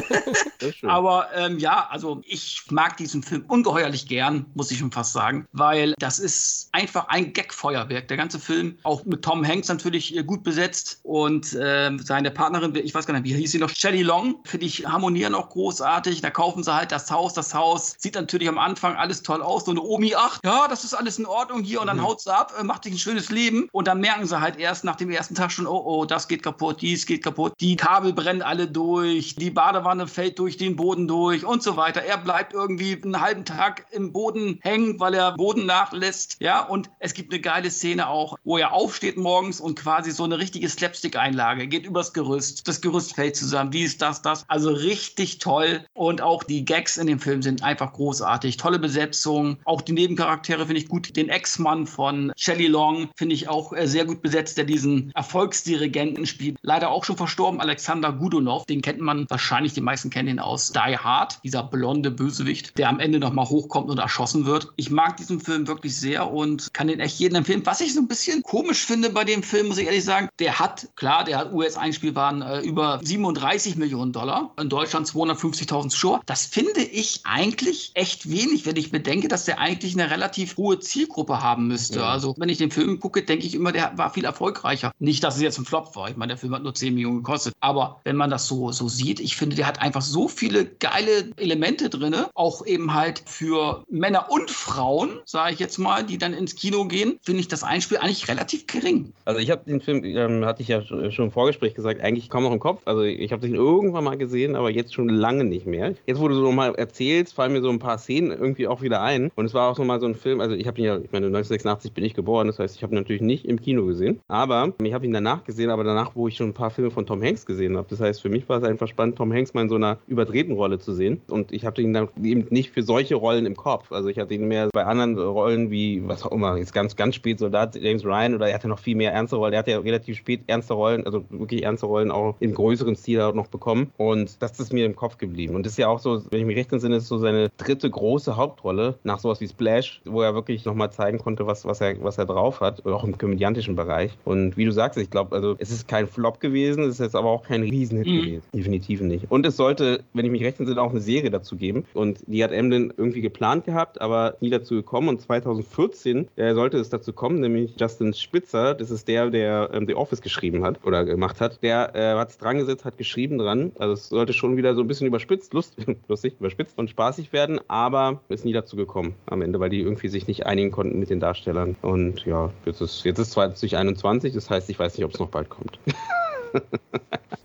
Aber ähm, ja, also ich mag diesen Film ungeheuerlich gern, muss ich schon fast sagen, weil das ist einfach ein Gag-Feuerwerk. Der ganze Film, auch mit Tom Hanks natürlich äh, gut besetzt und äh, seine Partnerin, ich weiß gar nicht, wie hieß sie noch, Shelley Long, finde ich harmonieren auch großartig. Da kaufen sie halt das Haus. Das Haus sieht natürlich am Anfang alles toll aus. So eine Omi 8 ja, das ist alles in Ordnung hier und dann mhm. haut sie ab, äh, macht sich ein schönes Leben. Und dann merken sie halt erst nach dem ersten Tag schon, oh, oh, das geht kaputt, dies geht kaputt, die Kabel brennen alle durch, die Badewanne fällt durch den Boden durch und so weiter. Er bleibt irgendwie einen halben Tag im Boden hängen, weil er Boden nachlässt, ja, und es gibt eine geile Szene auch, wo er aufsteht morgens und quasi so eine richtige Slapstick-Einlage, geht übers Gerüst, das Gerüst fällt zusammen, dies, das, das, also richtig toll. Und auch die Gags in dem Film sind einfach großartig, tolle Besetzung, auch die Nebencharaktere Charaktere finde ich gut. Den Ex-Mann von Shelley Long finde ich auch äh, sehr gut besetzt, der diesen Erfolgsdirigenten spielt. Leider auch schon verstorben, Alexander Gudunov. Den kennt man wahrscheinlich, die meisten kennen ihn aus Die Hard, dieser blonde Bösewicht, der am Ende nochmal hochkommt und erschossen wird. Ich mag diesen Film wirklich sehr und kann den echt jedem empfehlen. Was ich so ein bisschen komisch finde bei dem Film, muss ich ehrlich sagen, der hat, klar, der hat US-Einspielwaren äh, über 37 Millionen Dollar, in Deutschland 250.000 Zuschauer. Das finde ich eigentlich echt wenig, wenn ich bedenke, dass der eigentlich eine relativ relativ hohe Zielgruppe haben müsste. Ja. Also wenn ich den Film gucke, denke ich immer, der war viel erfolgreicher. Nicht, dass es jetzt ein Flop war. Ich meine, der Film hat nur 10 Millionen gekostet. Aber wenn man das so, so sieht, ich finde, der hat einfach so viele geile Elemente drin. Auch eben halt für Männer und Frauen, sage ich jetzt mal, die dann ins Kino gehen, finde ich das Einspiel eigentlich relativ gering. Also ich habe den Film, ähm, hatte ich ja schon im Vorgespräch gesagt, eigentlich kaum noch im Kopf. Also ich habe den irgendwann mal gesehen, aber jetzt schon lange nicht mehr. Jetzt, wo du so mal erzählst, fallen mir so ein paar Szenen irgendwie auch wieder ein. Und es war auch so mal so ein Film, also ich habe ihn ja, ich meine, 1986 bin ich geboren, das heißt, ich habe ihn natürlich nicht im Kino gesehen, aber ich habe ihn danach gesehen, aber danach, wo ich schon ein paar Filme von Tom Hanks gesehen habe. Das heißt, für mich war es einfach spannend, Tom Hanks mal in so einer überdrehten Rolle zu sehen. Und ich hatte ihn dann eben nicht für solche Rollen im Kopf. Also ich hatte ihn mehr bei anderen Rollen wie, was auch immer, jetzt ganz, ganz spät Soldat James Ryan oder er hatte noch viel mehr ernste Rollen. Er hatte ja relativ spät ernste Rollen, also wirklich ernste Rollen auch im größeren Stil auch noch bekommen. Und das ist mir im Kopf geblieben. Und das ist ja auch so, wenn ich mich recht entsinne, ist so seine dritte große Hauptrolle nach sowas wie Splash, wo er wirklich nochmal zeigen konnte, was, was, er, was er drauf hat, auch im komödiantischen Bereich. Und wie du sagst, ich glaube, also es ist kein Flop gewesen, es ist jetzt aber auch kein Riesenhit mhm. gewesen. Definitiv nicht. Und es sollte, wenn ich mich recht entsinne, auch eine Serie dazu geben. Und die hat Emlyn irgendwie geplant gehabt, aber nie dazu gekommen. Und 2014 äh, sollte es dazu kommen, nämlich Justin Spitzer, das ist der, der ähm, The Office geschrieben hat oder gemacht hat, der äh, hat es dran gesetzt, hat geschrieben dran. Also es sollte schon wieder so ein bisschen überspitzt, lust, lustig, überspitzt und spaßig werden, aber ist nie dazu gekommen am Ende, weil die irgendwie sich nicht einigen konnten mit den Darstellern. Und ja, jetzt ist, jetzt ist 2021, das heißt, ich weiß nicht, ob es noch bald kommt.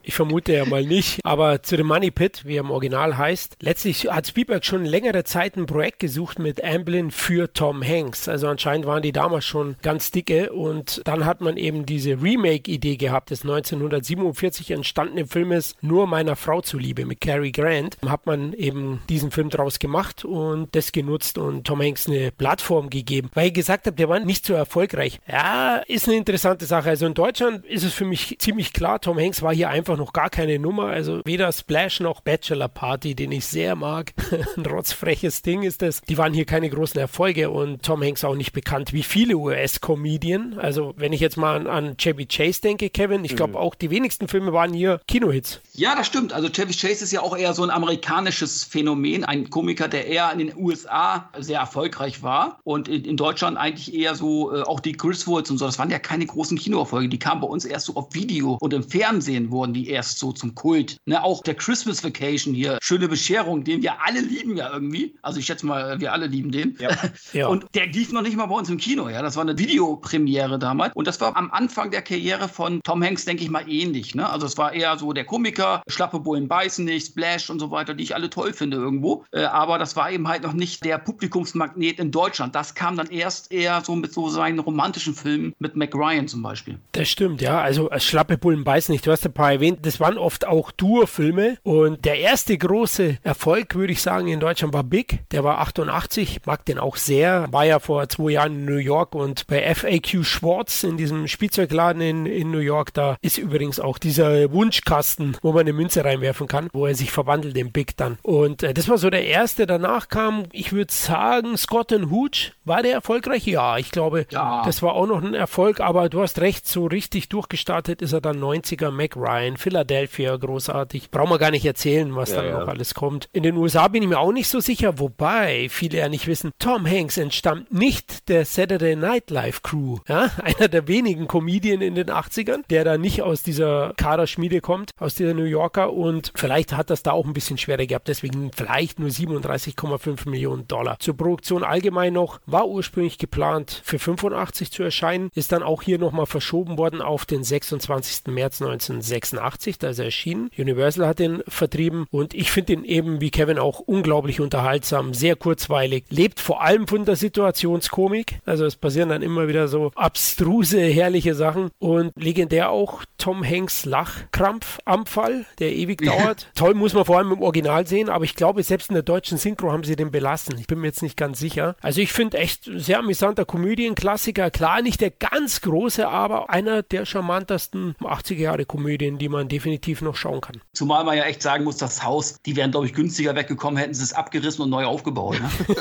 Ich vermute ja mal nicht. Aber zu dem Money Pit, wie er im Original heißt, letztlich hat Spielberg schon längere Zeit ein Projekt gesucht mit Amblin für Tom Hanks. Also anscheinend waren die damals schon ganz dicke und dann hat man eben diese Remake-Idee gehabt des 1947 entstandenen Filmes Nur meiner Frau zuliebe mit Cary Grant. Hat man eben diesen Film draus gemacht und das genutzt und Tom Hanks eine Plattform gegeben, weil ich gesagt habe, der war nicht so erfolgreich. Ja, ist eine interessante Sache. Also in Deutschland ist es für mich ziemlich klar, Tom Hanks war hier einfach noch gar keine Nummer. Also weder Splash noch Bachelor Party, den ich sehr mag. Ein rotzfreches Ding ist das. Die waren hier keine großen Erfolge und Tom Hanks auch nicht bekannt wie viele US-Comedien. Also wenn ich jetzt mal an, an Chevy Chase denke, Kevin, ich glaube mhm. auch die wenigsten Filme waren hier Kinohits. Ja, das stimmt. Also Chevy Chase ist ja auch eher so ein amerikanisches Phänomen. Ein Komiker, der eher in den USA sehr erfolgreich war und in, in Deutschland eigentlich eher so äh, auch die Griswolds und so. Das waren ja keine großen Kinoerfolge. Die kamen bei uns erst so auf Video und im Fernsehen wurden die erst so zum Kult. Ne, auch der Christmas Vacation hier, schöne Bescherung, den wir alle lieben ja irgendwie. Also ich schätze mal, wir alle lieben den. Ja. ja. Und der lief noch nicht mal bei uns im Kino. Ja, das war eine Videopremiere damals. Und das war am Anfang der Karriere von Tom Hanks, denke ich mal, ähnlich. Ne? Also es war eher so der Komiker, Schlappe Bullen beißen nicht, Splash und so weiter, die ich alle toll finde irgendwo. Äh, aber das war eben halt noch nicht der Publikumsmagnet in Deutschland. Das kam dann erst eher so mit so seinen romantischen Filmen mit Mac Ryan zum Beispiel. Das stimmt, ja. Also äh, Schlappe Bullen beißen nicht. Du hast ein paar erwähnt. Das waren oft auch Tourfilme. Und der erste große Erfolg, würde ich sagen, in Deutschland war Big. Der war 88. Mag den auch sehr. War ja vor zwei Jahren in New York und bei FAQ Schwartz in diesem Spielzeugladen in, in New York, da ist übrigens auch dieser Wunschkasten, wo man eine Münze reinwerfen kann, wo er sich verwandelt in Big dann. Und äh, das war so der erste. Danach kam, ich würde sagen, Scott and Hooch. War der erfolgreich? Ja, ich glaube, ja. das war auch noch ein Erfolg. Aber du hast recht, so richtig durchgestartet ist er dann 90er Mac Ryan, Philadelphia, großartig. Brauchen wir gar nicht erzählen, was ja, dann ja. noch alles kommt. In den USA bin ich mir auch nicht so sicher, wobei viele ja nicht wissen, Tom Hanks entstammt nicht der Saturday Night Live Crew. Ja? Einer der wenigen Comedien in den 80ern, der da nicht aus dieser Kaderschmiede kommt, aus dieser New Yorker und vielleicht hat das da auch ein bisschen schwerer gehabt, deswegen vielleicht nur 37,5 Millionen Dollar. Zur Produktion allgemein noch, war ursprünglich geplant für 85 zu erscheinen, ist dann auch hier nochmal verschoben worden auf den 26. März 1986, da ist er erschienen. Universal hat ihn vertrieben und ich finde ihn eben wie Kevin auch unglaublich unterhaltsam, sehr kurzweilig, lebt vor allem von der Situationskomik, also es passieren dann immer wieder so abstruse, herrliche Sachen und legendär auch Tom Hanks Lachkrampfanfall, der ewig dauert. Toll muss man vor allem im Original sehen, aber ich glaube, selbst in der deutschen Synchro haben sie den belassen. Ich bin mir jetzt nicht ganz sicher. Also ich finde echt sehr amüsanter Komödienklassiker. Klar, nicht der ganz große, aber einer der charmantesten 80er Jahre Komödien, die man definitiv noch schauen kann. Zumal man ja echt sagen muss, das Haus, die wären, glaube ich, günstiger weggekommen, hätten sie es abgerissen und neu aufgebaut. Ne?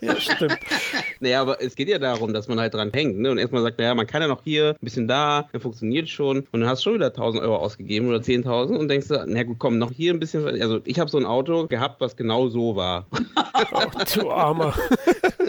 ja, stimmt. Naja, aber es geht ja darum, dass man halt dran hängt. Ne? Und erstmal sagt, naja, man kann ja noch hier, ein bisschen da, dann funktioniert schon. Und dann hast du schon wieder 1000 Euro ausgegeben oder 10.000 und denkst du, na gut, komm, noch hier ein bisschen. Also ich habe so ein Auto gehabt, was genau so war. oh, du Armer.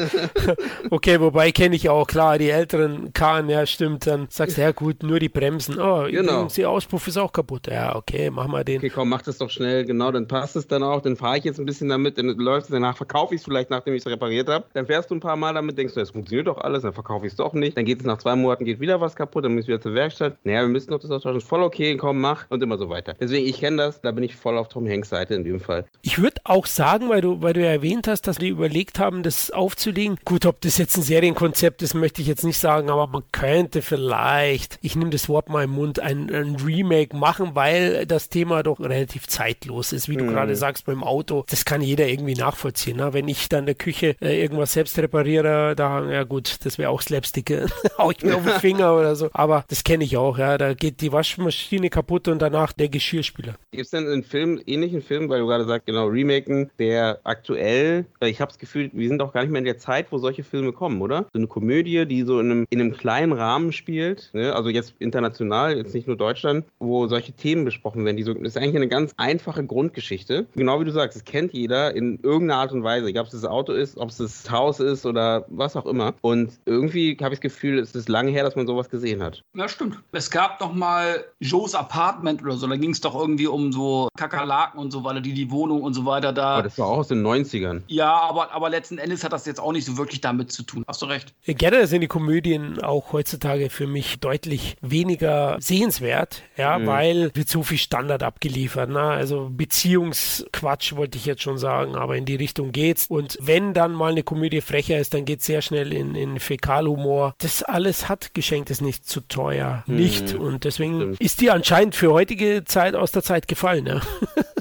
okay, wobei kenne ich auch, klar, die älteren Kahn, ja, stimmt, dann sagst du, ja gut, nur die Bremsen. Oh, genau. Auspuff ist auch kaputt. Ja, okay, mach mal den. Okay, komm, mach das doch schnell, genau, dann passt es dann auch, dann fahre ich jetzt ein bisschen damit, dann läuft es, danach verkaufe ich es vielleicht, nachdem ich es repariert habe. Dann fährst du ein paar Mal damit, denkst du, es funktioniert doch alles, dann verkaufe ich es doch nicht. Dann geht es nach zwei Monaten, geht wieder was kaputt, dann muss ich wieder zur Werkstatt. Naja, wir müssen doch das austauschen. Voll okay, komm, mach und immer so weiter. Deswegen, ich kenne das, da bin ich voll auf Tom Hanks Seite in dem Fall. Ich würde auch sagen, weil du, weil du ja erwähnt hast, dass die überlegt haben, das aufzulegen. Gut, ob das jetzt ein Serienkonzept ist, möchte ich jetzt nicht sagen, aber man könnte vielleicht, ich nehme das Wort mal im Mund, ein, ein Remake machen, weil das Thema doch relativ zeitlos ist, wie du mhm. gerade sagst beim Auto. Das kann jeder irgendwie nachvollziehen. Ne? Wenn ich dann in der Küche äh, irgendwas selbst repariere, da, ja gut, das wäre auch Slapstick, hau ich mir auf den Finger oder so. Aber das kenne ich auch, ja. Da geht die Waschmaschine kaputt und danach der Geschirrspüler. Gibt es denn einen Film, ähnlichen Film, weil du gerade sagst, genau, Remaken, der aktuell, ich habe das Gefühl, wir sind auch gar nicht mehr in der Zeit, wo solche Filme kommen, oder? So eine Komödie, die so in einem, in einem kleinen Rahmen spielt, ne? also jetzt international, jetzt nicht nur Deutschland, wo solche Themen besprochen werden. Die so, das ist eigentlich eine ganz einfache Grundgeschichte. Genau wie du sagst, es kennt jeder in irgendeiner Art und Weise, egal ob es das Auto ist, ob es das Haus ist oder was auch immer. Und irgendwie habe ich das Gefühl, es ist lange her, dass man sowas gesehen hat. Ja, stimmt. Es gab noch mal Joe's Apartment oder so, da ging es doch irgendwie um so Kakerlaken und so weiter, die die Wohnung und so weiter da. Aber das war auch aus den 90ern. Ja, aber, aber letzten Endes hat das jetzt auch nicht so wirklich damit zu tun. Hast du recht. Generell sind die Komödien auch heutzutage für mich deutlich weniger sehenswert, ja, mhm. weil wird so viel Standard abgeliefert. Ne? Also Beziehungsquatsch wollte ich jetzt schon sagen, aber in die Richtung geht's. Und wenn dann mal eine Komödie frecher ist, dann geht's sehr schnell in, in Fäkalhumor. Das alles hat geschenktes nicht zu teuer. Mhm. Nicht. Und deswegen ist die anscheinend für heutige Zeit aus der Zeit gefallen. Ja?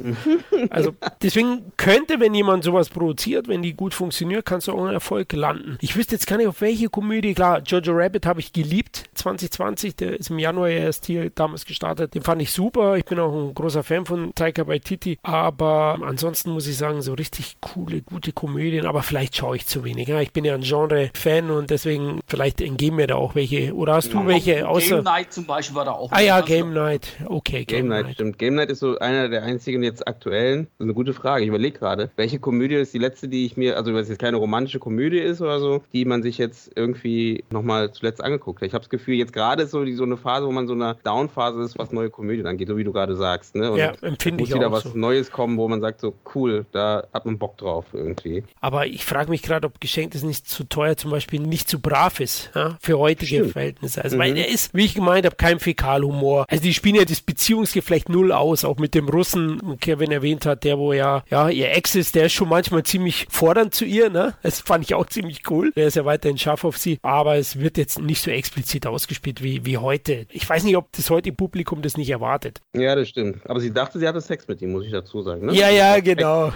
also deswegen könnte, wenn jemand sowas produziert, wenn die gut funktioniert, kannst du auch einen Erfolg landen. Ich wüsste jetzt gar nicht, auf welche Komödie. Klar, Jojo Rabbit habe ich geliebt, 2020, der ist im Januar erst hier damals gestartet. Den fand ich super. Ich bin auch ein großer Fan von Taika Waititi. Aber ansonsten muss ich sagen, so richtig coole, gute Komödien. Aber vielleicht schaue ich zu wenig. Ja, ich bin ja ein Genre-Fan und deswegen vielleicht entgehen mir da auch welche. Oder hast du ja, welche außer. Game Night zum Beispiel war da auch. Ah ja, Game Night. Okay, Game, Game Night. Night. Stimmt. Game Night ist so einer der einzigen jetzt aktuellen. Das ist eine gute Frage. Ich überlege gerade, welche Komödie ist die letzte, die ich mir, also wenn es jetzt keine romantische Komödie ist oder so, die man sich jetzt irgendwie nochmal zuletzt angeguckt hat. Ich habe das Gefühl, jetzt gerade ist so, die, so eine Phase, wo man so eine Down-Phase ist, was neue Komödien angeht, so wie du gerade sagst. Ne? Und ja, empfinde ich muss wieder was so. Neues kommen, wo man sagt, so cool, da hat man Bock drauf irgendwie. Aber ich frage mich gerade, ob geschenkt ist nicht zu teuer, zum Beispiel nicht zu brav ist, ja? für heutige Stimmt. Verhältnisse. Also, mhm. weil er ist, wie ich gemeint habe, kein Fäkalhumor. Also die spielen ja das Beziehungsgeflecht null aus, auch mit dem Russen, Kevin erwähnt hat, der wo ja, ja, ihr Ex ist, der ist schon manchmal ziemlich fordernd zu ihr, ne? Das fand ich auch ziemlich cool. Der ist ja weiterhin scharf auf sie, aber es wird jetzt nicht so explizit ausgespielt wie, wie heute. Ich weiß nicht, ob das heutige Publikum das nicht erwartet. Ja, das stimmt. Aber sie dachte, sie hatte Sex mit ihm, muss ich dazu sagen, ne? Ja, ja, genau.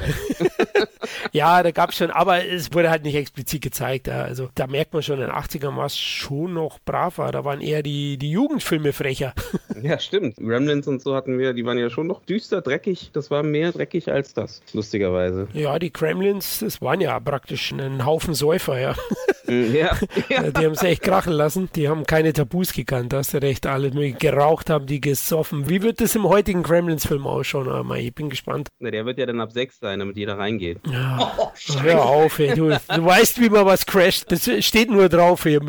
ja, da gab es schon, aber es wurde halt nicht explizit gezeigt. Also da merkt man schon, in den 80ern war es schon noch braver. Da waren eher die, die Jugendfilme frecher. ja, stimmt. Gremlins und so hatten wir, die waren ja schon noch düster, dreckig. Das war mehr dreckig als das, lustigerweise. Ja, die Gremlins, das waren ja praktisch ein Haufen Säufer, ja. Mm, ja. ja. Die haben es echt krachen lassen. Die haben keine Tabus gekannt, da hast du recht. Alle geraucht haben, die gesoffen. Wie wird das im heutigen Gremlins-Film ausschauen? Aber ich bin gespannt. Na, der wird ja dann ab sechs sein, damit jeder reingeht. Ja. Oh, Hör auf, ey. Du, du weißt, wie man was crasht. Das steht nur drauf hier.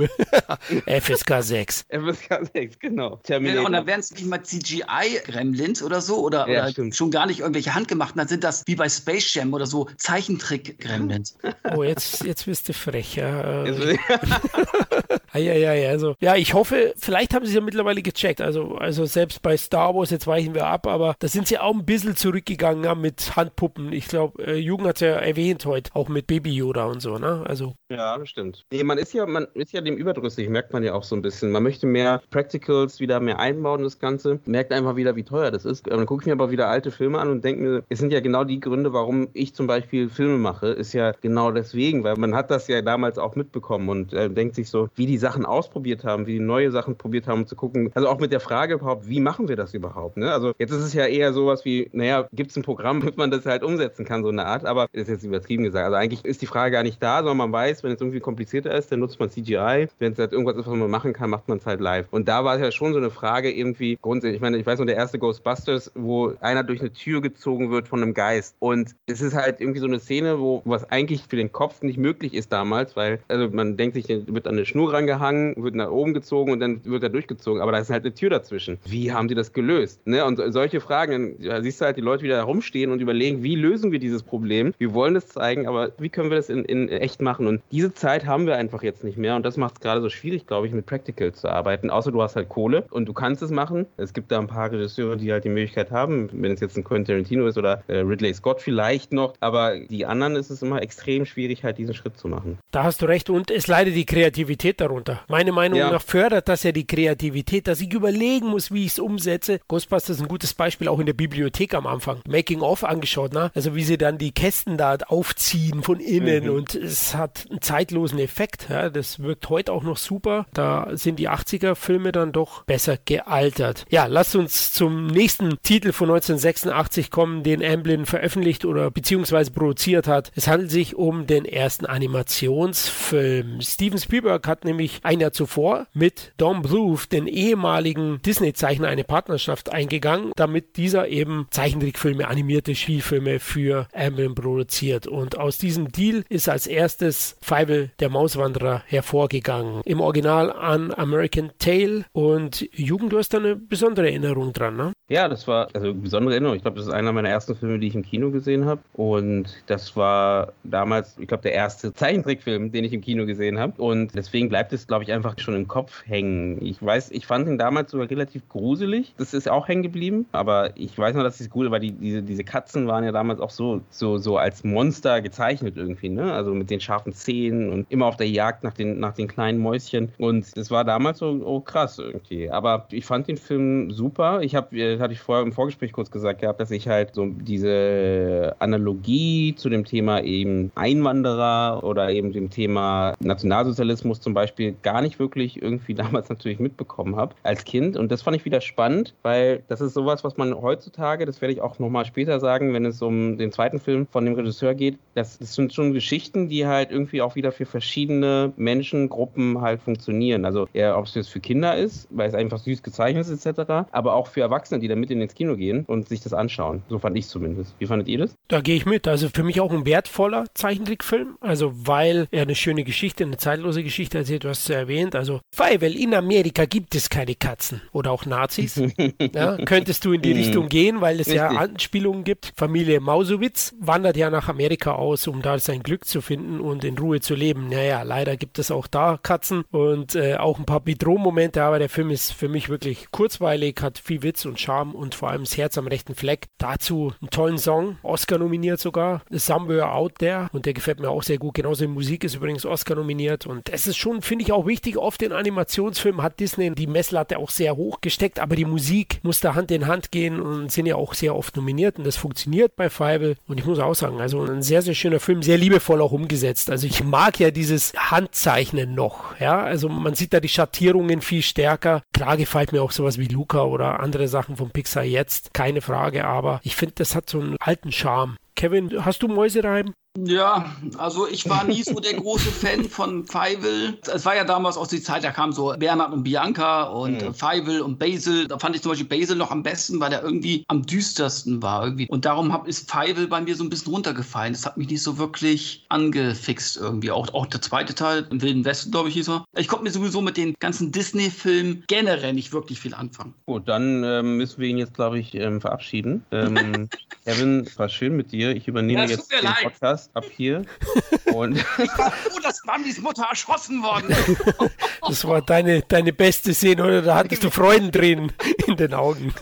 FSK 6. FSK 6, genau. Terminator. und dann werden es nicht mal CGI-Gremlins oder so oder, ja, oder schon gar nicht irgendwelche handgemachten. Dann sind das wie bei Space Jam oder so Zeichentrick-Gremlins. Oh, jetzt, jetzt bist du frech, ja. ja, also, ja, ich hoffe, vielleicht haben sie es ja mittlerweile gecheckt. Also, also selbst bei Star Wars, jetzt weichen wir ab, aber da sind sie auch ein bisschen zurückgegangen ja, mit Handpuppen. Ich glaube, äh, Jugend hat es ja erwähnt heute, auch mit Baby Yoda und so, ne? Also. Ja, bestimmt. Nee, man ist ja, man ist ja dem überdrüssig, merkt man ja auch so ein bisschen. Man möchte mehr Practicals wieder mehr einbauen, das Ganze. Merkt einfach wieder, wie teuer das ist. Dann gucke ich mir aber wieder alte Filme an und denke mir, es sind ja genau die Gründe, warum ich zum Beispiel Filme mache, ist ja genau deswegen, weil man hat das ja damals auch mitbekommen und äh, denkt sich so, wie die Sachen ausprobiert haben, wie die neue Sachen probiert haben, um zu gucken. Also auch mit der Frage überhaupt, wie machen wir das überhaupt? Ne? Also jetzt ist es ja eher sowas wie, naja, gibt es ein Programm, damit man das halt umsetzen kann, so eine Art, aber das ist jetzt übertrieben gesagt. Also eigentlich ist die Frage gar nicht da, sondern man weiß, wenn es irgendwie komplizierter ist, dann nutzt man CGI. Wenn es halt irgendwas ist, was man machen kann, macht man es halt live. Und da war es ja schon so eine Frage irgendwie grundsätzlich. Ich meine, ich weiß noch, der erste Ghostbusters, wo einer durch eine Tür gezogen wird von einem Geist. Und es ist halt irgendwie so eine Szene, wo was eigentlich für den Kopf nicht möglich ist damals, weil, also man denkt sich, wird an eine Schnur rangehalten gehangen, wird nach oben gezogen und dann wird er durchgezogen. Aber da ist halt eine Tür dazwischen. Wie haben die das gelöst? Ne? Und solche Fragen, da siehst du halt die Leute wieder herumstehen und überlegen, wie lösen wir dieses Problem? Wir wollen es zeigen, aber wie können wir das in, in echt machen? Und diese Zeit haben wir einfach jetzt nicht mehr und das macht es gerade so schwierig, glaube ich, mit Practical zu arbeiten. Außer du hast halt Kohle und du kannst es machen. Es gibt da ein paar Regisseure, die halt die Möglichkeit haben, wenn es jetzt ein Quentin Tarantino ist oder äh, Ridley Scott vielleicht noch, aber die anderen ist es immer extrem schwierig, halt diesen Schritt zu machen. Da hast du recht und es leidet die Kreativität darunter. Meine Meinung ja. nach fördert das ja die Kreativität, dass ich überlegen muss, wie ich es umsetze. Ghostbusters ist ein gutes Beispiel auch in der Bibliothek am Anfang. Making of angeschaut, ne? Also wie sie dann die Kästen da aufziehen von innen mhm. und es hat einen zeitlosen Effekt. Ja? Das wirkt heute auch noch super. Da sind die 80er Filme dann doch besser gealtert. Ja, lasst uns zum nächsten Titel von 1986 kommen, den Amblin veröffentlicht oder beziehungsweise produziert hat. Es handelt sich um den ersten Animationsfilm. Steven Spielberg hat nämlich ein Jahr zuvor mit Don Bluth, den ehemaligen Disney-Zeichner, eine Partnerschaft eingegangen, damit dieser eben Zeichentrickfilme, animierte Spielfilme für Amblin produziert. Und aus diesem Deal ist als erstes Feivel der Mauswanderer hervorgegangen. Im Original an American Tale und Jugend, du hast da eine besondere Erinnerung dran, ne? Ja, das war also eine besondere Erinnerung. Ich glaube, das ist einer meiner ersten Filme, die ich im Kino gesehen habe. Und das war damals, ich glaube, der erste Zeichentrickfilm, den ich im Kino gesehen habe. Und deswegen bleibt es, glaube ich, einfach schon im Kopf hängen. Ich weiß, ich fand ihn damals sogar relativ gruselig. Das ist auch hängen geblieben. Aber ich weiß noch, dass es cool war. Die, diese, diese Katzen waren ja damals auch so, so, so als Monster gezeichnet irgendwie. Ne? Also mit den scharfen Zähnen und immer auf der Jagd nach den, nach den kleinen Mäuschen. Und das war damals so oh, krass irgendwie. Aber ich fand den Film super. Ich habe äh, hatte ich vorher im Vorgespräch kurz gesagt gehabt, dass ich halt so diese Analogie zu dem Thema eben Einwanderer oder eben dem Thema Nationalsozialismus zum Beispiel gar nicht wirklich irgendwie damals natürlich mitbekommen habe als Kind. Und das fand ich wieder spannend, weil das ist sowas, was man heutzutage, das werde ich auch nochmal später sagen, wenn es um den zweiten Film von dem Regisseur geht, das, das sind schon Geschichten, die halt irgendwie auch wieder für verschiedene Menschengruppen halt funktionieren. Also eher, ob es jetzt für Kinder ist, weil es einfach süß gezeichnet ist etc., aber auch für Erwachsene, die da mit ins Kino gehen und sich das anschauen. So fand ich zumindest. Wie fandet ihr das? Da gehe ich mit. Also für mich auch ein wertvoller Zeichentrickfilm. Also weil er eine schöne Geschichte, eine zeitlose Geschichte erzählt. Du hast es ja erwähnt. Also weil in Amerika gibt es keine Katzen oder auch Nazis. ja, könntest du in die mhm. Richtung gehen, weil es Richtig. ja Anspielungen gibt. Familie Mausowitz wandert ja nach Amerika aus, um da sein Glück zu finden und in Ruhe zu leben. Naja, leider gibt es auch da Katzen und äh, auch ein paar Bedrohmomente, aber der Film ist für mich wirklich kurzweilig, hat viel Witz und Charme und vor allem das Herz am rechten Fleck. Dazu einen tollen Song, Oscar nominiert sogar, Somewhere Out There und der gefällt mir auch sehr gut. Genauso die Musik ist übrigens Oscar nominiert und es ist schon, finde ich auch wichtig, oft in Animationsfilmen hat Disney die Messlatte auch sehr hoch gesteckt, aber die Musik muss da Hand in Hand gehen und sind ja auch sehr oft nominiert und das funktioniert bei Fievel und ich muss auch sagen, also ein sehr, sehr schöner Film, sehr liebevoll auch umgesetzt. Also ich mag ja dieses Handzeichnen noch, ja, also man sieht da die Schattierungen viel stärker. Klar gefällt mir auch sowas wie Luca oder andere Sachen von Pixar jetzt, keine Frage, aber ich finde, das hat so einen alten Charme. Kevin, hast du Mäuse rein? Ja, also ich war nie so der große Fan von Feivel. Es war ja damals auch die Zeit, da kamen so Bernhard und Bianca und mhm. Feivel und Basil. Da fand ich zum Beispiel Basil noch am besten, weil er irgendwie am düstersten war irgendwie. Und darum hab, ist Feivel bei mir so ein bisschen runtergefallen. Das hat mich nicht so wirklich angefixt irgendwie. Auch, auch der zweite Teil, im Wilden Westen, glaube ich, hieß er. Ich konnte mir sowieso mit den ganzen Disney-Filmen generell nicht wirklich viel anfangen. Gut, dann ähm, müssen wir ihn jetzt, glaube ich, ähm, verabschieden. Ähm, Kevin, war schön mit dir. Ich übernehme ja, jetzt den leid. Podcast. Podcast ab hier. Und ich war froh, dass Bambis Mutter erschossen worden ist. Das war deine, deine beste Szene, oder? Da hattest du Freudentränen in den Augen.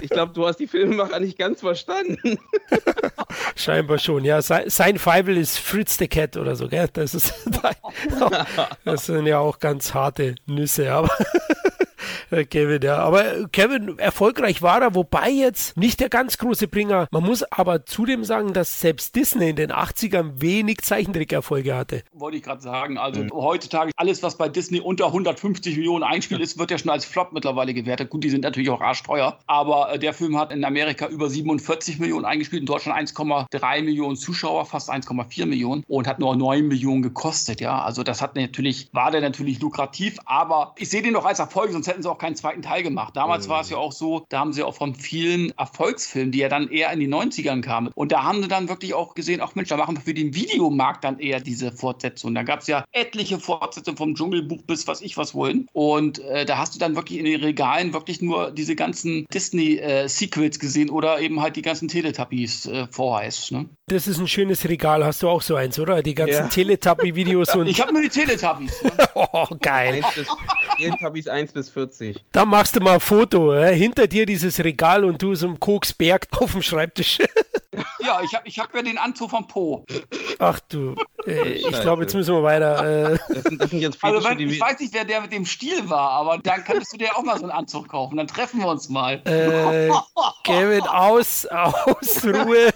Ich glaube, du hast die Filmemacher nicht ganz verstanden. Scheinbar schon, ja. Sein, Feivel ist Fritz the Cat oder so, gell? Das, ist, das sind ja auch ganz harte Nüsse, aber äh, Kevin, ja. Aber Kevin, erfolgreich war er, wobei jetzt nicht der ganz große Bringer. Man muss aber zudem sagen, dass selbst Disney in den 80ern wenig Zeichentrickerfolge hatte. Wollte ich gerade sagen. Also mhm. heutzutage, alles, was bei Disney unter 150 Millionen einspielt ist, wird ja schon als Flop mittlerweile gewertet. Gut, die sind natürlich auch arschteuer. Aber äh, der Film hat in Amerika über 47 Millionen eingespielt, in Deutschland 1,3 Millionen Zuschauer, fast 1,4 Millionen und hat nur 9 Millionen gekostet. Ja, also das hat natürlich, war der natürlich lukrativ, aber ich sehe den doch als Erfolg, sonst hätten sie auch keinen zweiten Teil gemacht. Damals mhm. war es ja auch so, da haben sie auch von vielen Erfolgsfilmen, die ja dann eher in die 90ern kamen. Und da haben sie dann wirklich auch gesehen, ach Mensch, da machen wir für den Videomarkt dann eher diese Fortsetzung. Da gab es ja etliche Fortsetzungen vom Dschungelbuch bis was ich was wollen. Und äh, da hast du dann wirklich in den Regalen wirklich nur diese ganzen Disney-Sequels äh, gesehen oder eben halt die ganzen Teletubbies äh, vorheiß. Ne? Das ist ein schönes Regal. Hast du auch so eins, oder? Die ganzen ja. Teletubby-Videos und. Ich habe nur die Teletubbies. Oh, geil. Teletubbies 1 bis 40. Da machst du mal ein Foto. Äh? Hinter dir dieses Regal und du so ein Koksberg auf dem Schreibtisch. ja, ich habe ich hab ja den Anzug vom Po. Ach du. Äh, ich glaube, jetzt müssen wir weiter. Äh. Das sind, das sind jetzt also, wenn, ich weiß nicht, wer der mit dem Stil war, aber dann könntest du dir auch mal so einen Anzug kaufen. Dann treffen wir uns mal. Äh, Kevin, aus, aus, Ruhe.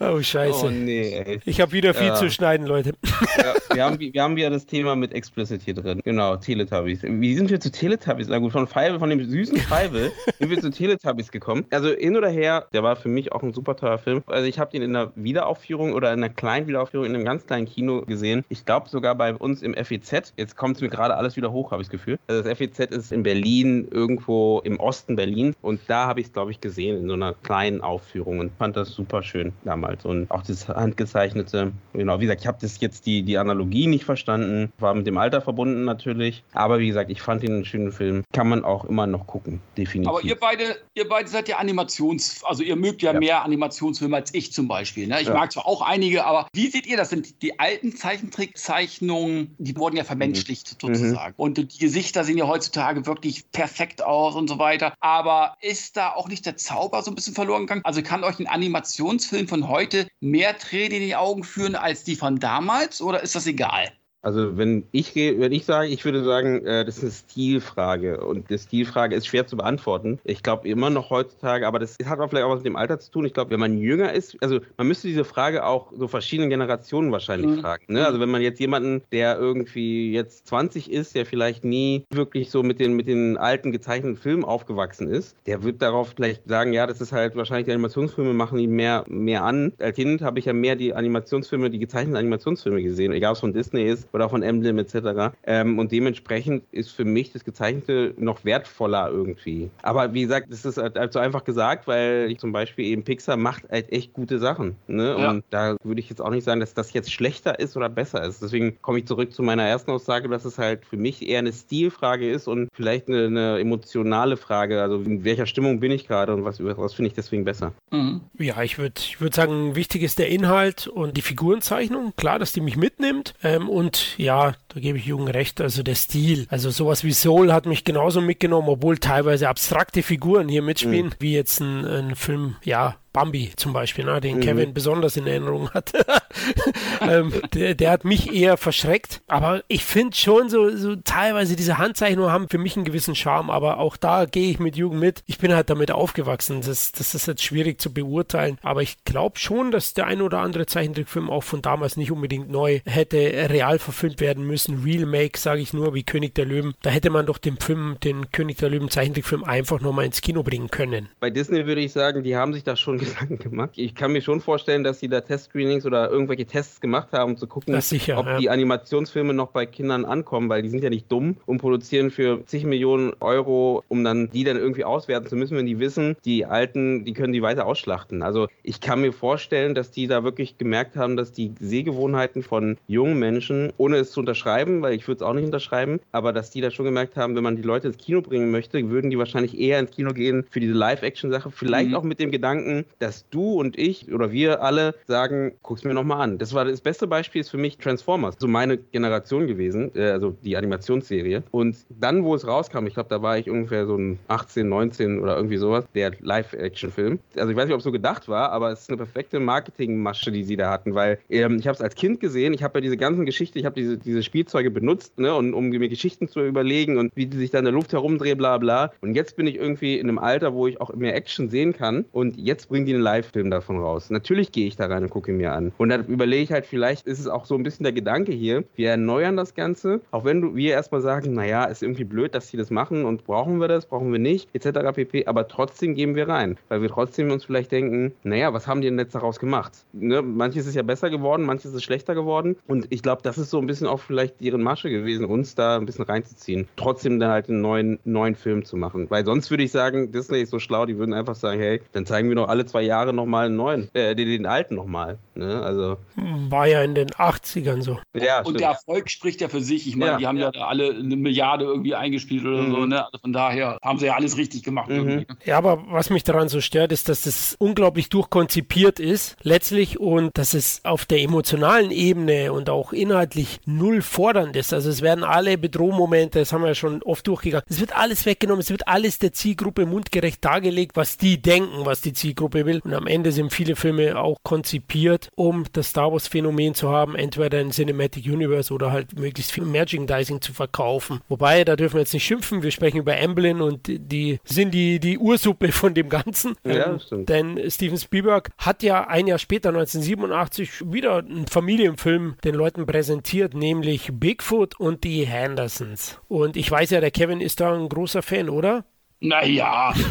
Oh, scheiße. Oh, nee, ey. Ich habe wieder viel ja. zu schneiden, Leute. Ja, wir, haben, wir haben wieder das Thema mit Explicit hier drin. Genau, Teletubbies. Wie sind wir zu Teletubbies? Na gut, von Feivel, von dem süßen Feivel, sind wir zu Teletubbies gekommen. Also hin oder her, der war für mich auch ein super teurer Film. Also ich habe den in einer Wiederaufführung oder in einer kleinen Wiederaufführung in einem ganz kleinen Kino gesehen. Ich glaube sogar bei uns im FEZ. Jetzt kommt es mir gerade alles wieder hoch, habe ich das Gefühl. Also das FEZ ist in Berlin, irgendwo im Osten Berlin. Und da habe ich es, glaube ich, gesehen in so einer kleinen Aufführung und fand das super schön damals. Und auch das handgezeichnete, genau, wie gesagt, ich habe das jetzt die, die Analogie nicht verstanden, war mit dem Alter verbunden natürlich. Aber wie gesagt, ich fand ihn einen schönen Film. Kann man auch immer noch gucken, definitiv. Aber ihr beide, ihr beide seid ja Animations, also ihr mögt ja, ja. mehr Animationsfilme als ich zum Beispiel. Ne? Ich ja. mag zwar auch einige, aber wie seht ihr das? Sind die alten Zeichentrickzeichnungen, die wurden ja vermenschlicht mhm. sozusagen. Mhm. Und die Gesichter sehen ja heutzutage wirklich perfekt aus und so weiter. Aber ist da auch nicht der Zauber so ein bisschen verloren gegangen? Also kann euch ein Animationsfilm von heute mehr Tränen in die Augen führen als die von damals oder ist das egal? Also wenn ich wenn ich sage, ich würde sagen, äh, das ist eine Stilfrage und die Stilfrage ist schwer zu beantworten. Ich glaube immer noch heutzutage, aber das hat auch vielleicht auch was mit dem Alter zu tun. Ich glaube, wenn man jünger ist, also man müsste diese Frage auch so verschiedenen Generationen wahrscheinlich mhm. fragen. Ne? Also wenn man jetzt jemanden, der irgendwie jetzt 20 ist, der vielleicht nie wirklich so mit den mit den alten gezeichneten Filmen aufgewachsen ist, der wird darauf vielleicht sagen, ja, das ist halt wahrscheinlich die Animationsfilme machen ihn mehr mehr an. Als Kind habe ich ja mehr die Animationsfilme, die gezeichneten Animationsfilme gesehen, egal ob es von Disney ist oder von Emblem etc. Ähm, und dementsprechend ist für mich das Gezeichnete noch wertvoller irgendwie. Aber wie gesagt, das ist halt, halt so einfach gesagt, weil ich zum Beispiel eben Pixar macht halt echt gute Sachen. Ne? Ja. Und da würde ich jetzt auch nicht sagen, dass das jetzt schlechter ist oder besser ist. Deswegen komme ich zurück zu meiner ersten Aussage, dass es halt für mich eher eine Stilfrage ist und vielleicht eine, eine emotionale Frage. Also in welcher Stimmung bin ich gerade und was, was finde ich deswegen besser? Mhm. Ja, ich würde ich würd sagen, wichtig ist der Inhalt und die Figurenzeichnung. Klar, dass die mich mitnimmt. Ähm, und ja, da gebe ich Jungen recht, also der Stil. Also sowas wie Soul hat mich genauso mitgenommen, obwohl teilweise abstrakte Figuren hier mitspielen, mhm. wie jetzt ein, ein Film, ja, Bambi zum Beispiel, ne, den mhm. Kevin besonders in Erinnerung hat. ähm, der, der, hat mich eher verschreckt. Aber ich finde schon so, so teilweise diese Handzeichnungen haben für mich einen gewissen Charme. Aber auch da gehe ich mit Jugend mit. Ich bin halt damit aufgewachsen. Das, das ist jetzt schwierig zu beurteilen. Aber ich glaube schon, dass der ein oder andere Zeichentrickfilm auch von damals nicht unbedingt neu hätte real verfilmt werden müssen. Real Make, sage ich nur, wie König der Löwen. Da hätte man doch den Film, den König der Löwen Zeichentrickfilm einfach nochmal ins Kino bringen können. Bei Disney würde ich sagen, die haben sich da schon Gedanken gemacht. Ich kann mir schon vorstellen, dass sie da Testscreenings oder irgendwelche Tests gemacht haben, um zu gucken, sicher, ob ja. die Animationsfilme noch bei Kindern ankommen, weil die sind ja nicht dumm und produzieren für zig Millionen Euro, um dann die dann irgendwie auswerten zu müssen, wenn die wissen, die Alten, die können die weiter ausschlachten. Also ich kann mir vorstellen, dass die da wirklich gemerkt haben, dass die Sehgewohnheiten von jungen Menschen, ohne es zu unterschreiben, weil ich würde es auch nicht unterschreiben, aber dass die da schon gemerkt haben, wenn man die Leute ins Kino bringen möchte, würden die wahrscheinlich eher ins Kino gehen für diese Live-Action-Sache. Vielleicht mhm. auch mit dem Gedanken, dass du und ich oder wir alle sagen, guck's mir nochmal an. Das war das beste Beispiel ist für mich Transformers, so meine Generation gewesen, äh, also die Animationsserie. Und dann, wo es rauskam, ich glaube, da war ich ungefähr so ein 18, 19 oder irgendwie sowas, der Live-Action-Film. Also ich weiß nicht, ob es so gedacht war, aber es ist eine perfekte Marketingmasche, die sie da hatten, weil ähm, ich habe es als Kind gesehen, ich habe ja diese ganzen Geschichten, ich habe diese, diese Spielzeuge benutzt, ne, und, um mir Geschichten zu überlegen und wie die sich da in der Luft herumdrehen, bla bla. Und jetzt bin ich irgendwie in einem Alter, wo ich auch mehr Action sehen kann. Und jetzt bringen einen Live-Film davon raus. Natürlich gehe ich da rein und gucke mir an. Und dann überlege ich halt, vielleicht ist es auch so ein bisschen der Gedanke hier, wir erneuern das Ganze, auch wenn wir erstmal sagen, naja, ist irgendwie blöd, dass sie das machen und brauchen wir das, brauchen wir nicht, etc. pp. Aber trotzdem gehen wir rein, weil wir trotzdem uns vielleicht denken, naja, was haben die denn jetzt daraus gemacht? Ne? Manches ist ja besser geworden, manches ist schlechter geworden. Und ich glaube, das ist so ein bisschen auch vielleicht deren Masche gewesen, uns da ein bisschen reinzuziehen. Trotzdem dann halt einen neuen, neuen Film zu machen. Weil sonst würde ich sagen, Disney ist so schlau, die würden einfach sagen, hey, dann zeigen wir doch alle zwei Jahre nochmal einen neuen, äh, den, den alten nochmal. Ne? Also. War ja in den 80ern so. Ja, und der Erfolg spricht ja für sich. Ich meine, ja, die haben ja. ja. alle eine Milliarde irgendwie eingespielt oder mhm. so. Ne? Also von daher haben sie ja alles richtig gemacht. Mhm. Ne? Ja, aber was mich daran so stört, ist, dass es unglaublich durchkonzipiert ist, letztlich, und dass es auf der emotionalen Ebene und auch inhaltlich null fordernd ist. Also es werden alle Bedrohmomente, das haben wir ja schon oft durchgegangen, es wird alles weggenommen, es wird alles der Zielgruppe mundgerecht dargelegt, was die denken, was die Zielgruppe will. Und am Ende sind viele Filme auch konzipiert, um das Star Wars-Phänomen zu haben, entweder ein Cinematic Universe oder halt möglichst viel Merchandising zu verkaufen. Wobei, da dürfen wir jetzt nicht schimpfen, wir sprechen über Amblin und die sind die, die Ursuppe von dem Ganzen. Ja, ähm, stimmt. Denn Steven Spielberg hat ja ein Jahr später, 1987, wieder einen Familienfilm den Leuten präsentiert, nämlich Bigfoot und die Hendersons. Und ich weiß ja, der Kevin ist da ein großer Fan, oder? Naja.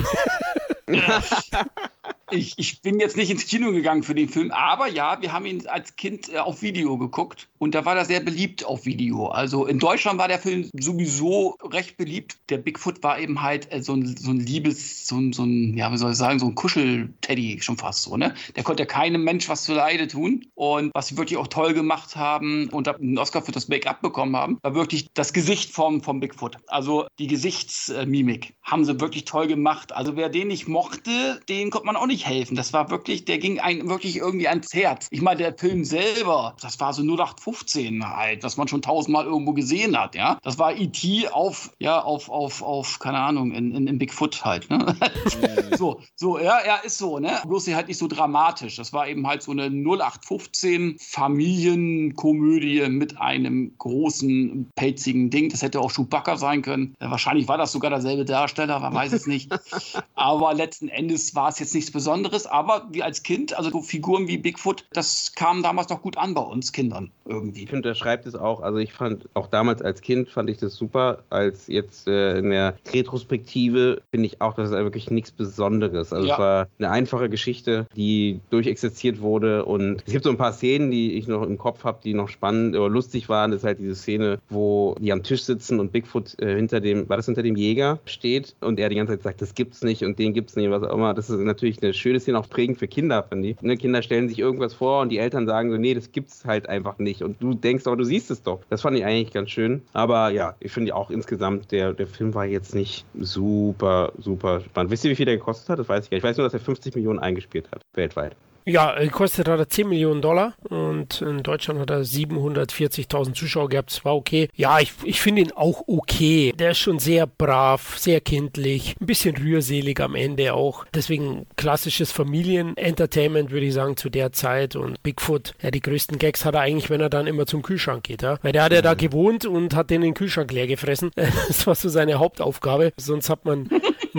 ich, ich bin jetzt nicht ins Kino gegangen für den Film, aber ja, wir haben ihn als Kind äh, auf Video geguckt und da war er sehr beliebt auf Video. Also in Deutschland war der Film sowieso recht beliebt. Der Bigfoot war eben halt äh, so, ein, so ein Liebes, so ein, so ein, ja, wie soll ich sagen, so ein Kuschelteddy schon fast so, ne? Der konnte keinem Mensch was zu Leide tun und was sie wirklich auch toll gemacht haben und einen Oscar für das Make-up bekommen haben, war wirklich das Gesicht vom, vom Bigfoot. Also die Gesichtsmimik haben sie wirklich toll gemacht. Also wer den nicht mochte, den konnte man auch nicht helfen. Das war wirklich, der ging einem wirklich irgendwie ans Herz. Ich meine, der Film selber, das war so 0815 halt, was man schon tausendmal irgendwo gesehen hat, ja. Das war E.T. auf, ja, auf, auf, auf, keine Ahnung, in, in, in Bigfoot halt, ne? so, so, ja, ja, ist so, ne? Bloß halt nicht so dramatisch. Das war eben halt so eine 0815 Familienkomödie mit einem großen, pelzigen Ding. Das hätte auch Chewbacca sein können. Wahrscheinlich war das sogar derselbe Darsteller, man weiß es nicht. Aber letzten Endes war es jetzt nichts Besonderes, aber wie als Kind, also so Figuren wie Bigfoot, das kam damals noch gut an bei uns Kindern irgendwie. Ich finde, er schreibt es auch. Also ich fand auch damals als Kind fand ich das super. Als jetzt äh, in der Retrospektive finde ich auch, das ist wirklich nichts Besonderes. Also ja. es war eine einfache Geschichte, die durchexerziert wurde und es gibt so ein paar Szenen, die ich noch im Kopf habe, die noch spannend oder lustig waren. Das ist halt diese Szene, wo die am Tisch sitzen und Bigfoot äh, hinter dem, war das hinter dem Jäger steht und er die ganze Zeit sagt, das gibt's nicht und den gibt's nicht, was auch immer. Das ist natürlich eine schöne Szene, auch prägend für Kinder, finde ich. Ne, Kinder stellen sich irgendwas vor und die Eltern sagen so, nee, das gibt's halt einfach nicht. Und du denkst aber, du siehst es doch. Das fand ich eigentlich ganz schön. Aber ja, ich finde auch insgesamt, der, der Film war jetzt nicht super, super spannend. Wisst ihr, wie viel der gekostet hat? Das weiß ich gar nicht. Ich weiß nur, dass er 50 Millionen eingespielt hat, weltweit. Ja, kostet hat er 10 Millionen Dollar und in Deutschland hat er 740.000 Zuschauer gehabt. Das war okay. Ja, ich, ich finde ihn auch okay. Der ist schon sehr brav, sehr kindlich, ein bisschen rührselig am Ende auch. Deswegen klassisches Familienentertainment, würde ich sagen, zu der Zeit. Und Bigfoot, ja, die größten Gags hat er eigentlich, wenn er dann immer zum Kühlschrank geht. Ja? Weil der hat ja da mhm. gewohnt und hat den in den Kühlschrank leer gefressen. Das war so seine Hauptaufgabe. Sonst hat man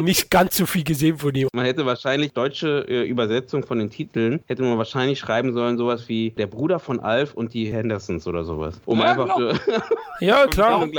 nicht ganz so viel gesehen von ihm. Man hätte wahrscheinlich deutsche äh, Übersetzung von den Titeln hätte man wahrscheinlich schreiben sollen, sowas wie der Bruder von Alf und die Hendersons oder sowas. Um ja, einfach genau. ja, klar. Darum,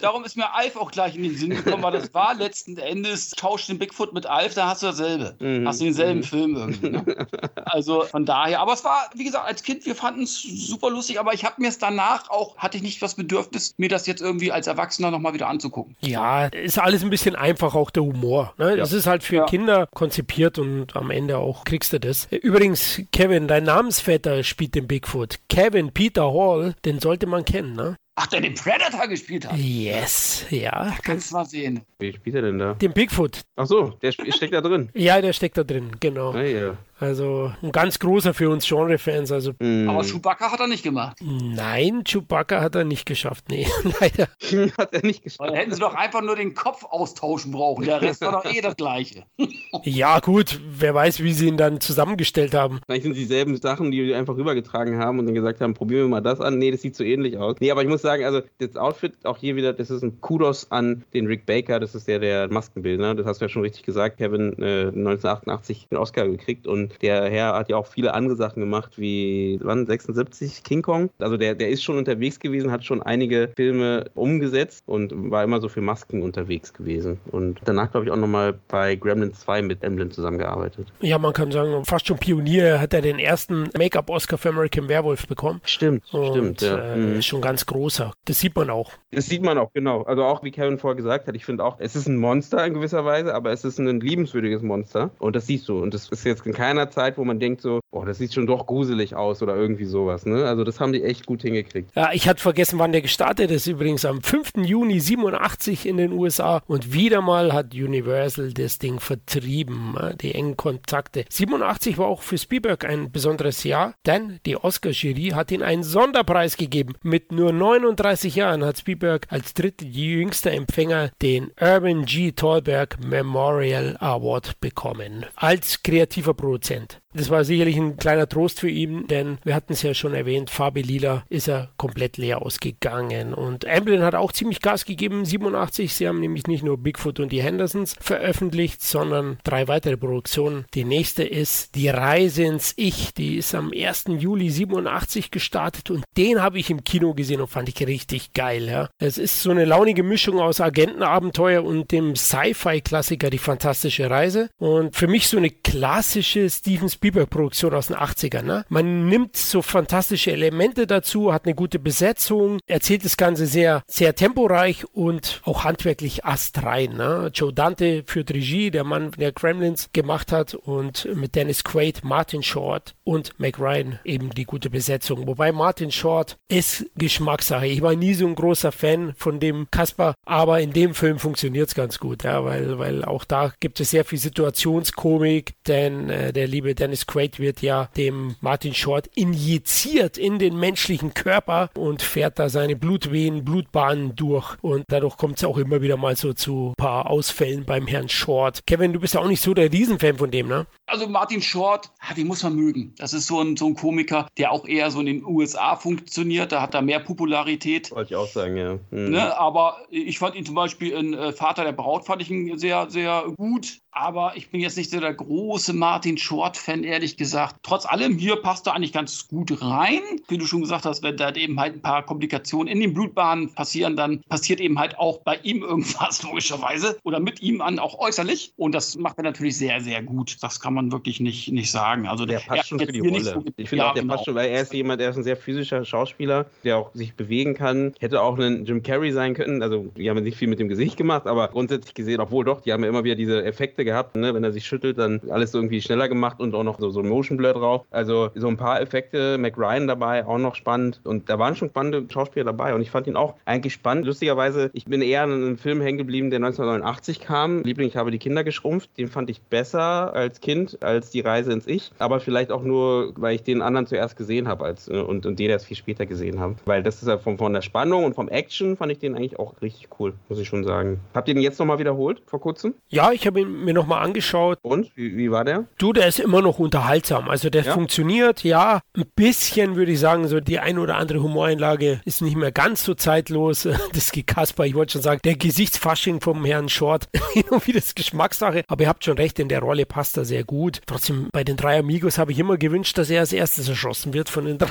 darum, ist mir Alf auch gleich in den Sinn gekommen, weil das war letzten Endes, tauscht den Bigfoot mit Alf, da hast du dasselbe. Mhm. Hast du denselben mhm. Film irgendwie. Ne? Also von daher, aber es war, wie gesagt, als Kind, wir fanden es super lustig, aber ich habe mir es danach auch, hatte ich nicht das Bedürfnis, mir das jetzt irgendwie als Erwachsener nochmal wieder anzugucken. Ja, ist alles ein bisschen einfach, auch der Humor. Ne? Ja. Das ist halt für ja. Kinder konzipiert und am Ende auch kriegst du das. Übrigens, Kevin, dein Namensvetter spielt den Bigfoot. Kevin Peter Hall, den sollte man kennen, ne? Ach, der den Predator gespielt hat? Yes, ja. Da kannst du mal sehen. Wie spielt er denn da? Den Bigfoot. Ach so, der steckt da drin. ja, der steckt da drin, genau. Ah, ja. Also ein ganz großer für uns Genre-Fans. Also, mm. Aber Chewbacca hat er nicht gemacht. Nein, Chewbacca hat er nicht geschafft. Nee, leider. hat er nicht geschafft. Dann hätten sie doch einfach nur den Kopf austauschen brauchen. Der Rest war doch eh das Gleiche. ja, gut. Wer weiß, wie sie ihn dann zusammengestellt haben. Vielleicht sind dieselben Sachen, die wir einfach rübergetragen haben und dann gesagt haben, probieren wir mal das an. Nee, das sieht so ähnlich aus. Nee, aber ich muss sagen, also das Outfit auch hier wieder, das ist ein Kudos an den Rick Baker. Das ist der, der Maskenbildner. Das hast du ja schon richtig gesagt. Kevin äh, 1988 den Oscar gekriegt und der Herr hat ja auch viele andere Sachen gemacht, wie wann 76 King Kong. Also der, der ist schon unterwegs gewesen, hat schon einige Filme umgesetzt und war immer so für Masken unterwegs gewesen. Und danach, glaube ich, auch nochmal bei Gremlin 2 mit Emblem zusammengearbeitet. Ja, man kann sagen, fast schon Pionier hat er den ersten Make-up-Oscar für American Werewolf bekommen. Stimmt, und, stimmt. Ja. Äh, mhm. Ist schon ganz großer. Das sieht man auch. Das sieht man auch, genau. Also auch, wie Kevin vorher gesagt hat, ich finde auch, es ist ein Monster in gewisser Weise, aber es ist ein liebenswürdiges Monster. Und das siehst du. Und das ist jetzt in keiner Zeit, wo man denkt so, boah, das sieht schon doch gruselig aus oder irgendwie sowas. Ne? Also das haben die echt gut hingekriegt. Ja, ich hatte vergessen, wann der gestartet ist. Übrigens am 5. Juni 87 in den USA. Und wieder mal hat Universal das Ding vertrieben, ne? die engen Kontakte. 87 war auch für Spielberg ein besonderes Jahr, denn die Oscar-Jury hat ihm einen Sonderpreis gegeben. Mit nur 39 Jahren hat Spielberg als drittjüngster Empfänger den Urban G. Thalberg Memorial Award bekommen. Als kreativer Produzent. Das war sicherlich ein kleiner Trost für ihn, denn wir hatten es ja schon erwähnt, Farbe Lila ist er komplett leer ausgegangen. Und Amblin hat auch ziemlich Gas gegeben, 87. Sie haben nämlich nicht nur Bigfoot und die Hendersons veröffentlicht, sondern drei weitere Produktionen. Die nächste ist Die Reise ins Ich. Die ist am 1. Juli 87 gestartet und den habe ich im Kino gesehen und fand ich richtig geil. Ja. Es ist so eine launige Mischung aus Agentenabenteuer und dem Sci-Fi-Klassiker Die fantastische Reise. Und für mich so eine klassische Steven Spielberg Spielberg-Produktion aus den 80ern. Ne? Man nimmt so fantastische Elemente dazu, hat eine gute Besetzung, erzählt das Ganze sehr, sehr temporeich und auch handwerklich astrein. Ne? Joe Dante führt Regie, der Mann, der Kremlins gemacht hat und mit Dennis Quaid, Martin Short und Mac Ryan eben die gute Besetzung. Wobei Martin Short ist Geschmackssache. Ich war nie so ein großer Fan von dem Kasper, aber in dem Film funktioniert es ganz gut, ja, weil, weil auch da gibt es sehr viel Situationskomik, denn äh, der liebe Dennis Dennis Quaid wird ja dem Martin Short injiziert in den menschlichen Körper und fährt da seine Blutwehen, Blutbahnen durch. Und dadurch kommt es auch immer wieder mal so zu ein paar Ausfällen beim Herrn Short. Kevin, du bist ja auch nicht so der Riesenfan von dem, ne? Also Martin Short, den muss man mögen. Das ist so ein, so ein Komiker, der auch eher so in den USA funktioniert. Da hat er mehr Popularität. Wollte ich auch sagen, ja. Mhm. Ne? Aber ich fand ihn zum Beispiel in äh, Vater der Braut, fand ich ihn sehr, sehr gut. Aber ich bin jetzt nicht so der große Martin Short-Fan, ehrlich gesagt. Trotz allem, hier passt er eigentlich ganz gut rein. Wie du schon gesagt hast, wenn da eben halt ein paar Komplikationen in den Blutbahnen passieren, dann passiert eben halt auch bei ihm irgendwas, logischerweise. Oder mit ihm an, auch äußerlich. Und das macht er natürlich sehr, sehr gut. Das kann man wirklich nicht, nicht sagen. Also der passt schon für die Rolle. So ich finde ja, auch, der genau. passt schon, weil er ist jemand, der ist ein sehr physischer Schauspieler, der auch sich bewegen kann. Hätte auch ein Jim Carrey sein können. Also, die haben nicht viel mit dem Gesicht gemacht, aber grundsätzlich gesehen, obwohl doch, die haben ja immer wieder diese Effekte gehabt. Ne? Wenn er sich schüttelt, dann alles irgendwie schneller gemacht und auch noch so, so ein Motion Blur drauf. Also, so ein paar Effekte. Mac Ryan dabei, auch noch spannend. Und da waren schon spannende Schauspieler dabei. Und ich fand ihn auch eigentlich spannend. Lustigerweise, ich bin eher an einem Film hängen geblieben, der 1989 kam. Liebling, ich habe die Kinder geschrumpft. Den fand ich besser als Kind, als die Reise ins Ich. Aber vielleicht auch nur, weil ich den anderen zuerst gesehen habe als, äh, und, und den erst viel später gesehen habe. Weil das ist ja von, von der Spannung und vom Action fand ich den eigentlich auch richtig cool, muss ich schon sagen. Habt ihr den jetzt nochmal wiederholt vor kurzem? Ja, ich habe ihn mir nochmal angeschaut. Und? Wie, wie, war der? Du, der ist immer noch unterhaltsam. Also der ja? funktioniert, ja. Ein bisschen würde ich sagen, so die ein oder andere Humoreinlage ist nicht mehr ganz so zeitlos. Das Kasper, ich wollte schon sagen, der Gesichtsfasching vom Herrn Short, wie das Geschmackssache. Aber ihr habt schon recht, in der Rolle passt er sehr gut. Trotzdem, bei den drei Amigos habe ich immer gewünscht, dass er als erstes erschossen wird von den drei.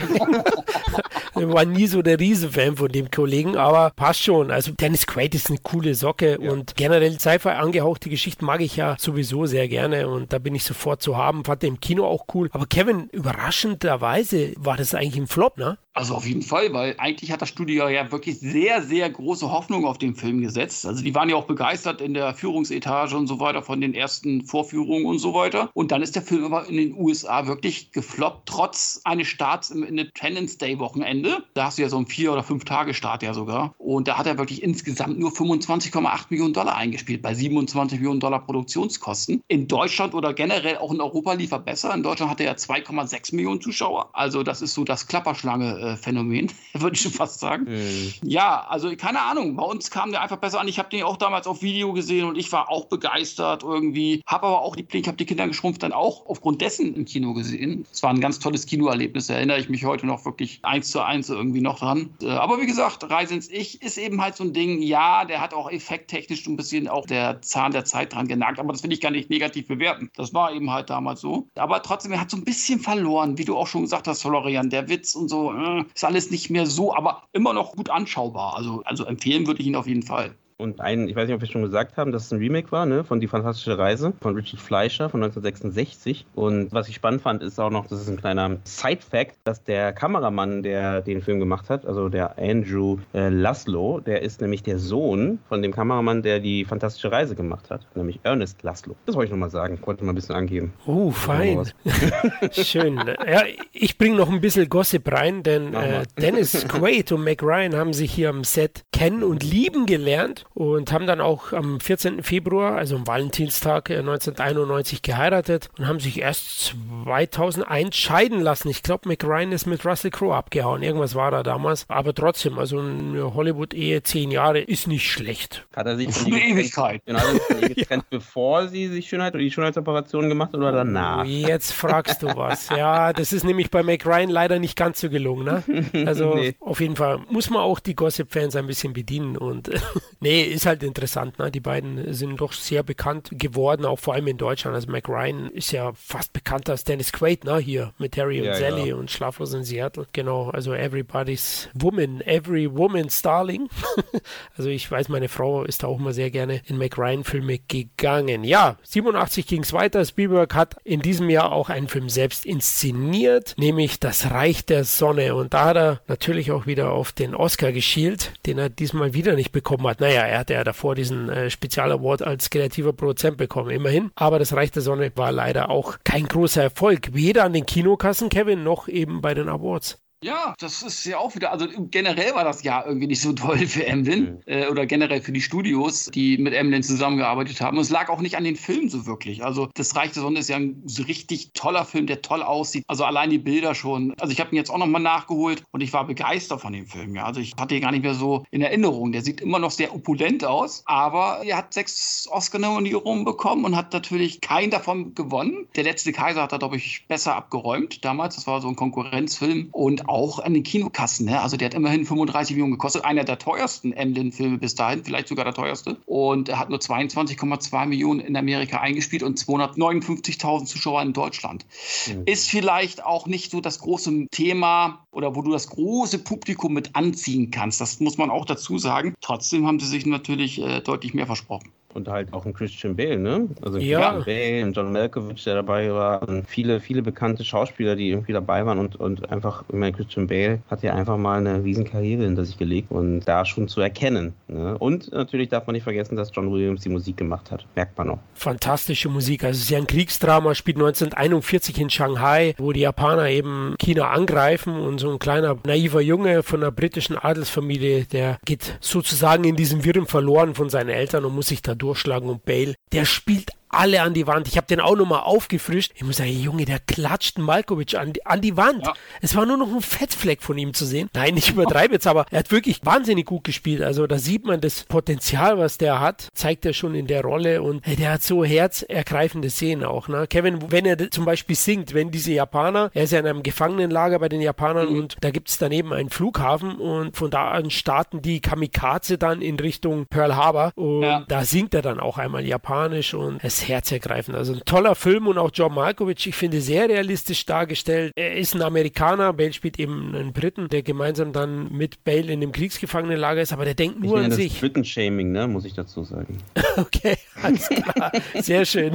ich war nie so der Riesenfan von dem Kollegen, aber passt schon. Also Dennis Quaid ist eine coole Socke ja. und generell Sci-Fi angehauchte Geschichten mag ich ja sowieso sehr gerne und da bin ich sofort zu haben. Fand er im Kino auch cool. Aber Kevin, überraschenderweise war das eigentlich ein Flop, ne? Also auf jeden Fall, weil eigentlich hat das Studio ja wirklich sehr, sehr große Hoffnung auf den Film gesetzt. Also die waren ja auch begeistert in der Führungsetage und so weiter von den ersten Vorführungen und so weiter. Und dann ist der Film aber in den USA wirklich gefloppt, trotz eines Starts im Independence Day Wochenende. Da hast du ja so einen vier oder fünf Tage Start ja sogar. Und da hat er wirklich insgesamt nur 25,8 Millionen Dollar eingespielt bei 27 Millionen Dollar Produktionskosten. In Deutschland oder generell auch in Europa lief er besser. In Deutschland hatte er 2,6 Millionen Zuschauer. Also das ist so das Klapperschlange äh, Phänomen, würde ich schon fast sagen. Mhm. Ja, also keine Ahnung, bei uns kam der einfach besser an. Ich habe den auch damals auf Video gesehen und ich war auch begeistert irgendwie. Habe aber auch die, ich habe die Kinder geschrumpft dann auch aufgrund dessen im Kino gesehen. Es war ein ganz tolles Kinoerlebnis, da erinnere ich mich heute noch wirklich eins zu eins irgendwie noch dran. Äh, aber wie gesagt, Reise ins Ich ist eben halt so ein Ding, ja, der hat auch effekttechnisch ein bisschen auch der Zahn der Zeit dran genagt, aber das will ich gar nicht negativ bewerten. Das war eben halt damals so. Aber trotzdem, er hat so ein bisschen verloren, wie du auch schon gesagt hast, Florian, der Witz und so, äh, ist alles nicht mehr so, aber immer noch gut anschaubar. Also, also empfehlen würde ich ihn auf jeden Fall. Und ein, ich weiß nicht, ob wir schon gesagt haben, dass es ein Remake war, ne, von Die Fantastische Reise von Richard Fleischer von 1966. Und was ich spannend fand, ist auch noch, das ist ein kleiner Side-Fact, dass der Kameramann, der den Film gemacht hat, also der Andrew äh, Laszlo, der ist nämlich der Sohn von dem Kameramann, der die Fantastische Reise gemacht hat, nämlich Ernest Laszlo. Das wollte ich nochmal sagen, wollte mal ein bisschen angeben. Oh, fein. Schön. Ja, ich bringe noch ein bisschen Gossip rein, denn äh, Dennis Quaid und Mac Ryan haben sich hier am Set kennen und lieben gelernt und haben dann auch am 14. Februar, also am Valentinstag 1991 äh, geheiratet und haben sich erst 2001 scheiden lassen. Ich glaube, McRyan ist mit Russell Crowe abgehauen. Irgendwas war da damals. Aber trotzdem, also eine Hollywood-Ehe, zehn Jahre, ist nicht schlecht. Hat er sich eine Ewigkeit. Genau, getrennt, ja. bevor sie sich Schönheit oder die Schönheitsoperation gemacht oder danach? Jetzt fragst du was. Ja, das ist nämlich bei McRyan leider nicht ganz so gelungen. Ne? Also nee. auf jeden Fall muss man auch die Gossip-Fans ein bisschen bedienen und nee, ist halt interessant. Ne? Die beiden sind doch sehr bekannt geworden, auch vor allem in Deutschland. Also Mac Ryan ist ja fast bekannter als Dennis Quaid, ne? Hier mit Harry und ja, Sally ja. und Schlaflos in Seattle. Genau, also Everybody's Woman, Every Woman's Darling. also ich weiß, meine Frau ist da auch mal sehr gerne in Mac Ryan-Filme gegangen. Ja, 87 ging es weiter. Spielberg hat in diesem Jahr auch einen Film selbst inszeniert, nämlich Das Reich der Sonne. Und da hat er natürlich auch wieder auf den Oscar geschielt, den er diesmal wieder nicht bekommen hat. Naja, er hatte ja davor diesen äh, Spezial-Award als kreativer Produzent bekommen, immerhin. Aber das Reich der Sonne war leider auch kein großer Erfolg, weder an den Kinokassen, Kevin, noch eben bei den Awards. Ja, das ist ja auch wieder, also generell war das Jahr irgendwie nicht so toll für Emlyn mhm. äh, oder generell für die Studios, die mit Emlyn zusammengearbeitet haben. Und es lag auch nicht an den Filmen so wirklich. Also das Reich der Sonne ist ja ein so richtig toller Film, der toll aussieht. Also allein die Bilder schon. Also ich habe ihn jetzt auch nochmal nachgeholt und ich war begeistert von dem Film. Ja, also ich hatte ihn gar nicht mehr so in Erinnerung. Der sieht immer noch sehr opulent aus, aber er hat sechs Oscar-Nominierungen bekommen und hat natürlich keinen davon gewonnen. Der letzte Kaiser hat da, glaube ich, besser abgeräumt damals. Das war so ein Konkurrenzfilm und auch an den Kinokassen. Ne? Also der hat immerhin 35 Millionen gekostet. Einer der teuersten Emlyn-Filme bis dahin, vielleicht sogar der teuerste. Und er hat nur 22,2 Millionen in Amerika eingespielt und 259.000 Zuschauer in Deutschland. Mhm. Ist vielleicht auch nicht so das große Thema oder wo du das große Publikum mit anziehen kannst. Das muss man auch dazu sagen. Trotzdem haben sie sich natürlich äh, deutlich mehr versprochen und halt auch ein Christian Bale, ne? Also ja. Christian Bale und John Malkovich, der dabei war, und viele, viele bekannte Schauspieler, die irgendwie dabei waren und, und einfach, ich meine, Christian Bale hat ja einfach mal eine Riesenkarriere hinter sich gelegt und da schon zu erkennen. Ne? Und natürlich darf man nicht vergessen, dass John Williams die Musik gemacht hat. Merkt man noch. Fantastische Musik. Also es ist ja ein Kriegsdrama, spielt 1941 in Shanghai, wo die Japaner eben China angreifen und so ein kleiner naiver Junge von einer britischen Adelsfamilie, der geht sozusagen in diesem Wirren verloren von seinen Eltern und muss sich da durchschlagen und Bale, der spielt alle an die Wand. Ich habe den auch nochmal aufgefrischt. Ich muss sagen, Junge, der klatscht Malkovic an, an die Wand. Ja. Es war nur noch ein Fettfleck von ihm zu sehen. Nein, ich übertreibe jetzt, aber er hat wirklich wahnsinnig gut gespielt. Also da sieht man das Potenzial, was der hat, zeigt er schon in der Rolle und der hat so herzergreifende Szenen auch. Ne? Kevin, wenn er zum Beispiel singt, wenn diese Japaner, er ist ja in einem Gefangenenlager bei den Japanern mhm. und da gibt es daneben einen Flughafen und von da an starten die Kamikaze dann in Richtung Pearl Harbor und ja. da singt er dann auch einmal japanisch und es ganz herzergreifend. Also ein toller Film und auch John Malkovich, ich finde, sehr realistisch dargestellt. Er ist ein Amerikaner, Bale spielt eben einen Briten, der gemeinsam dann mit Bale in dem Kriegsgefangenenlager ist, aber der denkt nur an sich. Briten-Shaming, ne, muss ich dazu sagen. okay, alles klar. Sehr schön.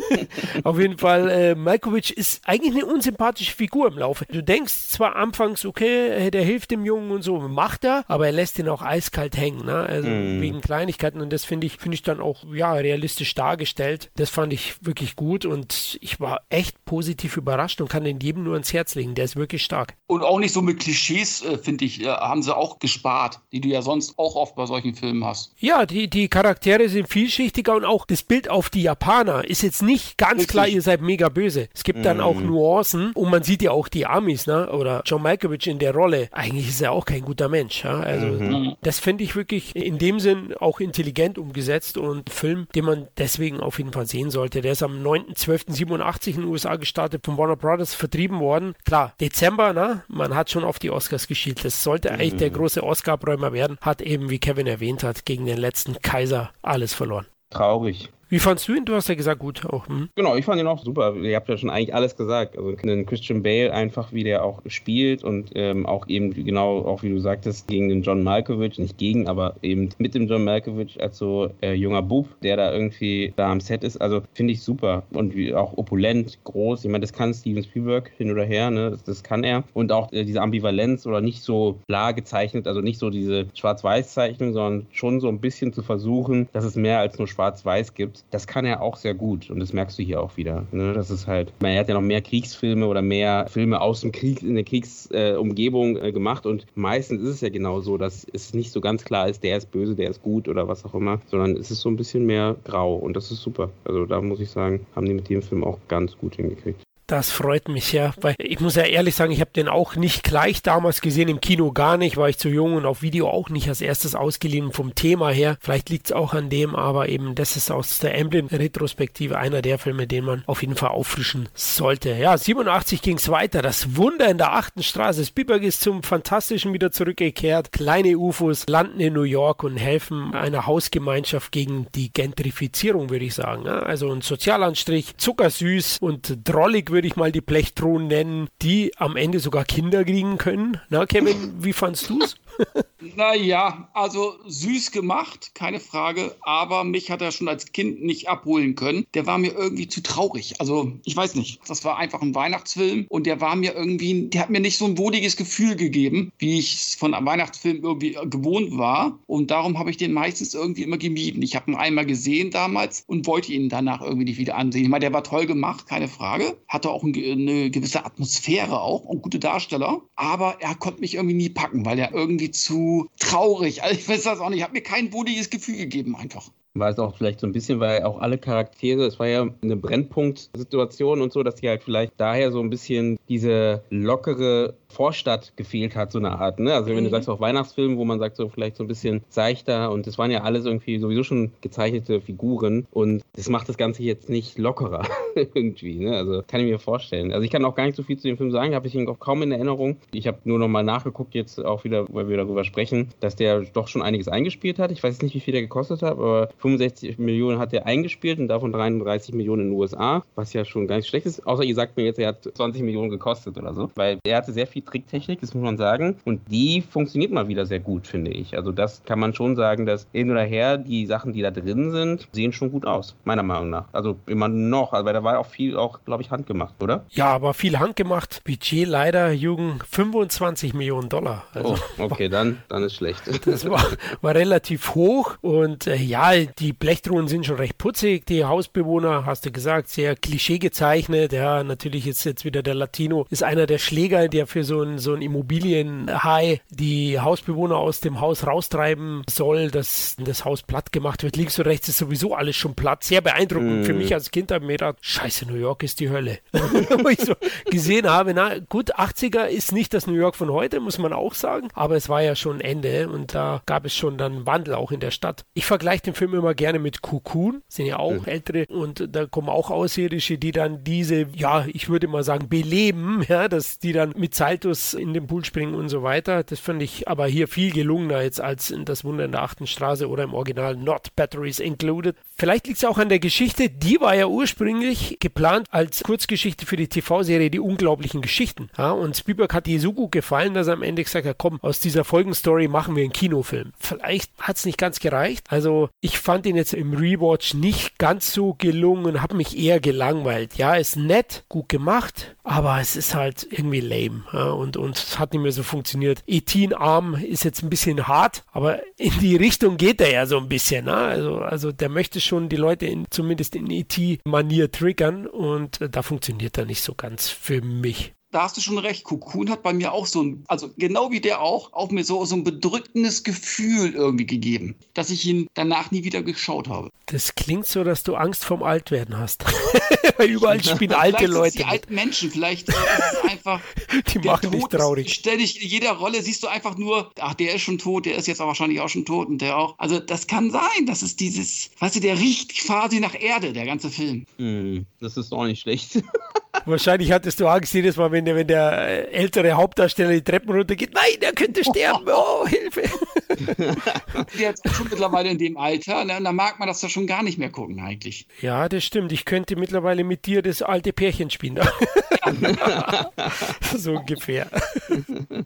Auf jeden Fall, äh, Malkovich ist eigentlich eine unsympathische Figur im Laufe. Du denkst zwar anfangs, okay, der hilft dem Jungen und so, macht er, aber er lässt ihn auch eiskalt hängen, ne? Also mm. wegen Kleinigkeiten und das finde ich, finde ich dann auch, ja, realistisch dargestellt. Das fand ich wirklich gut und ich war echt positiv überrascht und kann den jedem nur ans Herz legen. Der ist wirklich stark. Und auch nicht so mit Klischees, äh, finde ich, äh, haben sie auch gespart, die du ja sonst auch oft bei solchen Filmen hast. Ja, die, die Charaktere sind vielschichtiger und auch das Bild auf die Japaner ist jetzt nicht ganz Richtig. klar, ihr seid mega böse. Es gibt mm. dann auch mhm. Nuancen und man sieht ja auch die Amis, ne? Oder John Malkovich in der Rolle. Eigentlich ist er auch kein guter Mensch. Ja? Also mhm. das finde ich wirklich in dem Sinn auch intelligent umgesetzt und Film, den man deswegen auf jeden Fall sehen sollte. Der ist am 9.12.87 in den USA gestartet, von Warner Brothers vertrieben worden. Klar, Dezember, ne? man hat schon auf die Oscars geschielt. Das sollte mhm. eigentlich der große Oscar-Abräumer werden. Hat eben, wie Kevin erwähnt hat, gegen den letzten Kaiser alles verloren. Traurig. Wie fandst du ihn? Du hast ja gesagt, gut auch. Hm? Genau, ich fand ihn auch super. Ihr habt ja schon eigentlich alles gesagt. Also den Christian Bale einfach, wie der auch spielt und ähm, auch eben genau, auch wie du sagtest, gegen den John Malkovich, nicht gegen, aber eben mit dem John Malkovich als so äh, junger Bub, der da irgendwie da am Set ist. Also finde ich super und wie, auch opulent, groß. Ich meine, das kann Steven Spielberg hin oder her, ne? Das, das kann er. Und auch äh, diese Ambivalenz oder nicht so klar gezeichnet, also nicht so diese Schwarz-Weiß-Zeichnung, sondern schon so ein bisschen zu versuchen, dass es mehr als nur Schwarz-Weiß gibt das kann er auch sehr gut und das merkst du hier auch wieder. Ne? Das ist halt, er hat ja noch mehr Kriegsfilme oder mehr Filme aus dem Krieg in der Kriegsumgebung äh, äh, gemacht und meistens ist es ja genau so, dass es nicht so ganz klar ist, der ist böse, der ist gut oder was auch immer, sondern es ist so ein bisschen mehr grau und das ist super. Also da muss ich sagen, haben die mit dem Film auch ganz gut hingekriegt. Das freut mich ja, weil ich muss ja ehrlich sagen, ich habe den auch nicht gleich damals gesehen, im Kino gar nicht, war ich zu jung und auf Video auch nicht als erstes ausgeliehen vom Thema her. Vielleicht liegt es auch an dem, aber eben das ist aus der Emblem-Retrospektive einer der Filme, den man auf jeden Fall auffrischen sollte. Ja, 87 ging es weiter. Das Wunder in der achten Straße. Spielberg ist zum Fantastischen wieder zurückgekehrt. Kleine UFOs landen in New York und helfen einer Hausgemeinschaft gegen die Gentrifizierung, würde ich sagen. Also ein Sozialanstrich, zuckersüß und drollig würde ich mal die Blechtronen nennen, die am Ende sogar Kinder kriegen können. Na, Kevin, wie fandst du es? Naja, also süß gemacht, keine Frage, aber mich hat er schon als Kind nicht abholen können. Der war mir irgendwie zu traurig. Also, ich weiß nicht. Das war einfach ein Weihnachtsfilm und der war mir irgendwie, der hat mir nicht so ein wohliges Gefühl gegeben, wie ich es von einem Weihnachtsfilm irgendwie gewohnt war. Und darum habe ich den meistens irgendwie immer gemieden. Ich habe ihn einmal gesehen damals und wollte ihn danach irgendwie nicht wieder ansehen. Ich meine, der war toll gemacht, keine Frage. Hatte auch eine gewisse Atmosphäre auch und gute Darsteller. Aber er konnte mich irgendwie nie packen, weil er irgendwie irgendwie zu traurig. Also ich weiß das auch nicht. Hat mir kein wohliges Gefühl gegeben einfach war es auch vielleicht so ein bisschen, weil auch alle Charaktere, es war ja eine Brennpunktsituation und so, dass die halt vielleicht daher so ein bisschen diese lockere Vorstadt gefehlt hat, so eine Art. Ne? Also wenn du mhm. sagst auch Weihnachtsfilm, wo man sagt so vielleicht so ein bisschen seichter und das waren ja alles irgendwie sowieso schon gezeichnete Figuren und das macht das Ganze jetzt nicht lockerer irgendwie. Ne? Also kann ich mir vorstellen. Also ich kann auch gar nicht so viel zu dem Film sagen, habe ich ihn auch kaum in Erinnerung. Ich habe nur noch mal nachgeguckt jetzt auch wieder, weil wir darüber sprechen, dass der doch schon einiges eingespielt hat. Ich weiß nicht, wie viel der gekostet hat, aber 65 Millionen hat er eingespielt und davon 33 Millionen in den USA, was ja schon gar nicht schlecht ist. Außer ihr sagt mir jetzt, er hat 20 Millionen gekostet oder so, weil er hatte sehr viel Tricktechnik, das muss man sagen. Und die funktioniert mal wieder sehr gut, finde ich. Also das kann man schon sagen, dass hin oder her die Sachen, die da drin sind, sehen schon gut aus, meiner Meinung nach. Also immer noch, also, weil da war auch viel, auch glaube ich, handgemacht, oder? Ja, aber viel handgemacht. Budget leider, Jugend, 25 Millionen Dollar. Also, oh, okay, dann, dann ist schlecht. Das war, war relativ hoch und äh, ja, die Blechdrohnen sind schon recht putzig. Die Hausbewohner, hast du gesagt, sehr klischee gezeichnet. Ja, natürlich ist jetzt wieder der Latino, ist einer der Schläger, der für so ein, so ein Immobilienhai die Hausbewohner aus dem Haus raustreiben soll, dass das Haus platt gemacht wird. Links und rechts ist sowieso alles schon platt. Sehr beeindruckend. Mm. Für mich als Kind habe ich mir gedacht, scheiße, New York ist die Hölle. Wo ich so gesehen habe, na gut, 80er ist nicht das New York von heute, muss man auch sagen. Aber es war ja schon Ende und da gab es schon dann Wandel auch in der Stadt. Ich vergleiche den Film immer gerne mit Cocoon, sind ja auch mhm. ältere und da kommen auch Außerirdische, die dann diese, ja, ich würde mal sagen, beleben, ja, dass die dann mit Seil Saltos in den Pool springen und so weiter. Das fand ich aber hier viel gelungener jetzt als in das Wunder in der achten Straße oder im Original Not Batteries Included. Vielleicht liegt es auch an der Geschichte. Die war ja ursprünglich geplant als Kurzgeschichte für die TV-Serie Die unglaublichen Geschichten. Ja, und Spielberg hat die so gut gefallen, dass er am Ende gesagt hat, komm, aus dieser Folgenstory machen wir einen Kinofilm. Vielleicht hat es nicht ganz gereicht. Also ich fand ihn jetzt im Rewatch nicht ganz so gelungen und habe mich eher gelangweilt. Ja, ist nett, gut gemacht, aber es ist halt irgendwie lame. Ja, und, und es hat nicht mehr so funktioniert. Etin Arm ist jetzt ein bisschen hart, aber in die Richtung geht er ja so ein bisschen. Ne? Also, also der möchte schon die Leute in, zumindest in ET-Manier triggern und äh, da funktioniert er nicht so ganz für mich da hast du schon recht. Cocoon hat bei mir auch so ein, also genau wie der auch, auch mir so, so ein bedrückendes Gefühl irgendwie gegeben, dass ich ihn danach nie wieder geschaut habe. Das klingt so, dass du Angst vorm Altwerden hast. Weil überall spielen alte vielleicht Leute. Die alten Menschen, vielleicht äh, ist es einfach. die machen dich traurig. Ständig in jeder Rolle siehst du einfach nur, ach, der ist schon tot, der ist jetzt aber wahrscheinlich auch schon tot und der auch. Also das kann sein, das ist dieses, weißt du, der riecht quasi nach Erde, der ganze Film. Mm, das ist auch nicht schlecht. Wahrscheinlich hattest du Angst jedes Mal, wenn der, wenn der ältere Hauptdarsteller die Treppen runtergeht. Nein, der könnte sterben. Oh, Hilfe. Jetzt schon mittlerweile in dem Alter, ne, da mag man das ja schon gar nicht mehr gucken eigentlich. Ja, das stimmt. Ich könnte mittlerweile mit dir das alte Pärchen spielen. so ungefähr.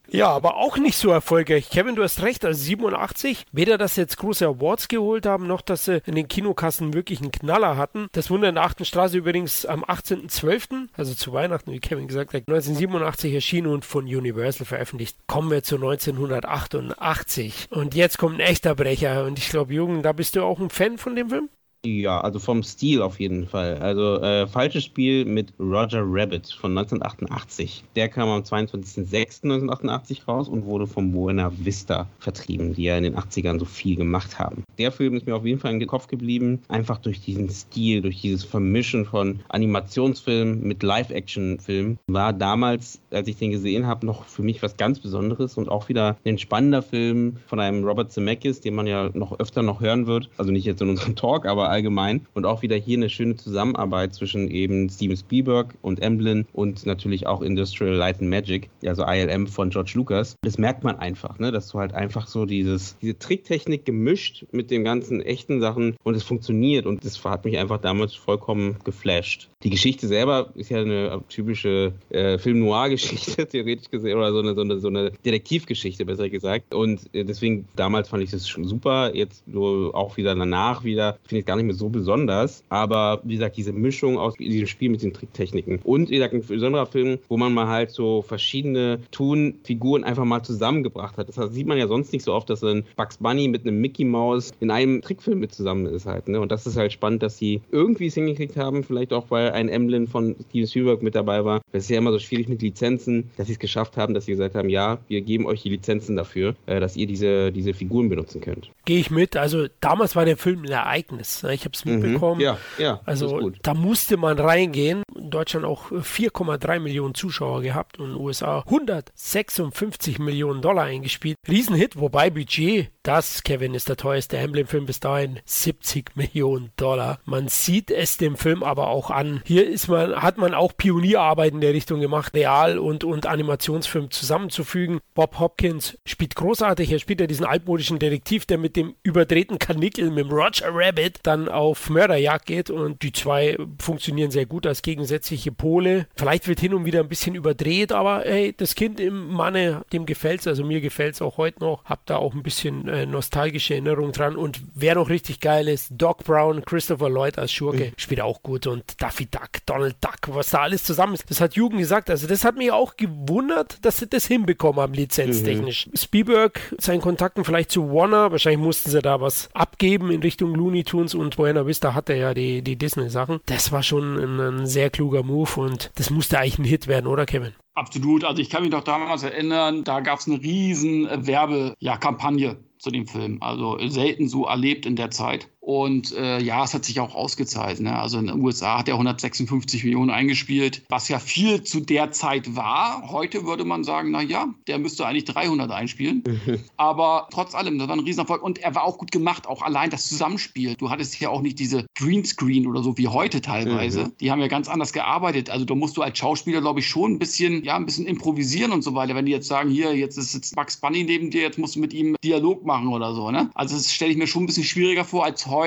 ja, aber auch nicht so erfolgreich. Kevin, du hast recht, also 87, weder dass sie jetzt große Awards geholt haben, noch dass sie in den Kinokassen wirklich einen Knaller hatten. Das Wunder in der 8. Straße übrigens am 18.12., also zu Weihnachten, wie Kevin gesagt hat, 1987 erschienen und von Universal veröffentlicht. Kommen wir zu 1988. Und jetzt kommt ein echter Brecher. Und ich glaube, Jürgen, da bist du auch ein Fan von dem Film? Ja, also vom Stil auf jeden Fall. Also äh, falsches Spiel mit Roger Rabbit von 1988. Der kam am 22.06.1988 raus und wurde vom Buena Vista vertrieben, die ja in den 80ern so viel gemacht haben. Der Film ist mir auf jeden Fall den Kopf geblieben, einfach durch diesen Stil, durch dieses Vermischen von Animationsfilm mit Live-Action-Film. War damals, als ich den gesehen habe, noch für mich was ganz Besonderes und auch wieder ein spannender Film von einem Robert Zemeckis, den man ja noch öfter noch hören wird. Also nicht jetzt in unserem Talk, aber allgemein. Und auch wieder hier eine schöne Zusammenarbeit zwischen eben Steven Spielberg und Emblem und natürlich auch Industrial Light and Magic, also ILM von George Lucas. Das merkt man einfach, ne? dass du halt einfach so dieses, diese Tricktechnik gemischt mit den ganzen echten Sachen und es funktioniert und das hat mich einfach damals vollkommen geflasht. Die Geschichte selber ist ja eine typische äh, Film-Noir-Geschichte, theoretisch gesehen, oder so eine, so eine, so eine Detektivgeschichte, besser gesagt. Und äh, deswegen, damals fand ich das schon super. Jetzt so auch wieder danach wieder, finde ich gar nicht mehr so besonders. Aber wie gesagt, diese Mischung aus diesem Spiel mit den Tricktechniken. Und wie gesagt, ein besonderer Film, wo man mal halt so verschiedene Tun-Figuren einfach mal zusammengebracht hat. Das sieht man ja sonst nicht so oft, dass ein Bugs Bunny mit einem Mickey Mouse in einem Trickfilm mit zusammen ist halt. Ne? Und das ist halt spannend, dass sie irgendwie es hingekriegt haben, vielleicht auch, weil ein Emblem von Steven Spielberg mit dabei war. Das ist ja immer so schwierig mit Lizenzen, dass sie es geschafft haben, dass sie gesagt haben, ja, wir geben euch die Lizenzen dafür, äh, dass ihr diese, diese Figuren benutzen könnt. Gehe ich mit. Also damals war der Film ein Ereignis. Ne? Ich habe es mhm. mitbekommen. Mhm. Ja, ja. Also da musste man reingehen. In Deutschland auch 4,3 Millionen Zuschauer gehabt und in den USA 156 Millionen Dollar eingespielt. Riesenhit, wobei Budget, das, Kevin, ist der teuerste Emblem-Film bis dahin, 70 Millionen Dollar. Man sieht es dem Film aber auch an. Hier ist man, hat man auch Pionierarbeit in der Richtung gemacht, Real- und, und Animationsfilm zusammenzufügen. Bob Hopkins spielt großartig. Er spielt ja diesen altmodischen Detektiv, der mit dem überdrehten Kanickel, mit dem Roger Rabbit, dann auf Mörderjagd geht und die zwei funktionieren sehr gut als gegensätzliche Pole. Vielleicht wird hin und wieder ein bisschen überdreht, aber hey, das Kind im Manne, dem gefällt's, also mir gefällt's auch heute noch. Hab da auch ein bisschen äh, nostalgische Erinnerung dran und wer noch richtig geil ist, Doc Brown, Christopher Lloyd als Schurke, mhm. spielt auch gut und Daffy Duck, Donald Duck, was da alles zusammen ist. Das hat Jugend gesagt. Also das hat mich auch gewundert, dass sie das hinbekommen haben, lizenztechnisch. Mhm. Spielberg, seinen Kontakten vielleicht zu Warner, wahrscheinlich mussten sie da was abgeben in Richtung Looney Tunes und Buena Vista hatte ja die, die Disney-Sachen. Das war schon ein, ein sehr kluger Move und das musste eigentlich ein Hit werden, oder Kevin? Absolut. Also ich kann mich noch damals erinnern, da gab es eine riesen Werbekampagne ja, zu dem Film. Also selten so erlebt in der Zeit. Und äh, ja, es hat sich auch ausgezahlt. Ne? Also in den USA hat er 156 Millionen eingespielt, was ja viel zu der Zeit war. Heute würde man sagen, na ja, der müsste eigentlich 300 einspielen. Aber trotz allem, das war ein Riesenerfolg. Und er war auch gut gemacht, auch allein das Zusammenspiel. Du hattest ja auch nicht diese Greenscreen oder so wie heute teilweise. Mhm. Die haben ja ganz anders gearbeitet. Also da musst du als Schauspieler, glaube ich, schon ein bisschen, ja, ein bisschen improvisieren und so weiter. Wenn die jetzt sagen, hier, jetzt ist jetzt Max Bunny neben dir, jetzt musst du mit ihm Dialog machen oder so, ne? Also das stelle ich mir schon ein bisschen schwieriger vor als heute,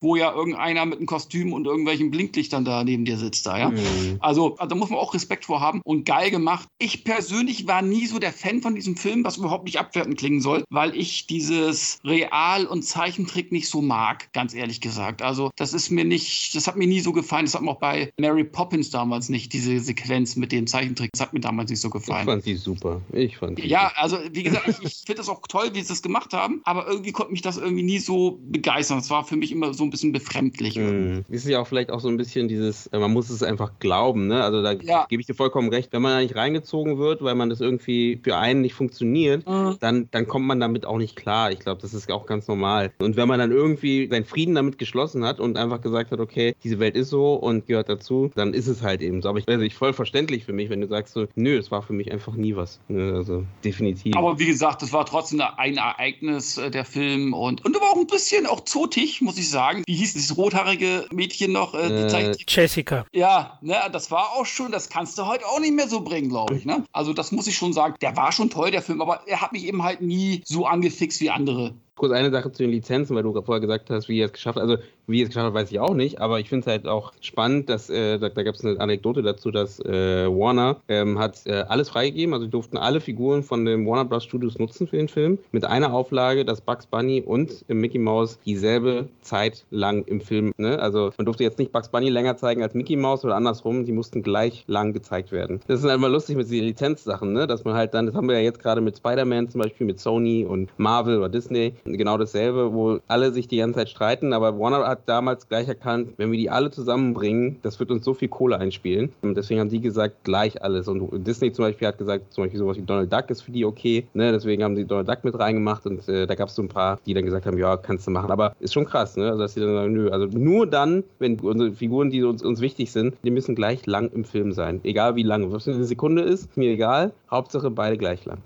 wo ja irgendeiner mit einem Kostüm und irgendwelchen Blinklichtern da neben dir sitzt da, ja? Mhm. Also, also da muss man auch Respekt vor haben und geil gemacht. Ich persönlich war nie so der Fan von diesem Film, was überhaupt nicht abwertend klingen soll, weil ich dieses Real- und Zeichentrick nicht so mag, ganz ehrlich gesagt. Also das ist mir nicht, das hat mir nie so gefallen. Das hat mir auch bei Mary Poppins damals nicht, diese Sequenz mit dem Zeichentrick. Das hat mir damals nicht so gefallen. Ich fand die super. Ich fand die Ja, also wie gesagt, ich, ich finde das auch toll, wie sie das gemacht haben, aber irgendwie konnte mich das irgendwie nie so begeistern. Das war für mich immer so ein bisschen befremdlich. Mhm. Ist ja auch vielleicht auch so ein bisschen dieses, äh, man muss es einfach glauben, ne? Also da ja. gebe ich dir vollkommen recht. Wenn man da nicht reingezogen wird, weil man das irgendwie für einen nicht funktioniert, mhm. dann, dann kommt man damit auch nicht klar. Ich glaube, das ist auch ganz normal. Und wenn man dann irgendwie seinen Frieden damit geschlossen hat und einfach gesagt hat, okay, diese Welt ist so und gehört dazu, dann ist es halt eben so. Aber ich also ich voll verständlich für mich, wenn du sagst so, nö, es war für mich einfach nie was. Ne? Also definitiv. Aber wie gesagt, das war trotzdem ein Ereignis, äh, der Film. Und, und aber auch ein bisschen auch zotig, muss ich sagen. Wie hieß dieses rothaarige Mädchen noch? Äh, äh, Jessica. Ja, ne, das war auch schon, das kannst du heute auch nicht mehr so bringen, glaube ich. Ne? Also das muss ich schon sagen. Der war schon toll, der Film, aber er hat mich eben halt nie so angefixt wie andere. Kurz eine Sache zu den Lizenzen, weil du vorher gesagt hast, wie er es geschafft hat. Also, wie er es geschafft hat, weiß ich auch nicht, aber ich finde es halt auch spannend, dass, äh, da, da gab es eine Anekdote dazu, dass äh, Warner ähm, hat äh, alles freigegeben, also durften alle Figuren von den Warner Bros. Studios nutzen für den Film, mit einer Auflage, dass Bugs Bunny und Mickey Mouse dieselbe Zeit lang im Film, ne? also man durfte jetzt nicht Bugs Bunny länger zeigen als Mickey Mouse oder andersrum, die mussten gleich lang gezeigt werden. Das ist halt mal lustig mit diesen Lizenzsachen, ne? dass man halt dann, das haben wir ja jetzt gerade mit Spider-Man zum Beispiel, mit Sony und Marvel oder Disney, genau dasselbe, wo alle sich die ganze Zeit streiten, aber Warner hat damals gleich erkannt, wenn wir die alle zusammenbringen, das wird uns so viel Kohle einspielen. Und deswegen haben die gesagt, gleich alles. Und Disney zum Beispiel hat gesagt, zum Beispiel sowas wie Donald Duck ist für die okay, ne? deswegen haben sie Donald Duck mit reingemacht und äh, da gab es so ein paar, die dann gesagt haben, ja, kannst du machen. Aber ist schon krass, ne? also dass sie dann sagen, nö, also nur dann, wenn unsere Figuren, die uns, uns wichtig sind, die müssen gleich lang im Film sein. Egal wie lange. Was eine Sekunde ist, mir egal. Hauptsache beide gleich lang.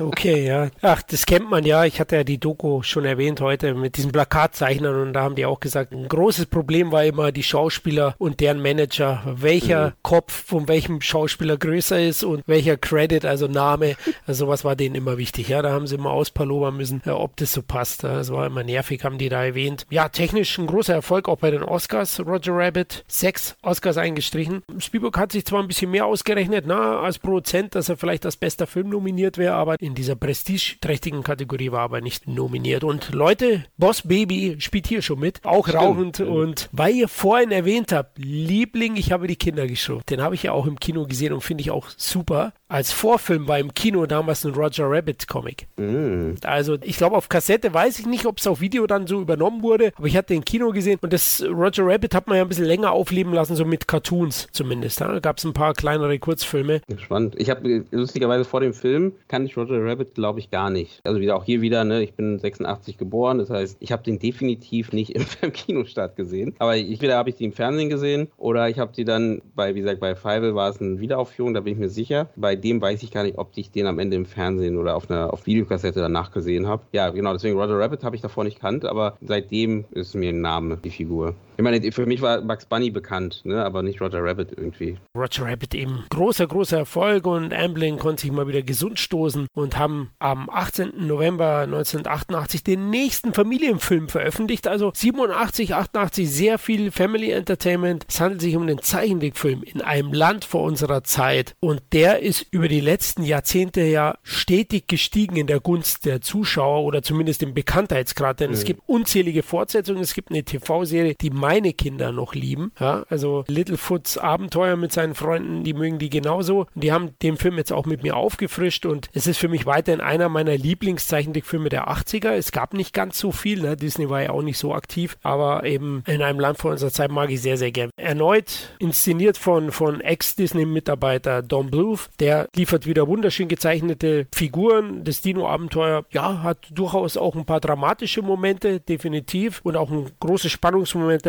Okay, ja. Ach, das kennt man ja. Ich hatte ja die Doku schon erwähnt heute mit diesen Plakatzeichnern und da haben die auch gesagt, ein großes Problem war immer die Schauspieler und deren Manager. Welcher mhm. Kopf von welchem Schauspieler größer ist und welcher Credit, also Name, also sowas war denen immer wichtig. Ja, da haben sie immer auspalobern müssen, ob das so passt. Das war immer nervig, haben die da erwähnt. Ja, technisch ein großer Erfolg auch bei den Oscars. Roger Rabbit, sechs Oscars eingestrichen. Spielberg hat sich zwar ein bisschen mehr ausgerechnet, na, als Produzent, dass er vielleicht als bester Film nominiert wäre, aber in dieser prestigeträchtigen Kategorie war aber nicht nominiert. Und Leute, Boss Baby spielt hier schon mit, auch Stimmt. rauchend. Und weil ihr vorhin erwähnt habt, Liebling, ich habe die Kinder geschrumpft. Den habe ich ja auch im Kino gesehen und finde ich auch super. Als Vorfilm war im Kino damals ein Roger Rabbit Comic. Mm. Also ich glaube auf Kassette weiß ich nicht, ob es auf Video dann so übernommen wurde, aber ich hatte den Kino gesehen und das Roger Rabbit hat man ja ein bisschen länger aufleben lassen, so mit Cartoons zumindest. Da gab es ein paar kleinere Kurzfilme. Spannend. Ich habe lustigerweise vor dem Film kann ich Roger Rabbit glaube ich gar nicht. Also wieder auch hier wieder, ne, ich bin 86 geboren, das heißt, ich habe den definitiv nicht im, im Kinostart gesehen. Aber entweder habe ich die im Fernsehen gesehen oder ich habe die dann bei, wie gesagt, bei Five war es eine Wiederaufführung, da bin ich mir sicher. Bei dem weiß ich gar nicht, ob ich den am Ende im Fernsehen oder auf einer auf Videokassette danach gesehen habe. Ja, genau, deswegen Roger Rabbit habe ich davor nicht kannt, aber seitdem ist mir ein Name, die Figur. Ich meine, für mich war Bugs Bunny bekannt, ne? aber nicht Roger Rabbit irgendwie. Roger Rabbit eben großer, großer Erfolg und Amblin konnte sich mal wieder gesund stoßen und haben am 18. November 1988 den nächsten Familienfilm veröffentlicht. Also 87, 88 sehr viel Family Entertainment. Es handelt sich um den Zeichentrickfilm in einem Land vor unserer Zeit und der ist über die letzten Jahrzehnte ja stetig gestiegen in der Gunst der Zuschauer oder zumindest im Bekanntheitsgrad, denn mhm. es gibt unzählige Fortsetzungen. Es gibt eine TV-Serie, die meine Kinder noch lieben. Ja, also Littlefoots Abenteuer mit seinen Freunden, die mögen die genauso. Die haben den Film jetzt auch mit mir aufgefrischt und es ist für mich weiterhin einer meiner Lieblingszeichentrickfilme der 80er. Es gab nicht ganz so viel, ne? Disney war ja auch nicht so aktiv, aber eben in einem Land vor unserer Zeit mag ich sehr, sehr gern. Erneut inszeniert von, von Ex-Disney-Mitarbeiter Don Bluth, der liefert wieder wunderschön gezeichnete Figuren. Das Dino-Abenteuer, ja, hat durchaus auch ein paar dramatische Momente, definitiv, und auch ein große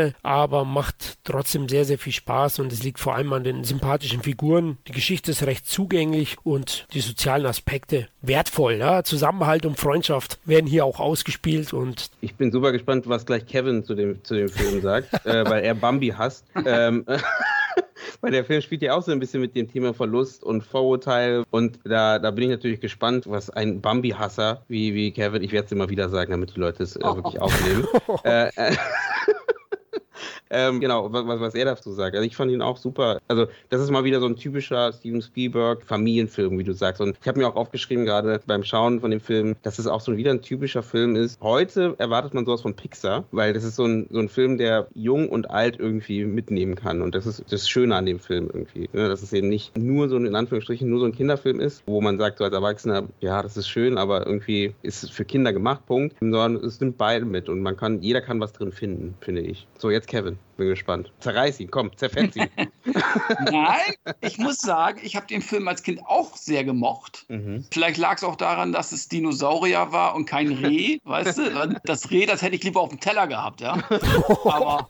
Spannungsmomente, aber macht trotzdem sehr, sehr viel Spaß und es liegt vor allem an den sympathischen Figuren. Die Geschichte ist recht zugänglich und die sozialen Aspekte wertvoll. Ja? Zusammenhalt und Freundschaft werden hier auch ausgespielt und ich bin super gespannt, was gleich Kevin zu dem, zu dem Film sagt, äh, weil er Bambi hasst. ähm, weil der Film spielt ja auch so ein bisschen mit dem Thema Verlust und Vorurteil. Und da, da bin ich natürlich gespannt, was ein Bambi-Hasser wie, wie Kevin, ich werde es immer wieder sagen, damit die Leute es äh, wirklich aufnehmen. äh, äh, ähm, genau, was, was er dazu sagt. Also ich fand ihn auch super. Also das ist mal wieder so ein typischer Steven Spielberg Familienfilm, wie du sagst. Und ich habe mir auch aufgeschrieben, gerade beim Schauen von dem Film, dass es auch so wieder ein typischer Film ist. Heute erwartet man sowas von Pixar, weil das ist so ein, so ein Film, der jung und alt irgendwie mitnehmen kann. Und das ist das Schöne an dem Film irgendwie. Ne? Dass es eben nicht nur so ein, in Anführungsstrichen, nur so ein Kinderfilm ist, wo man sagt so als Erwachsener, ja, das ist schön, aber irgendwie ist es für Kinder gemacht, Punkt. Sondern es nimmt beide mit und man kann, jeder kann was drin finden, finde ich. So, jetzt Kevin. Bin gespannt. Zerreiß ihn, komm, zerfetz ihn. Nein, ich muss sagen, ich habe den Film als Kind auch sehr gemocht. Mhm. Vielleicht lag es auch daran, dass es Dinosaurier war und kein Reh, weißt du? Das Reh, das hätte ich lieber auf dem Teller gehabt, ja. Aber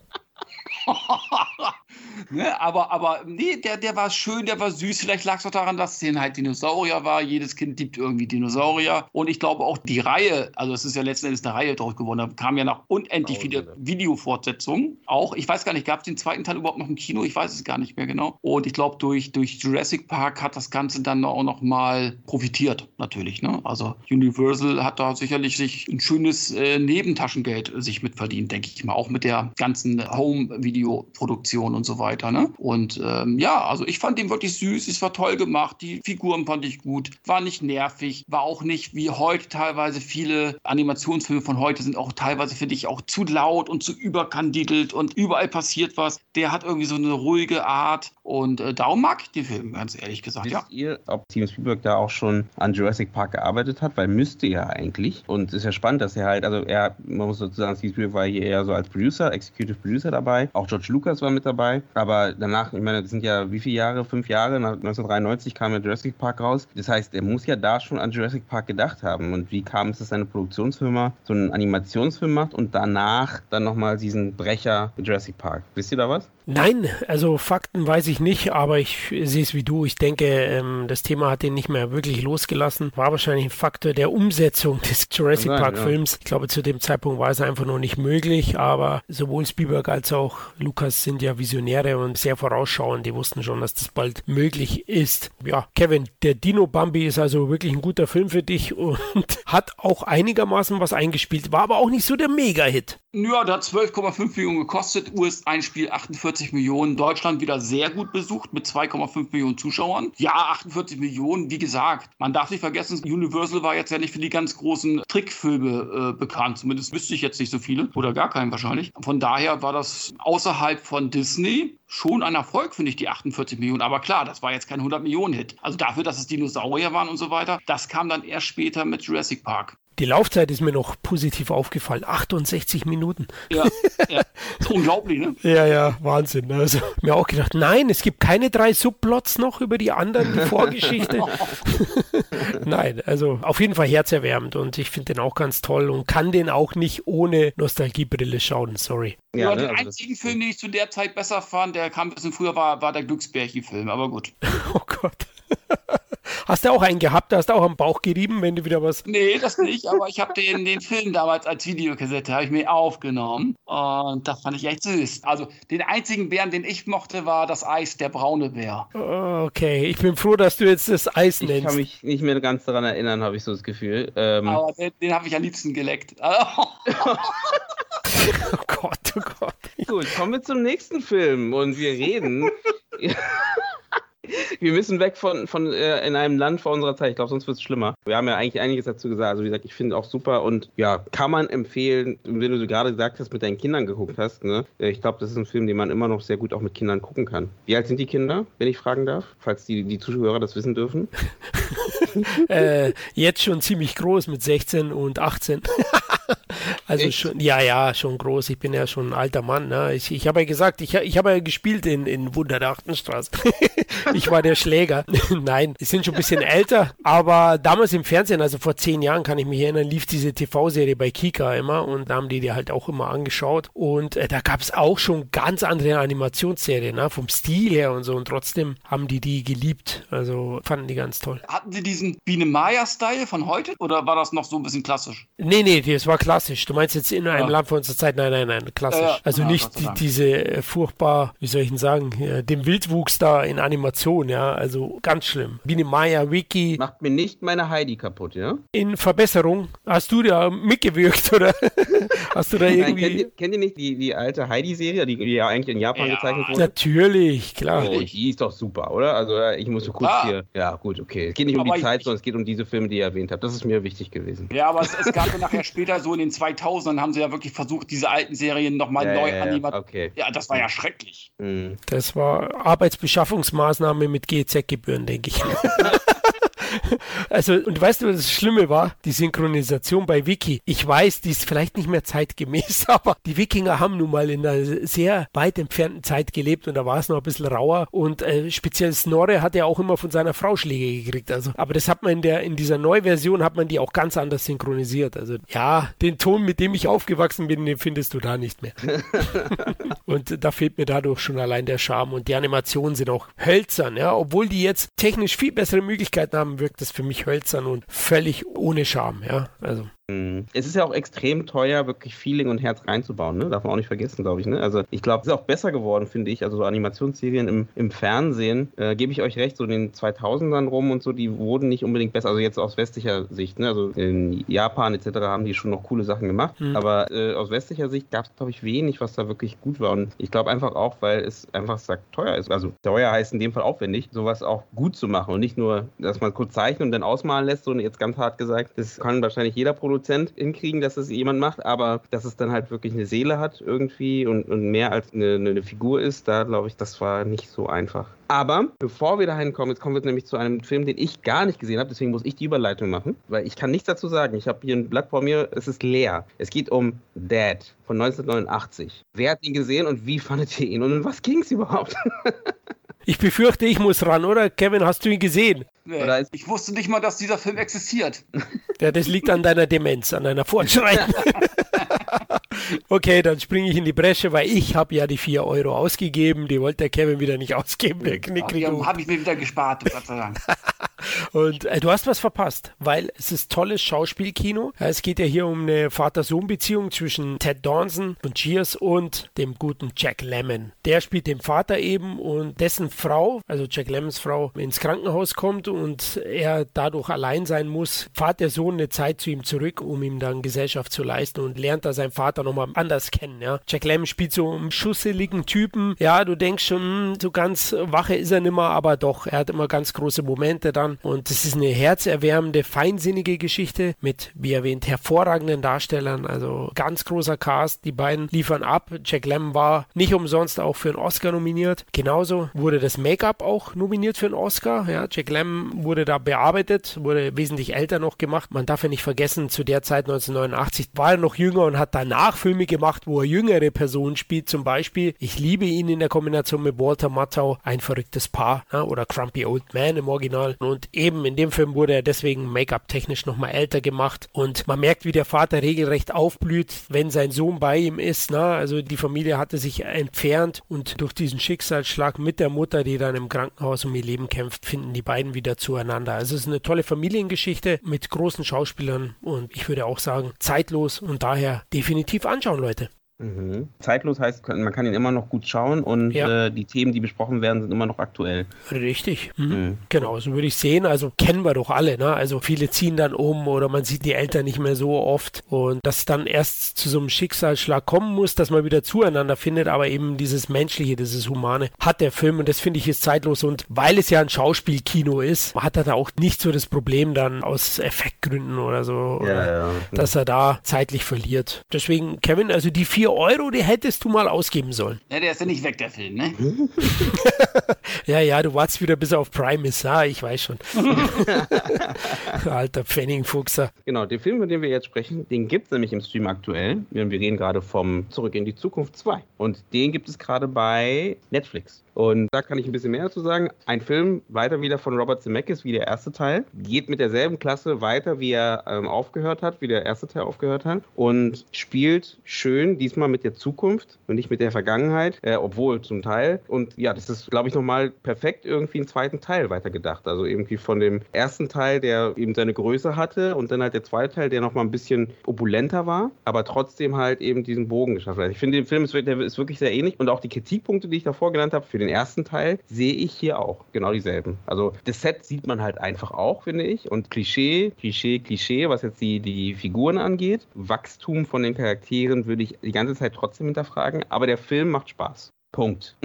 ne, aber, aber nee, der, der war schön, der war süß. Vielleicht lag es auch daran, dass es halt Dinosaurier war. Jedes Kind liebt irgendwie Dinosaurier. Und ich glaube auch die Reihe, also es ist ja letzten Endes eine Reihe draus geworden, da kam ja noch unendlich viele Videofortsetzungen. Auch, ich weiß gar nicht, gab es den zweiten Teil überhaupt noch im Kino? Ich weiß es gar nicht mehr genau. Und ich glaube, durch, durch Jurassic Park hat das Ganze dann auch noch mal profitiert, natürlich. Ne? Also Universal hat da sicherlich sich ein schönes äh, Nebentaschengeld sich mitverdient, denke ich mal. Auch mit der ganzen Home-Video Videoproduktion und so weiter. Ne? Und ähm, ja, also ich fand den wirklich süß, es war toll gemacht, die Figuren fand ich gut, war nicht nervig, war auch nicht wie heute teilweise viele Animationsfilme von heute sind auch teilweise, finde ich, auch zu laut und zu überkandidelt und überall passiert was. Der hat irgendwie so eine ruhige Art und äh, darum mag ich den Film, ganz ehrlich gesagt. Wisst ja. ihr, ob Steven Spielberg da auch schon an Jurassic Park gearbeitet hat? Weil müsste er eigentlich. Und es ist ja spannend, dass er halt, also er, man muss sozusagen, Steven Spielberg war hier eher so als Producer, Executive Producer dabei. Auch George Lucas war mit dabei. Aber danach, ich meine, das sind ja wie viele Jahre? Fünf Jahre? Nach 1993 kam ja Jurassic Park raus. Das heißt, er muss ja da schon an Jurassic Park gedacht haben. Und wie kam es, dass seine Produktionsfirma so einen Animationsfilm macht und danach dann nochmal diesen Brecher Jurassic Park? Wisst ihr da was? Nein, also Fakten weiß ich nicht, aber ich sehe es wie du. Ich denke, ähm, das Thema hat ihn nicht mehr wirklich losgelassen. War wahrscheinlich ein Faktor der Umsetzung des Jurassic sein, Park Films. Ja. Ich glaube, zu dem Zeitpunkt war es einfach noch nicht möglich, aber sowohl Spielberg als auch Lukas sind ja Visionäre und sehr vorausschauend. Die wussten schon, dass das bald möglich ist. Ja, Kevin, der Dino Bambi ist also wirklich ein guter Film für dich und hat auch einigermaßen was eingespielt, war aber auch nicht so der Mega-Hit. Ja, der hat 12,5 Millionen gekostet, US-Einspiel 48 Millionen, Deutschland wieder sehr gut besucht mit 2,5 Millionen Zuschauern. Ja, 48 Millionen, wie gesagt, man darf nicht vergessen, Universal war jetzt ja nicht für die ganz großen Trickfilme äh, bekannt, zumindest wüsste ich jetzt nicht so viele oder gar keinen wahrscheinlich. Von daher war das außerhalb von Disney schon ein Erfolg, finde ich, die 48 Millionen. Aber klar, das war jetzt kein 100 Millionen Hit. Also dafür, dass es Dinosaurier waren und so weiter, das kam dann erst später mit Jurassic Park. Die Laufzeit ist mir noch positiv aufgefallen. 68 Minuten. Ja, ja. unglaublich, ne? ja, ja, Wahnsinn. Also mir auch gedacht, nein, es gibt keine drei Subplots noch über die anderen, die Vorgeschichte. nein, also auf jeden Fall herzerwärmend und ich finde den auch ganz toll und kann den auch nicht ohne Nostalgiebrille schauen, sorry. Ja, ja ne, den also einzigen Film, den ich zu der Zeit besser fand, der kam ein bisschen früher, war, war der Glücksbärchen-Film, aber gut. oh Gott. Hast du auch einen gehabt? Hast du auch am Bauch gerieben, wenn du wieder was. Nee, das nicht, aber ich habe den, den Film damals als Videokassette habe ich mir aufgenommen und das fand ich echt süß. Also den einzigen Bären, den ich mochte, war das Eis, der braune Bär. Okay, ich bin froh, dass du jetzt das Eis nennst. Ich kann mich nicht mehr ganz daran erinnern, habe ich so das Gefühl. Ähm aber den, den habe ich am liebsten geleckt. oh Gott, oh Gott. Gut, kommen wir zum nächsten Film und wir reden. wir müssen weg von, von äh, in einem Land vor unserer Zeit. Ich glaube, sonst wird es schlimmer. Wir haben ja eigentlich einiges dazu gesagt. Also wie gesagt, ich finde auch super und ja, kann man empfehlen, wenn du gerade gesagt hast, mit deinen Kindern geguckt hast. Ne? Äh, ich glaube, das ist ein Film, den man immer noch sehr gut auch mit Kindern gucken kann. Wie alt sind die Kinder, wenn ich fragen darf? Falls die, die Zuschauer das wissen dürfen. äh, jetzt schon ziemlich groß mit 16 und 18. also Echt? schon, ja, ja, schon groß. Ich bin ja schon ein alter Mann. Ne? Ich, ich habe ja gesagt, ich, ich habe ja gespielt in, in Wunder der Achtenstraße. ich war der Schläger. Nein, die sind schon ein bisschen älter, aber damals im Fernsehen, also vor zehn Jahren kann ich mich erinnern, lief diese TV-Serie bei Kika immer und da haben die die halt auch immer angeschaut und äh, da gab es auch schon ganz andere Animationsserien, ne? vom Stil her und so und trotzdem haben die die geliebt. Also fanden die ganz toll. Hatten sie diesen Biene Maya-Style von heute oder war das noch so ein bisschen klassisch? Nee, nee, das war klassisch. Du meinst jetzt in einem ja. Land von unserer Zeit? Nein, nein, nein, klassisch. Ja, ja. Also nicht die, diese äh, furchtbar, wie soll ich denn sagen, dem Wildwuchs da in Animation, ja, also ganz schlimm. Biene Maya, Wiki. Macht mir nicht meine Heidi kaputt, ja? In Verbesserung. Hast du da mitgewirkt oder hast du da irgendwie. Nein, kennt, ihr, kennt ihr nicht die, die alte Heidi-Serie, die, die ja eigentlich in Japan gezeichnet wurde? Natürlich, klar. Oh, die ist doch super, oder? Also ich muss so kurz ah. hier. Ja, gut, okay. Es geht nicht um aber die Zeit, sondern es geht um diese Filme, die ihr erwähnt habt. Das ist mir wichtig gewesen. Ja, aber es, es gab ja nachher später so in den 2000ern haben sie ja wirklich versucht, diese alten Serien nochmal ja, neu ja, animiert. Okay. Ja, das war ja schrecklich. Mhm. Das war Arbeitsbeschaffungsmaßnahme mit GEZ-Gebühren, denke ich. also, und weißt du, was das Schlimme war? Die Synchronisation bei Wiki. Ich weiß, die ist vielleicht nicht mehr zeitgemäß, aber die Wikinger haben nun mal in einer sehr weit entfernten Zeit gelebt und da war es noch ein bisschen rauer und äh, speziell Snorre hat ja auch immer von seiner Frau Schläge gekriegt. Also, aber das hat man in der, in dieser Neuversion hat man die auch ganz anders synchronisiert. Also, ja, den Ton, mit dem ich aufgewachsen bin, den findest du da nicht mehr. und da fehlt mir dadurch schon allein der Charme und die Animationen sind auch hölzern, ja, obwohl die jetzt technisch viel bessere Möglichkeiten haben, wirkt das für mich hölzern und völlig ohne Charme, ja. Also. Mhm. Es ist ja auch extrem teuer, wirklich Feeling und Herz reinzubauen, ne? Darf man auch nicht vergessen, glaube ich, ne? Also ich glaube, es ist auch besser geworden, finde ich. Also so Animationsserien im, im Fernsehen, äh, gebe ich euch recht, so in den 2000ern rum und so, die wurden nicht unbedingt besser. Also jetzt aus westlicher Sicht, ne? Also in Japan etc. haben die schon noch coole Sachen gemacht. Mhm. Aber äh, aus westlicher Sicht gab es, glaube ich, wenig, was da wirklich gut war. Und ich glaube einfach auch, weil es einfach sagt, teuer ist. Also teuer heißt in dem Fall aufwendig, sowas auch gut zu machen und nicht nur, dass man kurz zeichnet und dann ausmalen lässt, sondern jetzt ganz hart gesagt, das kann wahrscheinlich jeder produzieren Produzent hinkriegen, dass es jemand macht, aber dass es dann halt wirklich eine Seele hat irgendwie und, und mehr als eine, eine Figur ist, da glaube ich, das war nicht so einfach. Aber bevor wir dahin kommen, jetzt kommen wir nämlich zu einem Film, den ich gar nicht gesehen habe, deswegen muss ich die Überleitung machen, weil ich kann nichts dazu sagen. Ich habe hier ein Blatt vor mir, es ist leer. Es geht um Dad von 1989. Wer hat ihn gesehen und wie fandet ihr ihn und um was ging es überhaupt? Ich befürchte, ich muss ran, oder? Kevin, hast du ihn gesehen? Nee, ich wusste nicht mal, dass dieser Film existiert. Ja, das liegt an deiner Demenz, an deiner Fortschreiten. okay, dann springe ich in die Bresche, weil ich habe ja die 4 Euro ausgegeben. Die wollte der Kevin wieder nicht ausgeben. Der Ach, die habe ich mir wieder gespart, Gott sei Dank. Und äh, du hast was verpasst, weil es ist tolles Schauspielkino. Es geht ja hier um eine Vater-Sohn-Beziehung zwischen Ted Dawson und Cheers und dem guten Jack Lemmon. Der spielt den Vater eben und dessen Frau, also Jack Lemmons Frau, ins Krankenhaus kommt und er dadurch allein sein muss, fahrt der Sohn eine Zeit zu ihm zurück, um ihm dann Gesellschaft zu leisten und lernt da seinen Vater nochmal anders kennen. Ja. Jack Lemmon spielt so einen schusseligen Typen. Ja, du denkst schon, hm, so ganz wache ist er nimmer, aber doch, er hat immer ganz große Momente dann und es ist eine herzerwärmende, feinsinnige Geschichte mit, wie erwähnt, hervorragenden Darstellern. Also ganz großer Cast. Die beiden liefern ab. Jack Lemmon war nicht umsonst auch für einen Oscar nominiert. Genauso wurde das Make-up auch nominiert für einen Oscar. Ja, Jack Lemmon wurde da bearbeitet, wurde wesentlich älter noch gemacht. Man darf ja nicht vergessen, zu der Zeit 1989 war er noch jünger und hat danach Filme gemacht, wo er jüngere Personen spielt. Zum Beispiel, ich liebe ihn in der Kombination mit Walter Matthau, ein verrücktes Paar ja, oder Crumpy Old Man im Original. Und eben in dem Film wurde er deswegen Make-up-technisch nochmal älter gemacht. Und man merkt, wie der Vater regelrecht aufblüht, wenn sein Sohn bei ihm ist. Na? Also die Familie hatte sich entfernt und durch diesen Schicksalsschlag mit der Mutter, die dann im Krankenhaus um ihr Leben kämpft, finden die beiden wieder zueinander. Also es ist eine tolle Familiengeschichte mit großen Schauspielern und ich würde auch sagen, zeitlos und daher definitiv anschauen, Leute. Mhm. Zeitlos heißt, man kann ihn immer noch gut schauen und Ja. äh, die Themen, die besprochen werden, sind immer noch aktuell. Richtig. Mhm. Mhm. Genau, so würde ich sehen. Also kennen wir doch alle, ne? Also viele ziehen dann um oder man sieht die Eltern nicht mehr so oft und dass dann erst zu so einem Schicksalsschlag kommen muss, dass man wieder zueinander findet, aber eben dieses Menschliche, dieses Humane hat der Film und das finde ich ist zeitlos und weil es ja ein Schauspielkino ist, hat er da auch nicht so das Problem dann aus Effektgründen oder so, oder ja. dass er da zeitlich verliert. Deswegen, Kevin, also die 4 Euro, die hättest du mal ausgeben sollen. Ja, der ist ja nicht weg, der Film, ne? Ja, ja, du wartest wieder bis auf Prime ist. Ja, ich weiß schon. Alter Pfennigfuchser. Genau, den Film, über den wir jetzt sprechen, den gibt es nämlich im Stream aktuell. Wir wir reden gerade vom Zurück in die Zukunft 2. Und den gibt es gerade bei Netflix. Und da kann ich ein bisschen mehr dazu sagen. Ein Film, weiter wieder von Robert Zemeckis, wie der erste Teil, geht mit derselben Klasse weiter, wie er ähm, aufgehört hat, wie der erste Teil aufgehört hat. Und spielt schön, diesmal mit der Zukunft und nicht mit der Vergangenheit, äh, obwohl zum Teil. Und ja, das ist, glaube ich, nochmal perfekt irgendwie einen zweiten Teil weitergedacht. Also irgendwie von dem ersten Teil, der eben seine Größe hatte und dann halt der zweite Teil, der nochmal ein bisschen opulenter war, aber trotzdem halt eben diesen Bogen geschafft hat. Ich finde, den Film ist, ist wirklich sehr ähnlich und auch die Kritikpunkte, die ich davor genannt habe, für den ersten Teil, sehe ich hier auch. Genau dieselben. Also das Set sieht man halt einfach auch, finde ich. Und Klischee, Klischee, Klischee, was jetzt die, die Figuren angeht. Wachstum von den Charakteren würde ich die ganze Zeit trotzdem hinterfragen, aber der Film macht Spaß. Punkt.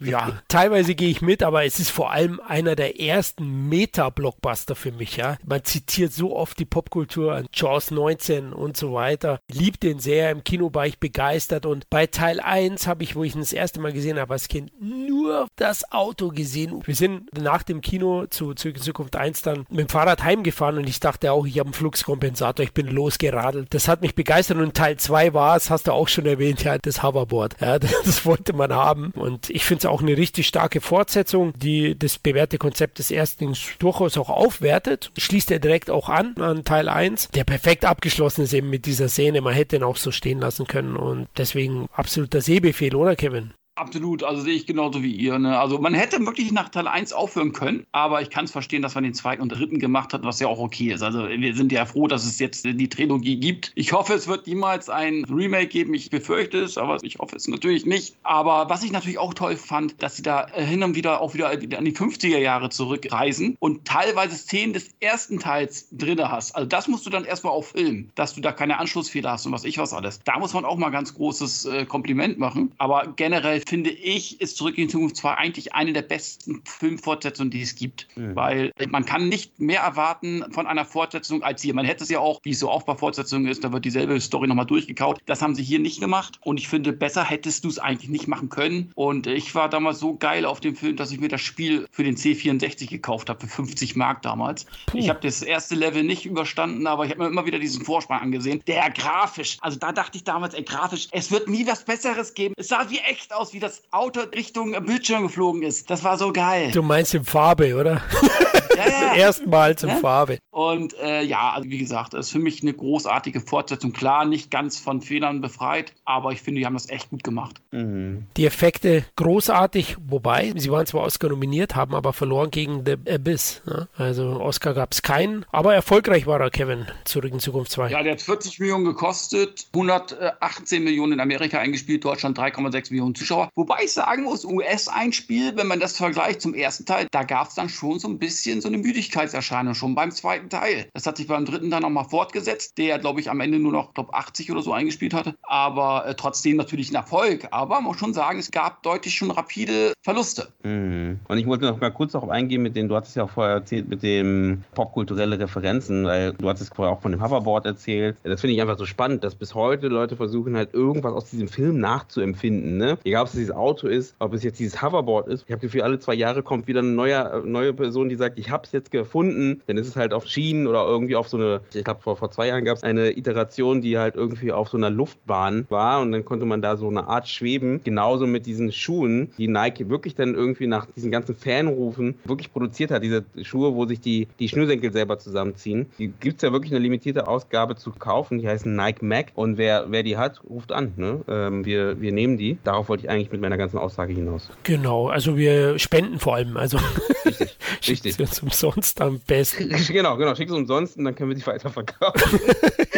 Ja, teilweise gehe ich mit, aber es ist vor allem einer der ersten Meta-Blockbuster für mich, ja. Man zitiert so oft die Popkultur an Jaws 19 und so weiter. Liebt den sehr, im Kino war ich begeistert und bei Teil 1 habe ich, wo ich ihn das erste Mal gesehen habe als Kind, nur das Auto gesehen. Wir sind nach dem Kino zu Zurück in Zukunft 1 dann mit dem Fahrrad heimgefahren und ich dachte auch, ich habe einen Fluxkompensator, ich bin losgeradelt. Das hat mich begeistert und Teil 2 war es, hast du auch schon erwähnt, ja, das Hoverboard. Ja, das wollte man haben und ich finde es auch eine richtig starke Fortsetzung, die das bewährte Konzept des ersten durchaus auch aufwertet. Schließt er direkt auch an, an Teil 1, der perfekt abgeschlossen ist eben mit dieser Szene. Man hätte ihn auch so stehen lassen können und deswegen absoluter Sehbefehl, oder Kevin? Absolut, also sehe ich genauso wie ihr. Ne? Also man hätte wirklich nach Teil 1 aufhören können, aber ich kann es verstehen, dass man den zweiten und dritten gemacht hat, was ja auch okay ist. Also wir sind ja froh, dass es jetzt die Trilogie gibt. Ich hoffe, es wird niemals ein Remake geben. Ich befürchte es, aber ich hoffe es natürlich nicht. Aber was ich natürlich auch toll fand, dass sie da äh, hin und wieder auch wieder an die 50er Jahre zurückreisen und teilweise Szenen des ersten Teils drinne hast. Also das musst du dann erstmal auch filmen, dass du da keine Anschlussfehler hast und was ich was alles. Da muss man auch mal ganz großes äh, Kompliment machen. Aber generell finde ich, ist Zurück in die Zukunft 2 eigentlich eine der besten Filmfortsetzungen, die es gibt. Mhm. Weil man kann nicht mehr erwarten von einer Fortsetzung als hier. Man hätte es ja auch, wie es so oft bei Fortsetzungen ist, da wird dieselbe Story nochmal durchgekaut. Das haben sie hier nicht gemacht. Und ich finde, besser hättest du es eigentlich nicht machen können. Und ich war damals so geil auf dem Film, dass ich mir das Spiel für den C64 gekauft habe, für 50 Mark damals. Ich habe das erste Level nicht überstanden, aber ich habe mir immer wieder diesen Vorspann angesehen. Der grafisch, also da dachte ich damals, ey, grafisch, es wird nie was Besseres geben. Es sah wie echt aus, wie das Auto Richtung Bildschirm geflogen ist. Das war so geil. Du meinst in Farbe, oder? Ja, ja. Erstmals in Ja? Farbe. Und äh, ja, also wie gesagt, das ist für mich eine großartige Fortsetzung. Klar, nicht ganz von Fehlern befreit, aber ich finde, die haben das echt gut gemacht. Mhm. Die Effekte großartig, wobei sie waren zwar Oscar nominiert, haben aber verloren gegen The Abyss. Ne? Also Oscar gab es keinen, aber erfolgreich war er, Kevin, zurück in Zukunft 2. Ja, der hat 40 Millionen gekostet, 118 Millionen in Amerika eingespielt, Deutschland 3,6 Millionen Zuschauer. Wobei ich sagen muss, US-Einspiel, wenn man das vergleicht zum ersten Teil, da gab es dann schon so ein bisschen so eine Müdigkeitserscheinung, schon beim zweiten Teil. Das hat sich beim dritten dann nochmal fortgesetzt, der, glaube ich, am Ende nur noch, glaube 80 oder so eingespielt hatte. Aber äh, trotzdem natürlich ein Erfolg. Aber man muss schon sagen, es gab deutlich schon rapide Verluste. Mhm. Und ich wollte noch mal kurz darauf eingehen, mit dem, du hattest ja auch vorher erzählt, mit dem popkulturelle Referenzen, weil du hattest vorher auch von dem Hoverboard erzählt. Das finde ich einfach so spannend, dass bis heute Leute versuchen halt irgendwas aus diesem Film nachzuempfinden. Ne? Egal, ob es dieses Auto ist, ob es jetzt dieses Hoverboard ist. Ich habe Gefühl, alle zwei Jahre kommt wieder eine neue, neue Person, die sagt, ich habe es jetzt gefunden. Dann ist es halt auf Schienen oder irgendwie auf so eine, ich glaube vor, vor zwei Jahren gab es eine Iteration, die halt irgendwie auf so einer Luftbahn war und dann konnte man da so eine Art schweben. Genauso mit diesen Schuhen, die Nike wirklich dann irgendwie nach diesen ganzen Fanrufen wirklich produziert hat. Diese Schuhe, wo sich die, die Schnürsenkel selber zusammenziehen. Die gibt es ja wirklich eine limitierte Ausgabe zu kaufen. Die heißen Nike Mac. Und wer, wer die hat, ruft an. Ne? Ähm, wir, wir nehmen die. Darauf wollte ich eigentlich mit meiner ganzen Aussage hinaus. Genau, also wir spenden vor allem. Also Richtig. richtig. Schickt uns umsonst am besten. genau, genau. Schick es umsonst und dann können wir die weiterverkaufen.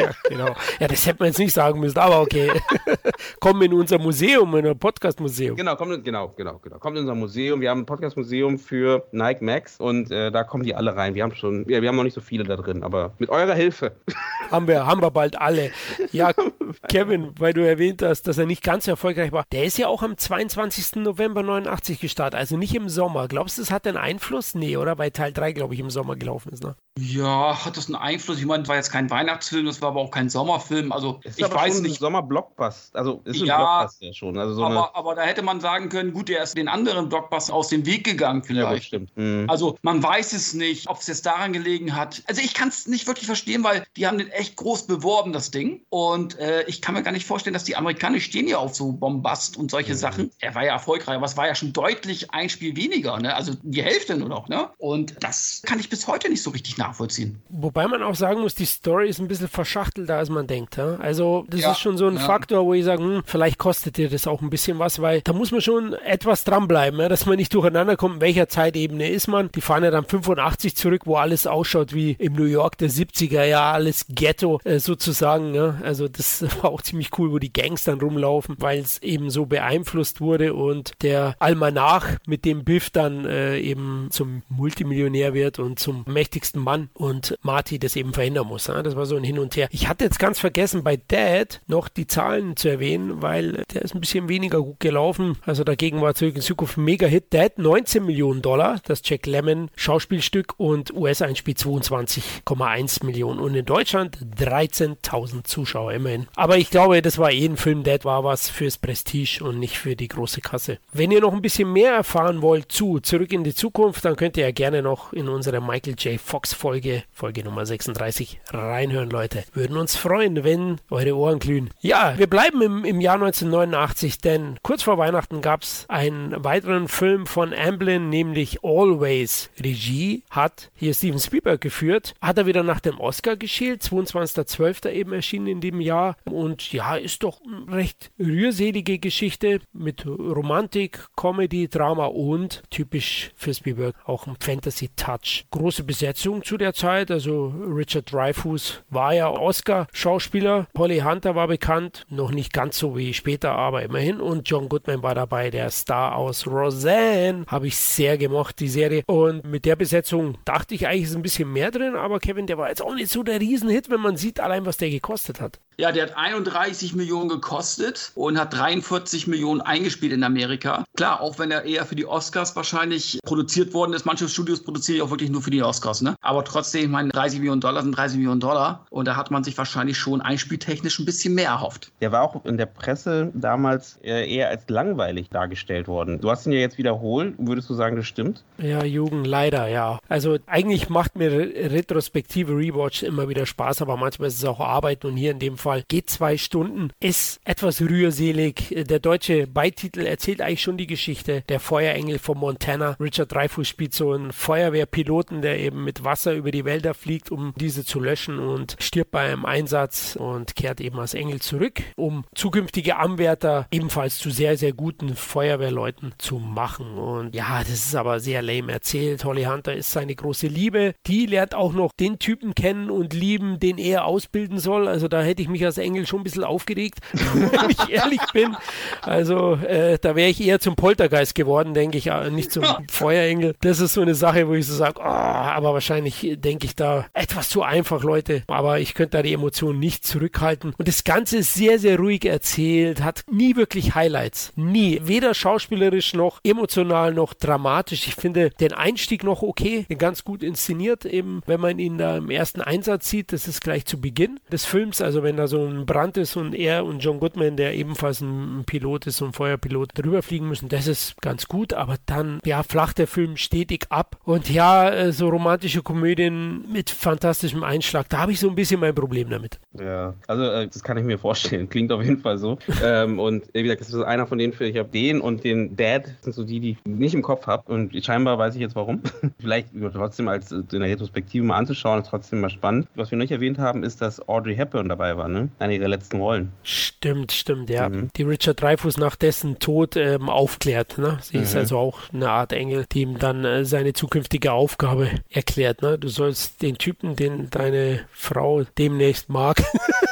Ja, genau. Ja, das hätte man jetzt nicht sagen müssen, aber okay. Kommen in unser Museum, in unser Podcast-Museum. Genau, kommt, genau, genau, genau. Kommt in unser Museum. Wir haben ein Podcast-Museum für Nike Max und äh, da kommen die alle rein. Wir haben schon, ja, wir haben noch nicht so viele da drin, aber mit eurer Hilfe. haben wir, haben wir bald alle. Ja, Kevin, weil du erwähnt hast, dass er nicht ganz so erfolgreich war. Der ist ja auch am 22. November 89 gestartet, also nicht im Sommer. Glaubst du, das hat einen Einfluss? Nee, oder? Weil Teil 3, glaube ich, im Sommer gelaufen ist, ne? Ja, hat das einen Einfluss? Ich meine, es war jetzt kein Weihnachtsfilm, das war aber auch kein Sommerfilm. Also Es ist ich aber weiß schon nicht. ein Sommer-Blockbuster. Also ist ein Ja, Blockbuster schon. Also so eine, aber, aber da hätte man sagen können, gut, der ist den anderen Blockbuster aus dem Weg gegangen ja, gut, vielleicht. stimmt. Mhm. Also man weiß es nicht, ob es jetzt daran gelegen hat. Also ich kann es nicht wirklich verstehen, weil die haben den echt groß beworben, das Ding. Und äh, ich kann mir gar nicht vorstellen, dass die Amerikaner stehen ja auf so Bombast und solche Sachen. Er war ja erfolgreich, aber es war ja schon deutlich ein Spiel weniger, ne? Also die Hälfte nur noch, ne? Und das kann ich bis heute nicht so richtig nachvollziehen. Wobei man auch sagen muss, die Story ist ein bisschen verschachtelter, als man denkt. Ja? Also das Ja, ist schon so ein ja. Faktor, wo ich sage, hm, vielleicht kostet dir das auch ein bisschen was, weil da muss man schon etwas dranbleiben, ja? dass man nicht durcheinander kommt, in welcher Zeitebene ist man. Die fahren ja dann 85 zurück, wo alles ausschaut wie im New York der 70er, ja, alles Ghetto äh, sozusagen. Ja? Also das war auch ziemlich cool, wo die Gangs dann rumlaufen, weil es eben so beeinflusst wurde und der Almanach, mit dem Biff dann äh, eben zum Multimillionär wird und zum mächtigsten Mann und Marty das eben verhindern muss. Ja? Das war so ein Hin und Her. Ich hatte jetzt ganz vergessen, bei Dad noch die Zahlen zu erwähnen, weil der ist ein bisschen weniger gut gelaufen. Also dagegen war zurück in Zukunft ein Mega-Hit. Dad 19 Millionen Dollar, das Jack Lemmon Schauspielstück und US-Einspiel 22,1 Millionen und in Deutschland 13.000 Zuschauer immerhin. Aber ich glaube, das war eh ein Film, Dad war was fürs Prestige und nicht für die große Kasse. Wenn ihr noch ein bisschen mehr erfahren wollt zu Zurück in die Zukunft, dann könnt ihr ja gerne noch in unsere Michael J. Fox Folge, Folge Nummer 36, reinhören, Leute. Würden uns freuen, wenn eure Ohren glühen. Ja, wir bleiben im, im Jahr 1989, denn kurz vor Weihnachten gab es einen weiteren Film von Amblin, nämlich Always. Regie hat hier Steven Spielberg geführt, hat er wieder nach dem Oscar geschält, 22.12. eben erschienen in dem Jahr und ja, ist doch eine recht rührselige Geschichte mit Romantik, Comedy, Drama und typisch für Spielberg auch ein Fantasy-Touch. Große Besetzung zu der Zeit, also Richard Dreyfuss war ja Oscar-Schauspieler, Polly Hunter war bekannt, noch nicht ganz so wie später, aber immerhin. Und John Goodman war dabei, der Star aus Roseanne, habe ich sehr gemocht, die Serie. Und mit der Besetzung dachte ich eigentlich ist ein bisschen mehr drin, aber Kevin, der war jetzt auch nicht so der Riesenhit, wenn man sieht allein, was der gekostet hat. Ja, der hat 31 Millionen gekostet und hat 43 Millionen eingespielt in Amerika. Klar, auch wenn er eher für die Oscars wahrscheinlich produziert worden ist. Manche Studios produzieren ja auch wirklich nur für die Oscars, ne? Aber trotzdem, ich meine, 30 Millionen Dollar sind 30 Millionen Dollar. Und da hat man sich wahrscheinlich schon einspieltechnisch ein bisschen mehr erhofft. Der war auch in der Presse damals äh, eher als langweilig dargestellt worden. Du hast ihn ja jetzt wiederholt. Würdest du sagen, das stimmt? Ja, Jugend, leider, ja. Also eigentlich macht mir re- retrospektive Rewatch immer wieder Spaß, aber manchmal ist es auch Arbeit und hier in dem Fall geht zwei Stunden, ist etwas rührselig. Der deutsche Beititel erzählt eigentlich schon die Geschichte. Der Feuerengel von Montana. Richard Dreyfuss spielt so einen Feuerwehrpiloten, der eben mit Wasser über die Wälder fliegt, um diese zu löschen und stirbt bei einem Einsatz und kehrt eben als Engel zurück, um zukünftige Anwärter ebenfalls zu sehr, sehr guten Feuerwehrleuten zu machen. Und ja, das ist aber sehr lame erzählt. Holly Hunter ist seine große Liebe. Die lernt auch noch den Typen kennen und lieben, den er ausbilden soll. Also da hätte ich mich als Engel schon ein bisschen aufgeregt, wenn ich ehrlich bin. Also äh, da wäre ich eher zum Poltergeist geworden, denke ich, äh, nicht zum Feuerengel. Das ist so eine Sache, wo ich so sage, oh, aber wahrscheinlich denke ich da etwas zu einfach, Leute. Aber ich könnte da die Emotionen nicht zurückhalten. Und das Ganze ist sehr, sehr ruhig erzählt, hat nie wirklich Highlights. Nie. Weder schauspielerisch noch emotional noch dramatisch. Ich finde den Einstieg noch okay, ganz gut inszeniert, eben wenn man ihn da im ersten Einsatz sieht. Das ist gleich zu Beginn des Films. Also wenn so ein Brand ist und er und John Goodman, der ebenfalls ein Pilot ist, ein Feuerpilot, drüber fliegen müssen, das ist ganz gut. Aber dann, ja, flacht der Film stetig ab. Und ja, äh, so romantische Komödien mit fantastischem Einschlag, da habe ich so ein bisschen mein Problem damit. Ja, also äh, das kann ich mir vorstellen. Klingt auf jeden Fall so. ähm, und äh, wie gesagt, das ist einer von denen, ich habe den und den Dad, das sind so die, die ich nicht im Kopf habe. Und scheinbar weiß ich jetzt warum. Vielleicht trotzdem als in der Retrospektive mal anzuschauen, ist trotzdem mal spannend. Was wir noch nicht erwähnt haben, ist, dass Audrey Hepburn dabei war. Ne? Eine ihrer letzten Rollen. Stimmt, stimmt, ja. Mhm. Die Richard Dreyfuss nach dessen Tod ähm, aufklärt, ne? Sie mhm. ist also auch eine Art Engel, die ihm dann äh, seine zukünftige Aufgabe erklärt, ne? Du sollst den Typen, den deine Frau demnächst mag,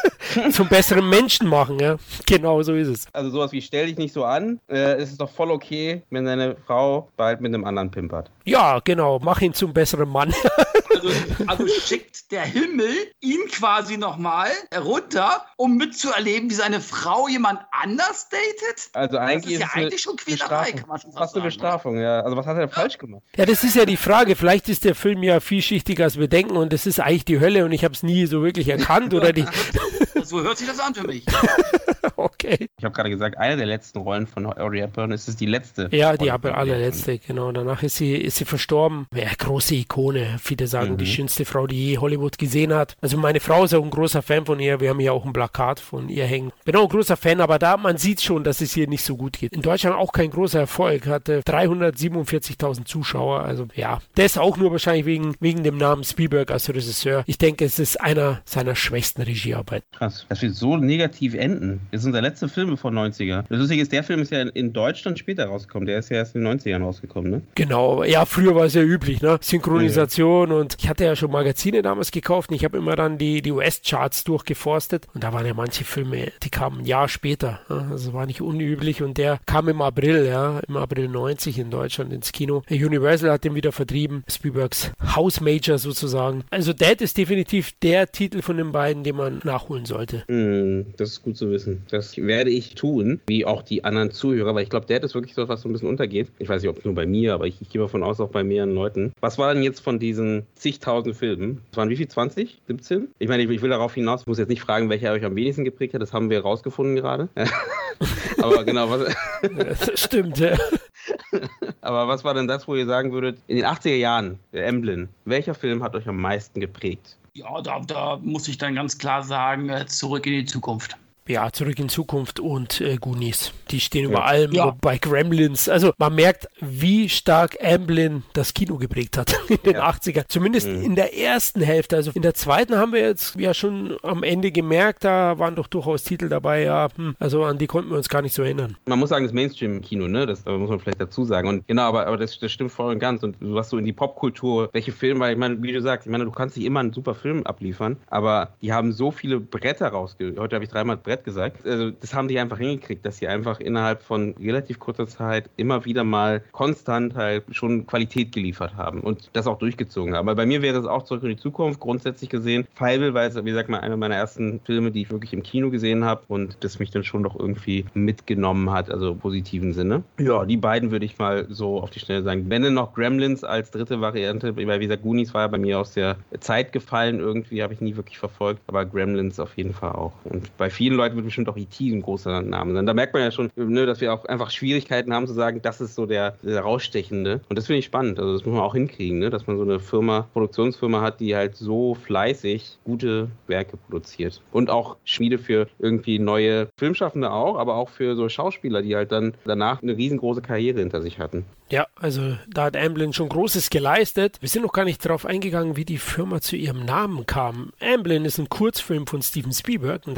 zum besseren Menschen machen, ja. Genau so ist es. Also sowas wie stell dich nicht so an, äh, es ist doch voll okay, wenn deine Frau bald mit einem anderen pimpert. Ja, genau, mach ihn zum besseren Mann. also, also schickt der Himmel ihn quasi nochmal runter, um mitzuerleben, wie seine Frau jemand anders datet? Also eigentlich das ist, ja eigentlich schon Quälerei, kann man schon fast eine Bestrafung, ja. Also was hat er denn falsch gemacht? Ja, das ist ja die Frage. Vielleicht ist der Film ja vielschichtiger, als wir denken und es ist eigentlich die Hölle und ich habe es nie so wirklich erkannt oder die... so hört sich das an für mich. okay. Ich habe gerade gesagt, eine der letzten Rollen von Audrey Hepburn ist es die letzte. Ja, die allerletzte, genau. Danach ist sie, ist sie verstorben. Ja, große Ikone. Viele sagen, mhm. die schönste Frau, die je Hollywood gesehen hat. Also meine Frau ist auch ein großer Fan von ihr. Wir haben ja auch ein Plakat von ihr hängen. Bin auch ein großer Fan, aber da man sieht schon, dass es ihr nicht so gut geht. In Deutschland auch kein großer Erfolg. Hatte 347.000 Zuschauer. Also ja, das auch nur wahrscheinlich wegen, wegen dem Namen Spielberg als Regisseur. Ich denke, es ist einer seiner schwächsten Regiearbeiten. Krass, dass wir so negativ enden. Das ist unser letzter Film vor 90er. Das Lustige ist, der Film ist ja in Deutschland später rausgekommen. Der ist ja erst in den 90ern rausgekommen, ne? Genau, ja, früher war es ja üblich, ne? Synchronisation ja. und ich hatte ja schon Magazine damals gekauft und ich habe immer dann die, die US-Charts durchgeforstet und da waren ja manche Filme, die kamen ein Jahr später. Ne? Also war nicht unüblich und der kam im April, ja, im April 90 in Deutschland ins Kino. Universal hat den wieder vertrieben, Spielbergs House Major sozusagen. Also Dad ist definitiv der Titel von den beiden, den man nachholen sollte. Mm, das ist gut zu wissen. Das werde ich tun, wie auch die anderen Zuhörer, weil ich glaube, Dad ist wirklich so was so ein bisschen untergeht. Ich weiß nicht, ob es nur bei mir, aber ich, ich gehe davon aus, auch bei mehreren Leuten. Was war denn jetzt von diesen zigtausend Filmen? Das waren wie viel? 20? 17? Ich meine, ich, ich will darauf hinaus, ich muss jetzt nicht fragen, welcher euch am wenigsten geprägt hat. Das haben wir rausgefunden gerade. aber genau, was. das stimmt, ja. Aber was war denn das, wo ihr sagen würdet, in den 80er Jahren, der Emblem, welcher Film hat euch am meisten geprägt? Ja, da, da muss ich dann ganz klar sagen, äh, zurück in die Zukunft ja, Zurück in Zukunft und äh, Goonies. Die stehen ja. über allem, ja. bei Gremlins. Also man merkt, wie stark Amblin das Kino geprägt hat in den ja. 80ern. Zumindest mhm. in der ersten Hälfte. Also in der zweiten haben wir jetzt ja schon am Ende gemerkt, da waren doch durchaus Titel dabei, ja, hm, also an die konnten wir uns gar nicht so erinnern. Man muss sagen, das Mainstream-Kino, ne? Das muss man vielleicht dazu sagen. Und genau, aber, aber das, das stimmt voll und ganz. Und du hast so in die Popkultur, welche Filme, weil ich meine, wie du sagst, ich meine, du kannst nicht immer einen super Film abliefern, aber die haben so viele Bretter rausge... Heute habe ich dreimal Brett gesagt. Also das haben die einfach hingekriegt, dass sie einfach innerhalb von relativ kurzer Zeit immer wieder mal konstant halt schon Qualität geliefert haben und das auch durchgezogen haben. Aber bei mir wäre es auch zurück in die Zukunft grundsätzlich gesehen. Fievel war es, wie gesagt mal, einer meiner ersten Filme, die ich wirklich im Kino gesehen habe und das mich dann schon doch irgendwie mitgenommen hat, also im positiven Sinne. Ja, die beiden würde ich mal so auf die Schnelle sagen. Wenn denn noch Gremlins als dritte Variante, weil wie gesagt, Goonies war ja bei mir aus der Zeit gefallen, irgendwie habe ich nie wirklich verfolgt, aber Gremlins auf jeden Fall auch. Und bei vielen Leuten wird bestimmt auch E.T. ein großer Name sein. Da merkt man ja schon, ne, dass wir auch einfach Schwierigkeiten haben zu sagen, das ist so der, der rausstechende. Und das finde ich spannend. Also das muss man auch hinkriegen, ne? dass man so eine Firma, Produktionsfirma hat, die halt so fleißig gute Werke produziert. Und auch Schmiede für irgendwie neue Filmschaffende auch, aber auch für so Schauspieler, die halt dann danach eine riesengroße Karriere hinter sich hatten. Ja, also da hat Amblin schon Großes geleistet. Wir sind noch gar nicht darauf eingegangen, wie die Firma zu ihrem Namen kam. Amblin ist ein Kurzfilm von Steven Spielberg, ein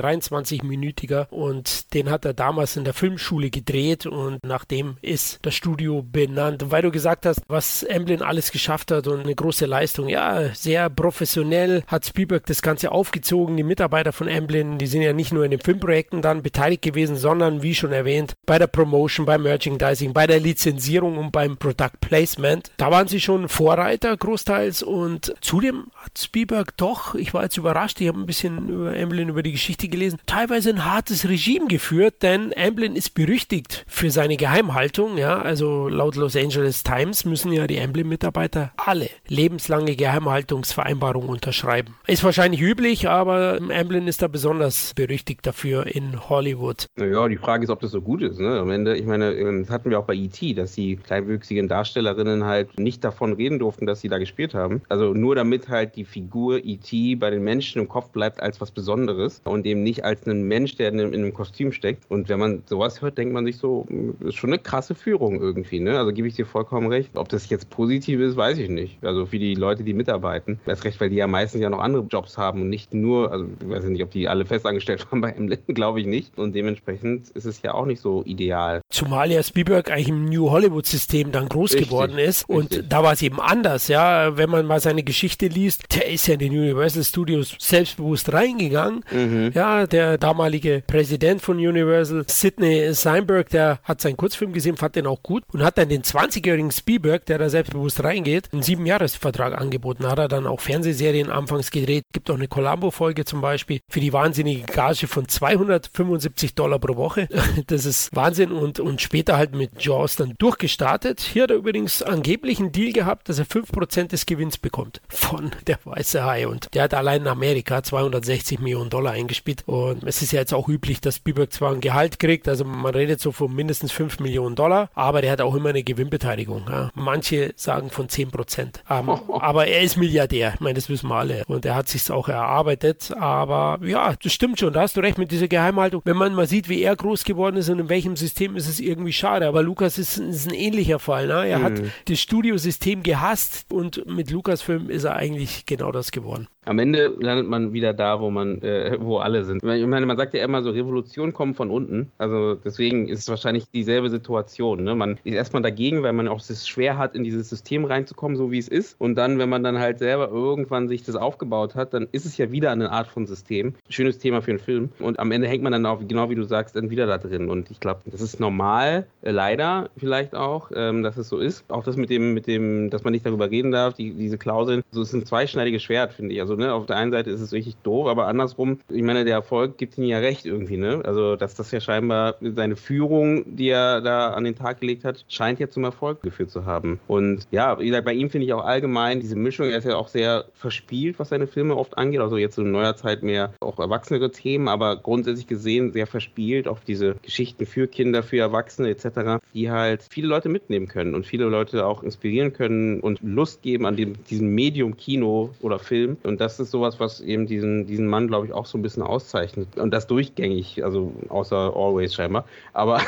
23-minütiger und den hat er damals in der Filmschule gedreht und nachdem ist das Studio benannt. Und weil du gesagt hast, was Amblin alles geschafft hat und eine große Leistung, ja, sehr professionell hat Spielberg das Ganze aufgezogen. Die Mitarbeiter von Amblin, die sind ja nicht nur in den Filmprojekten dann beteiligt gewesen, sondern wie schon erwähnt, bei der Promotion, beim Merchandising, bei der Lizenzierung und bei beim Product Placement. Da waren sie schon Vorreiter großteils und zudem hat Spielberg doch, ich war jetzt überrascht, ich habe ein bisschen über Amblin über die Geschichte gelesen, teilweise ein hartes Regime geführt, denn Amblin ist berüchtigt für seine Geheimhaltung, ja, also laut Los Angeles Times müssen ja die Amblin-Mitarbeiter alle lebenslange Geheimhaltungsvereinbarungen unterschreiben. Ist wahrscheinlich üblich, aber Amblin ist da besonders berüchtigt dafür in Hollywood. Naja, die Frage ist, ob das so gut ist. Ne? Am Ende, ich meine, das hatten wir auch bei E.T., dass die kleinwüchsigen Darstellerinnen halt nicht davon reden durften, dass sie da gespielt haben. Also nur damit halt die Figur E.T. bei den Menschen im Kopf bleibt als was Besonderes und eben nicht als einen Mensch, der in, in, einem Kostüm steckt. Und wenn man sowas hört, denkt man sich so, ist schon eine krasse Führung irgendwie. Ne? Also gebe ich dir vollkommen recht. Ob das jetzt positiv ist, weiß ich nicht. Also für die Leute, die mitarbeiten. Erst recht, weil die ja meistens ja noch andere Jobs haben und nicht nur, also ich weiß nicht, ob die alle festangestellt waren bei Emlyn, glaube ich nicht. Und dementsprechend ist es ja auch nicht so ideal. Zumal ja Spielberg eigentlich im New Hollywood-System dann groß richtig, geworden ist. Und richtig. da war es eben anders, ja. Wenn man mal seine Geschichte liest, der ist ja in den Universal Studios selbstbewusst reingegangen. Mhm. Ja, der damalige Präsident von Universal, Sidney Seinberg, der hat seinen Kurzfilm gesehen, fand den auch gut und hat dann den 20-jährigen Spielberg, der da selbstbewusst reingeht, einen Siebenjahresvertrag angeboten. Hat er dann auch Fernsehserien anfangs gedreht. Gibt auch eine Columbo-Folge zum Beispiel für die wahnsinnige Gage von 275 Dollar pro Woche. Das ist Wahnsinn und, und später halt mit Jaws dann durchgestartet. Hier hat er übrigens angeblich einen Deal gehabt, dass er 5% des Gewinns bekommt von der Weiße Hai und der hat allein in Amerika 260 Millionen Dollar eingespielt und es ist ja jetzt auch üblich, dass Spielberg zwar ein Gehalt kriegt, also man redet so von mindestens 5 Millionen Dollar, aber der hat auch immer eine Gewinnbeteiligung. Ja. Manche sagen von 10%. Ähm, aber er ist Milliardär, ich meine, das wissen wir alle und er hat sich auch erarbeitet, aber ja, das stimmt schon, da hast du recht mit dieser Geheimhaltung. Wenn man mal sieht, wie er groß geworden ist und in welchem System, ist es irgendwie schade, aber Lukas ist, ist ein ähnlicher Fall. Ne? Er mhm. hat das Studiosystem gehasst und mit Lukas-Film ist er eigentlich genau das geworden. Am Ende landet man wieder da, wo man, äh, wo alle sind. Ich meine, man sagt ja immer so, Revolution kommt von unten. Also deswegen ist es wahrscheinlich dieselbe Situation. Ne? Man ist erstmal dagegen, weil man auch es schwer hat, in dieses System reinzukommen, so wie es ist. Und dann, wenn man dann halt selber irgendwann sich das aufgebaut hat, dann ist es ja wieder eine Art von System. Schönes Thema für einen Film. Und am Ende hängt man dann auch, genau wie du sagst, dann wieder da drin. Und ich glaube, das ist normal, äh, leider vielleicht auch, ähm, dass es so ist. Auch das mit dem, mit dem, dass man nicht darüber reden darf, die, diese Klauseln. So ist ein zweischneidiges Schwert, finde ich. Also also ne, auf der einen Seite ist es richtig doof, aber andersrum, ich meine, der Erfolg gibt ihm ja recht irgendwie, ne? Also, dass das ja scheinbar seine Führung, die er da an den Tag gelegt hat, scheint ja zum Erfolg geführt zu haben. Und ja, wie gesagt, bei ihm finde ich auch allgemein diese Mischung, er ist ja auch sehr verspielt, was seine Filme oft angeht. Also jetzt in neuer Zeit mehr auch erwachsenere Themen, aber grundsätzlich gesehen sehr verspielt auf diese Geschichten für Kinder, für Erwachsene etc., die halt viele Leute mitnehmen können und viele Leute auch inspirieren können und Lust geben an dem, diesem Medium Kino oder Film. Und das ist sowas, was eben diesen, diesen Mann, glaube ich, auch so ein bisschen auszeichnet. Und das durchgängig, also außer Always scheinbar. Aber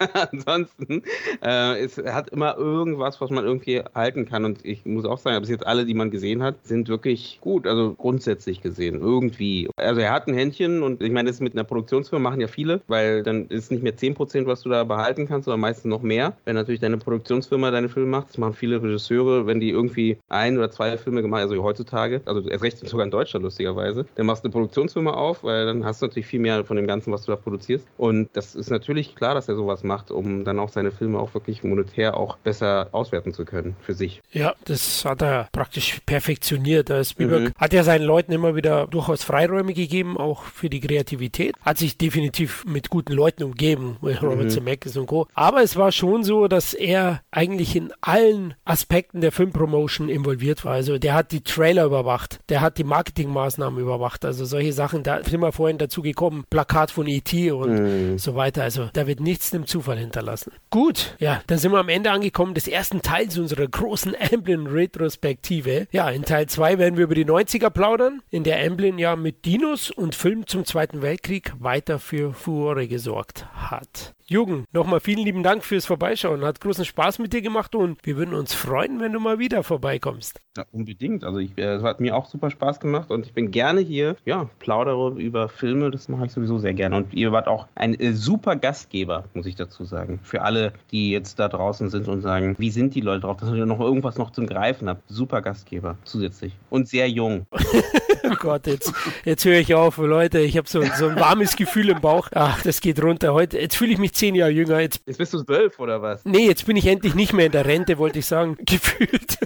ansonsten, äh, es hat immer irgendwas, was man irgendwie halten kann. Und ich muss auch sagen, bis jetzt alle, die man gesehen hat, sind wirklich gut. Also grundsätzlich gesehen, irgendwie. Also er hat ein Händchen und ich meine, das mit einer Produktionsfirma machen ja viele, weil dann ist nicht mehr 10%, was du da behalten kannst, sondern meistens noch mehr. Wenn natürlich deine Produktionsfirma deine Filme macht, das machen viele Regisseure, wenn die irgendwie ein oder zwei Filme gemacht, also heutzutage, also erst recht sogar in Deutschland lustigerweise. Dann machst du eine Produktionsfirma auf, weil dann hast du natürlich viel mehr von dem Ganzen, was du da produzierst. Und das ist natürlich klar, dass er sowas macht, um dann auch seine Filme auch wirklich monetär auch besser auswerten zu können für sich. Ja, das hat er praktisch perfektioniert. Spielberg mhm. hat ja seinen Leuten immer wieder durchaus Freiräume gegeben, auch für die Kreativität. Hat sich definitiv mit guten Leuten umgeben, Robert mhm. Zemeckis und Co. Aber es war schon so, dass er eigentlich in allen Aspekten der Filmpromotion involviert war. Also der hat die Trailer überwacht, der hat die Marketingmaßnahmen überwacht. Also solche Sachen, da sind wir vorhin dazu gekommen, Plakat von E.T. und mm. so weiter. Also da wird nichts dem Zufall hinterlassen. Gut, ja, dann sind wir am Ende angekommen des ersten Teils unserer großen Amblin-Retrospektive. Ja, in Teil 2 werden wir über die 90er plaudern, in der Amblin ja mit Dinos und Film zum Zweiten Weltkrieg weiter für Furore gesorgt hat. Jürgen, nochmal vielen lieben Dank fürs Vorbeischauen. Hat großen Spaß mit dir gemacht und wir würden uns freuen, wenn du mal wieder vorbeikommst. Ja, unbedingt. Also ich, äh, es hat mir auch super Spaß gemacht und ich bin gerne hier, ja, plaudere über Filme, das mache ich sowieso sehr gerne. Und ihr wart auch ein äh, super Gastgeber, muss ich dazu sagen. Für alle, die jetzt da draußen sind und sagen, wie sind die Leute drauf, dass ihr noch irgendwas noch zum Greifen habt. Super Gastgeber, zusätzlich. Und sehr jung. oh Gott, jetzt, jetzt höre ich auf, Leute. Ich habe so, so ein warmes Gefühl im Bauch. Ach, das geht runter. Heute, jetzt fühle ich mich zehn Jahre jünger. Jetzt, jetzt bist du zwölf oder was? Nee, jetzt bin ich endlich nicht mehr in der Rente, wollte ich sagen, gefühlt.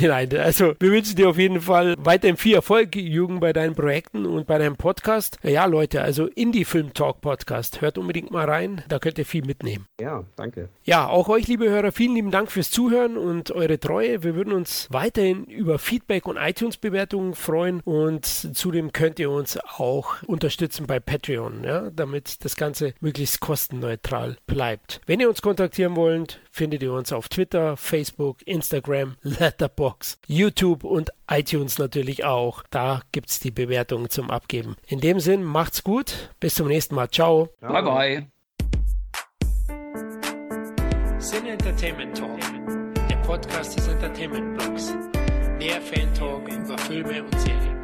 Nein, also wir wünschen dir auf jeden Fall weiterhin viel Erfolg, Jugend, bei deinen Projekten und bei deinem Podcast. Ja, Leute, also Indie Film Talk Podcast. Hört unbedingt mal rein, da könnt ihr viel mitnehmen. Ja, danke. Ja, auch euch, liebe Hörer, vielen lieben Dank fürs Zuhören und eure Treue. Wir würden uns weiterhin über Feedback und iTunes-Bewertungen freuen und zudem könnt ihr uns auch unterstützen bei Patreon, ja, damit das Ganze möglichst kostenneutral bleibt. Wenn ihr uns kontaktieren wollt, findet ihr uns auf Twitter, Facebook, Instagram, Letterbox, YouTube und iTunes natürlich auch. Da gibt's die Bewertungen zum Abgeben. In dem Sinn, macht's gut. Bis zum nächsten Mal. Ciao. Bye bye. Sin Entertainment Talk, der Podcast des Entertainment Blogs. Mehr Fan Talk über Filme und Serien.